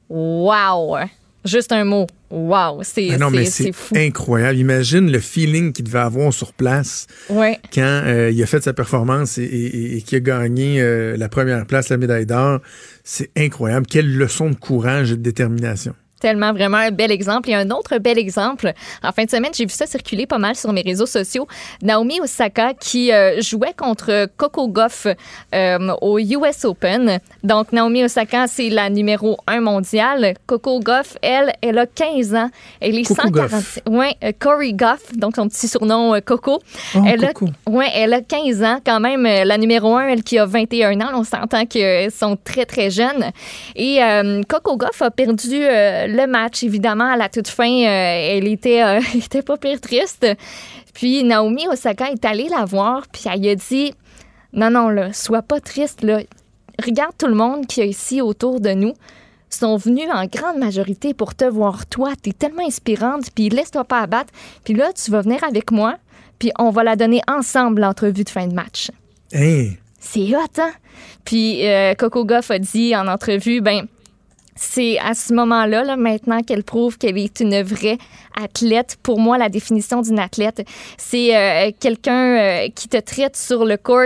Wow! Juste un mot. Wow! C'est Ah non, c'est- mais incroyable. Imagine le feeling qu'il devait avoir sur place Ouais. quand euh, il a fait sa performance et, et- et qu'il a gagné euh, la première place, la médaille d'or. C'est incroyable. Quelle leçon de courage et de détermination. Tellement vraiment un bel exemple. Et un autre bel exemple, en fin de semaine, j'ai vu ça circuler pas mal sur mes réseaux sociaux. Naomi Osaka qui euh, jouait contre Coco Goff euh, au US Open. Donc, Naomi Osaka, c'est la numéro 1 mondiale. Coco Goff, elle, elle a 15 ans. Elle est Coco 140... Gauff. Ouais, euh, Corey Goff, donc son petit surnom Coco. Oh, elle, Coco. A, ouais, elle a 15 ans quand même. La numéro 1, elle qui a 21 ans. On s'entend qu'elles sont très, très jeunes. Et Coco Goff a perdu le match, évidemment, à la toute fin. euh, elle était, euh, elle était pas pire triste. Puis Naomi Osaka est allée la voir, puis elle a dit Non, non, là, sois pas triste, là. Regarde tout le monde qui est ici autour de nous sont venus en grande majorité pour te voir toi. T'es tellement inspirante, puis laisse-toi pas abattre. Puis là, tu vas venir avec moi, puis on va la donner ensemble, l'entrevue de fin de match. Hein? C'est hot, hein? Puis euh, Coco Goff a dit en entrevue, ben, c'est à ce moment-là, là, maintenant qu'elle prouve qu'elle est une vraie athlète. Pour moi, la définition d'une athlète, c'est euh, quelqu'un euh, qui te traite sur le court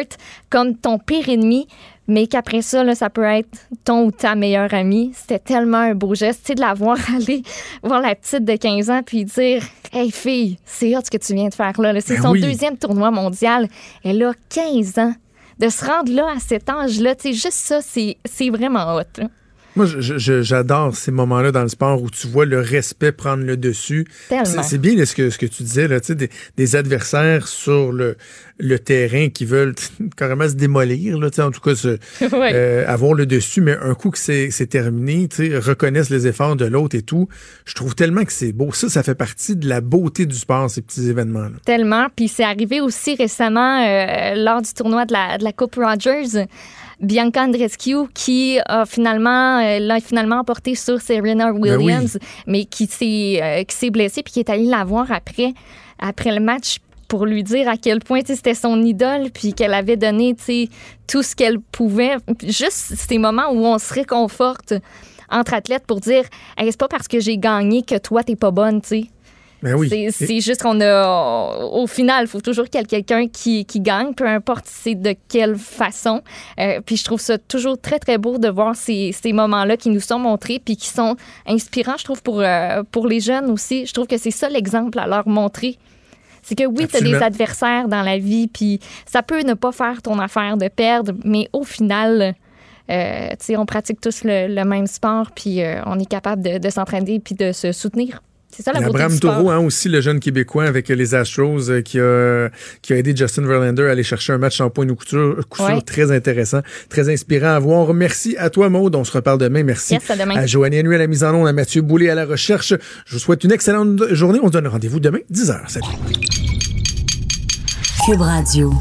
comme ton pire ennemi, mais qu'après ça, là, ça peut être ton ou ta meilleure amie. C'était tellement un beau geste, tu de la voir aller voir la petite de 15 ans puis dire Hey fille, c'est hot ce que tu viens de faire là. C'est Ben son oui. deuxième tournoi mondial. Elle a 15 ans. De se rendre là à cet âge-là, tu sais, juste ça, c'est c'est vraiment hot. là. Moi, j'adore ces moments-là dans le sport où tu vois le respect prendre le dessus. C'est bien là, ce, que, ce que tu disais, là, des, des adversaires sur le, le terrain qui veulent carrément se démolir, là, en tout cas se, Ouais. euh, avoir le dessus, mais un coup que c'est terminé, reconnaissent les efforts de l'autre et tout. Je trouve tellement que c'est beau. Ça, ça fait partie de la beauté du sport, ces petits événements-là. Tellement. Puis c'est arrivé aussi récemment euh, lors du tournoi de la, de la Coupe Rogers. Bianca Andreescu qui a finalement euh, l'a finalement emporté sur Serena Williams, mais qui s'est euh, qui s'est blessée puis qui est allée la voir après après le match. pour lui dire à quel point c'était son idole, puis qu'elle avait donné tout ce qu'elle pouvait. Juste ces moments où on se réconforte entre athlètes pour dire Hey, c'est pas parce que j'ai gagné que toi, t'es pas bonne, tu sais. Ben oui. C'est- juste qu'on a. Au final, il faut toujours qu'il y ait quelqu'un qui, qui gagne, peu importe c'est de quelle façon. Euh, puis je trouve ça toujours très, très beau de voir ces, ces moments-là qui nous sont montrés puis qui sont inspirants, je trouve, pour, euh, pour les jeunes aussi. Je trouve que c'est ça l'exemple à leur montrer. C'est que oui, tu as des adversaires dans la vie, puis ça peut ne pas faire ton affaire de perdre, mais au final, euh, tu sais, on pratique tous le, le même sport, puis euh, on est capable de, de s'entraîner puis de se soutenir. C'est ça la Il y a beauté Abraham. Taureau, hein, aussi le jeune Québécois avec les Astros euh, qui, a, qui a aidé Justin Verlander à aller chercher un match en point de couture, Ouais. très intéressant, très inspirant à voir. Merci à toi, Maude. On se reparle demain. Merci Yes, à demain. à Joanny Henry à la mise en onde, à Mathieu Boulay à la recherche. Je vous souhaite une excellente journée. On se donne rendez-vous demain, 10h. Salut. Cube Radio.